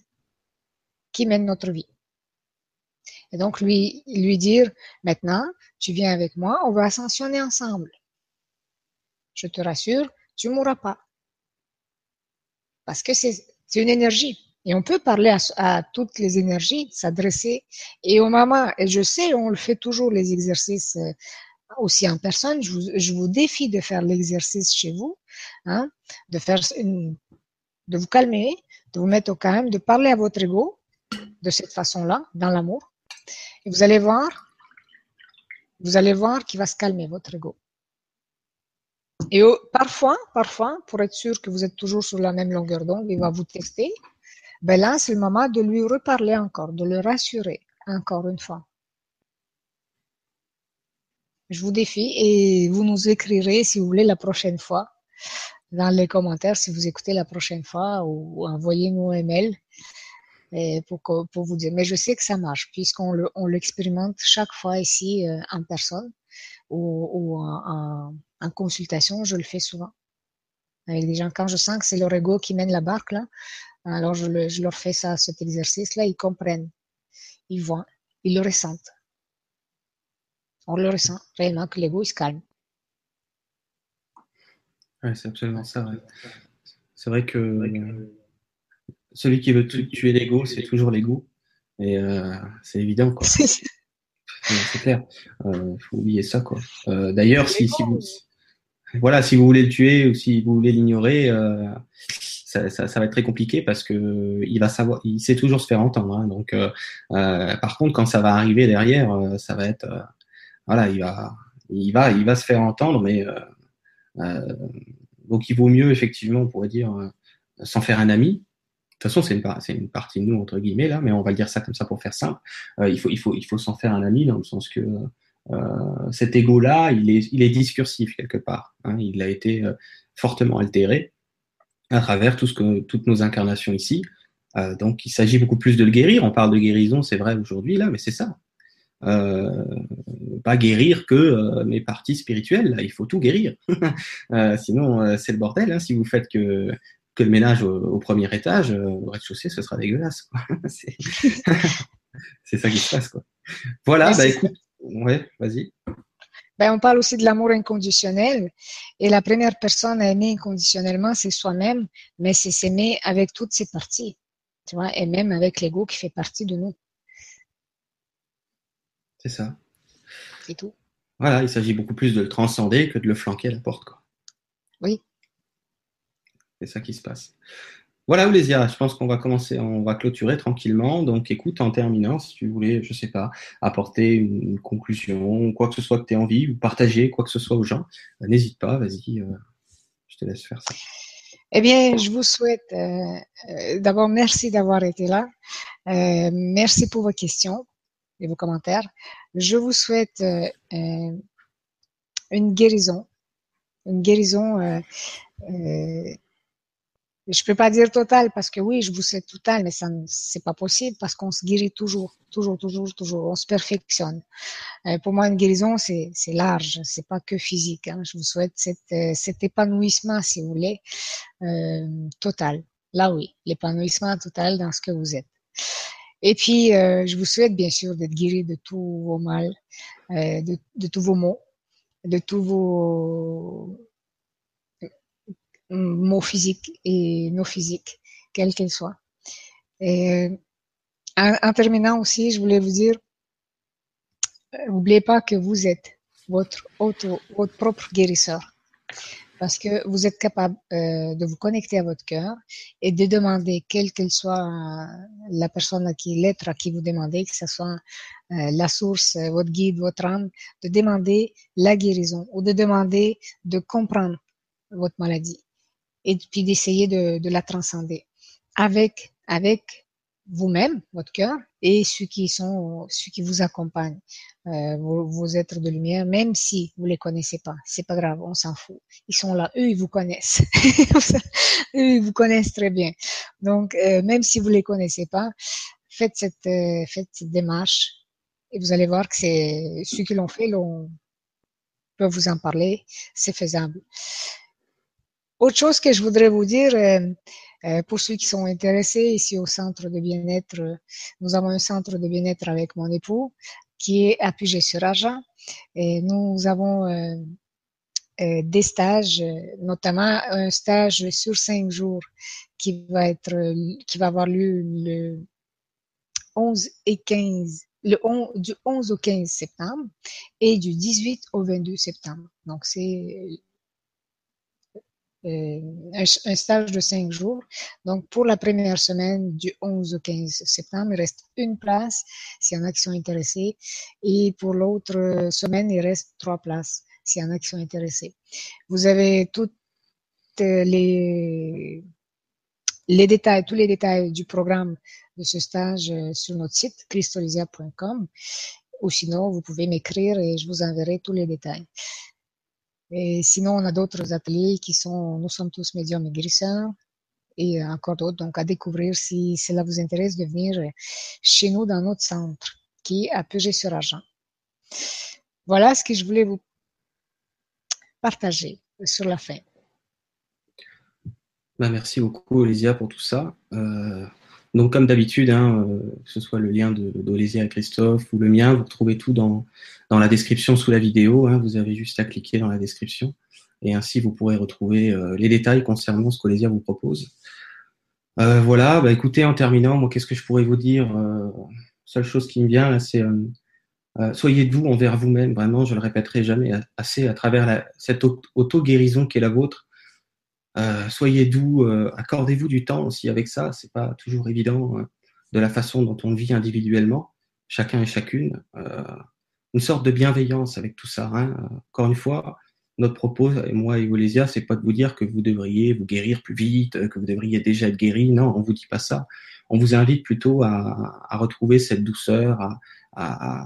qui mène notre vie. Et donc lui, lui dire, maintenant, tu viens avec moi, on va ascensionner ensemble. Je te rassure, tu mourras pas. Parce que c'est une énergie. Et on peut parler à, toutes les énergies, s'adresser. Et au moment, et je sais, on le fait toujours les exercices euh, aussi en personne. Je vous, défie de faire l'exercice chez vous, hein, de faire de vous calmer, de vous mettre au calme, de parler à votre ego de cette façon-là, dans l'amour. Et vous allez voir, vous allez voir qu'il va se calmer votre ego. Et parfois, parfois, pour être sûr que vous êtes toujours sur la même longueur d'onde, il va vous tester. Ben là, c'est le moment de lui reparler encore, de le rassurer encore une fois. Je vous défie et vous nous écrirez si vous voulez la prochaine fois dans les commentaires si vous écoutez la prochaine fois ou envoyez-nous un mail et pour, pour vous dire. Mais je sais que ça marche puisqu'on on l'expérimente chaque fois ici euh, en personne ou, en, consultation. Je le fais souvent avec des gens. Quand je sens que c'est leur ego qui mène la barque là, alors je, le, je leur fais ça, cet exercice-là. Ils comprennent, ils voient, ils le ressentent. On le ressent réellement que l'ego il se calme. Ouais, c'est absolument ça. C'est vrai que celui qui veut tuer l'ego, c'est toujours l'ego. Et euh, c'est évident, quoi. c'est clair. Il euh, faut oublier ça, quoi. Euh, d'ailleurs, si, si vous, voilà, si vous voulez le tuer ou si vous voulez l'ignorer, ça, va être très compliqué parce que il va savoir, il sait toujours se faire entendre. Hein, donc, par contre, quand ça va arriver derrière, ça va être, voilà, il va, il va, il va se faire entendre, mais donc il vaut mieux effectivement, on pourrait dire, s'en faire un ami, de toute façon, c'est une, partie de nous, entre guillemets, là, mais on va dire ça comme ça pour faire simple. Euh, il faut, il faut, il faut s'en faire un ami dans le sens que euh, cet ego-là, il est, il est discursif quelque part. Hein, il a été euh, fortement altéré à travers tout ce que, toutes nos incarnations ici. Euh, donc, il s'agit beaucoup plus de le guérir. On parle de guérison, c'est vrai aujourd'hui, là, mais c'est ça. Euh, pas guérir que mes parties spirituelles. Là. Il faut tout guérir. sinon, c'est le bordel. Hein, si vous faites que que le ménage au, premier étage, euh, au rez-de-chaussée, ce sera dégueulasse. c'est ça qui se passe. Quoi. Voilà, bah, écoute, ouais, vas-y. Ben, on parle aussi de l'amour inconditionnel. Et la première personne à aimer inconditionnellement, c'est soi-même, mais c'est s'aimer avec toutes ses parties. Tu vois, et même avec l'ego qui fait partie de nous. C'est ça. C'est tout. Voilà, il s'agit beaucoup plus de le transcender que de le flanquer à la porte. Quoi. Oui. C'est ça qui se passe. Voilà, Oulésia, je pense qu'on va commencer, on va clôturer tranquillement. Donc, écoute, en terminant, si tu voulais, je sais pas, apporter une conclusion, quoi que ce soit que tu aies envie, ou partager quoi que ce soit aux gens, euh, n'hésite pas, vas-y, euh, je te laisse faire ça. Eh bien, je vous souhaite euh, d'abord merci d'avoir été là. merci pour vos questions et vos commentaires. Je vous souhaite une guérison, une guérison je peux pas dire total parce que oui, je vous souhaite total, mais ça, c'est pas possible parce qu'on se guérit toujours, toujours, toujours, toujours. On se perfectionne. Euh, pour moi, une guérison, c'est, c'est large, c'est pas que physique. Hein. Je vous souhaite cet, euh, cet épanouissement, si vous voulez, euh, total. Là, oui, l'épanouissement total dans ce que vous êtes. Et puis, euh, je vous souhaite bien sûr d'être guéri de tous vos mal, euh, de, de tous vos maux, de tous vos mots physiques et nos physiques, quels qu'ils soient. Et en, terminant aussi, je voulais vous dire, n'oubliez pas que vous êtes votre auto, votre propre guérisseur. Parce que vous êtes capable euh, de vous connecter à votre cœur et de demander, quelle qu'elle soit la personne à qui, l'être à qui vous demandez, que ce soit euh, la source, votre guide, votre âme, de demander la guérison ou de demander de comprendre votre maladie et puis d'essayer de, de, la transcender avec, avec vous-même, votre cœur, et ceux qui sont, ceux qui vous accompagnent, euh, vos, vos, êtres de lumière, même si vous les connaissez pas, c'est pas grave, on s'en fout. Ils sont là, eux, ils vous connaissent, eux, ils vous connaissent très bien. Donc, euh, même si vous les connaissez pas, faites cette, euh, faites cette démarche, et vous allez voir que c'est ceux qui l'ont fait, l'ont peuvent vous en parler, c'est faisable. Autre chose que je voudrais vous dire, euh, pour ceux qui sont intéressés ici au centre de bien-être, nous avons un centre de bien-être avec mon époux qui est appuyé sur Argent. Et nous avons euh, des stages, notamment un stage sur cinq jours qui va être, qui va avoir lieu le 11 et 15, le 11, du 11 au 15 septembre et du 18 au 22 septembre. Donc, c'est euh, un, un, stage de cinq jours. Donc, pour la première semaine du 11 au 15 septembre, il reste une place s'il y en a qui sont intéressés. Et pour l'autre semaine, il reste trois places s'il y en a qui sont intéressés. Vous avez toutes les, les détails, tous les détails du programme de ce stage euh, sur notre site christolisia.com ou sinon vous pouvez m'écrire et je vous enverrai tous les détails. Et sinon, on a d'autres ateliers qui sont Nous sommes tous médiums et guérisseurs et encore d'autres. Donc, à découvrir si cela vous intéresse de venir chez nous dans notre centre qui est à Puget-sur-Argent. Voilà ce que je voulais vous partager sur la fin. Ben, merci beaucoup, Olésia, pour tout ça. Euh, donc, comme d'habitude, hein, euh, que ce soit le lien d'Olésia et Christophe ou le mien, vous retrouvez tout dans, dans la description sous la vidéo. Hein, vous avez juste à cliquer dans la description. Et ainsi, vous pourrez retrouver euh, les détails concernant ce qu'Olésia vous propose. Euh, voilà, bah, écoutez, en terminant, moi, qu'est-ce que je pourrais vous dire Seule chose qui me vient, c'est soyez doux envers vous-même, vraiment, je le répéterai jamais assez à travers cette auto-guérison qui est la vôtre. Euh, soyez doux, euh, accordez-vous du temps aussi avec ça, c'est pas toujours évident hein, de la façon dont on vit individuellement, chacun et chacune. une sorte de bienveillance avec tout ça. Hein. Encore une fois, notre propos, moi et Olésia, c'est pas de vous dire que vous devriez vous guérir plus vite, que vous devriez déjà être guéri. Non, on vous dit pas ça. On vous invite plutôt à, retrouver cette douceur, à,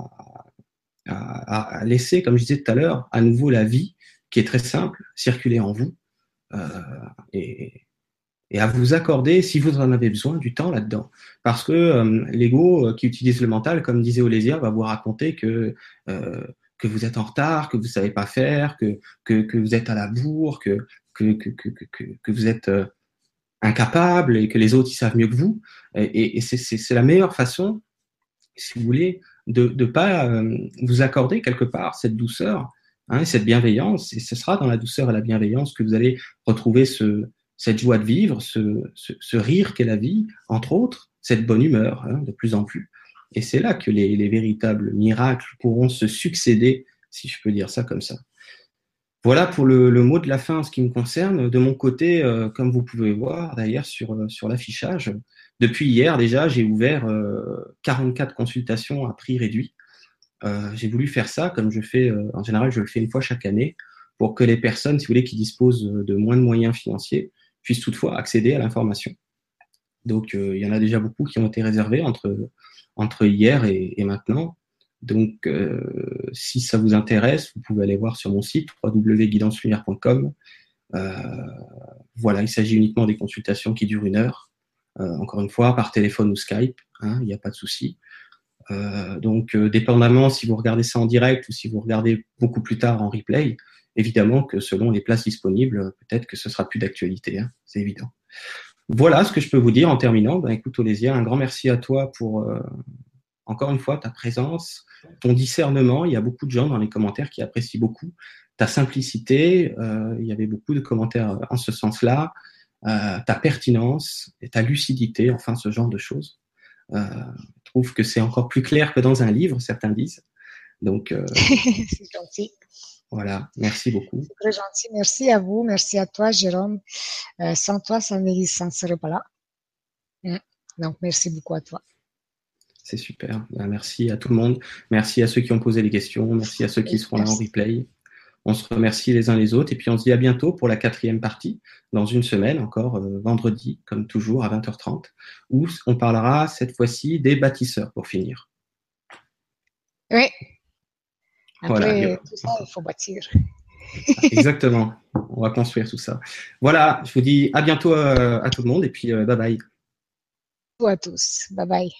à, laisser, comme je disais tout à l'heure, à nouveau la vie, qui est très simple, circuler en vous, euh, et, et, à vous accorder, si vous en avez besoin, du temps là-dedans. Parce que euh, l'ego euh, qui utilise le mental, comme disait Olésia, va vous raconter que euh, que vous êtes en retard, que vous savez pas faire, que que, vous êtes à la bourre, que que, que, que, vous êtes euh, incapable et que les autres ils savent mieux que vous. Et, et c'est la meilleure façon, si vous voulez, de ne pas euh, vous accorder quelque part cette douceur, hein, cette bienveillance, et ce sera dans la douceur et la bienveillance que vous allez retrouver ce, cette joie de vivre, ce, rire qu'est la vie, entre autres, cette bonne humeur hein, de plus en plus. Et c'est là que les, les, véritables miracles pourront se succéder, si je peux dire ça comme ça. Voilà pour le, mot de la fin en ce qui me concerne. De mon côté, euh, comme vous pouvez voir d'ailleurs sur, sur l'affichage, depuis hier déjà, j'ai ouvert 44 euh, consultations à prix réduit. Euh, j'ai voulu faire ça, comme je fais, euh, en général, je le fais une fois chaque année, pour que les personnes, si vous voulez, qui disposent de moins de moyens financiers, puissent toutefois accéder à l'information. Donc, il y en a déjà beaucoup qui ont été réservés entre, entre hier et, maintenant. Donc, euh, si ça vous intéresse, vous pouvez aller voir sur mon site www.guidancelumière.com. Euh, voilà, il s'agit uniquement des consultations qui durent une heure. Euh, encore une fois, par téléphone ou Skype, hein, il n'y a pas de souci. Euh, donc, euh, dépendamment si vous regardez ça en direct ou si vous regardez beaucoup plus tard en replay, évidemment que selon les places disponibles, peut-être que ce sera plus d'actualité, hein, c'est évident. Voilà ce que je peux vous dire en terminant. Ben, écoute, Olésia, un grand merci à toi pour, euh, encore une fois, ta présence, ton discernement. Il y a beaucoup de gens dans les commentaires qui apprécient beaucoup ta simplicité. Il y avait beaucoup de commentaires en ce sens-là ta pertinence et ta lucidité, enfin ce genre de choses. Trouve que c'est encore plus clair que dans un livre, certains disent. Donc, euh, c'est gentil. Voilà, merci beaucoup. C'est très gentil. Merci à vous, merci à toi, Jérôme. Euh, sans toi, ça ne serait pas là. Mm. Donc, merci beaucoup à toi. C'est super. Ben, merci à tout le monde. Merci à ceux qui ont posé les questions. Merci à ceux qui seront là en replay. On se remercie les uns les autres et puis on se dit à bientôt pour la quatrième partie, dans une semaine encore, euh, vendredi, comme toujours, à 20h30, où on parlera cette fois-ci des bâtisseurs pour finir. Oui. Après voilà. tout ça, il faut bâtir. Exactement. On va construire tout ça. Voilà, je vous dis à bientôt à, euh, à tout le monde et puis euh, bye bye. À tous. Bye bye.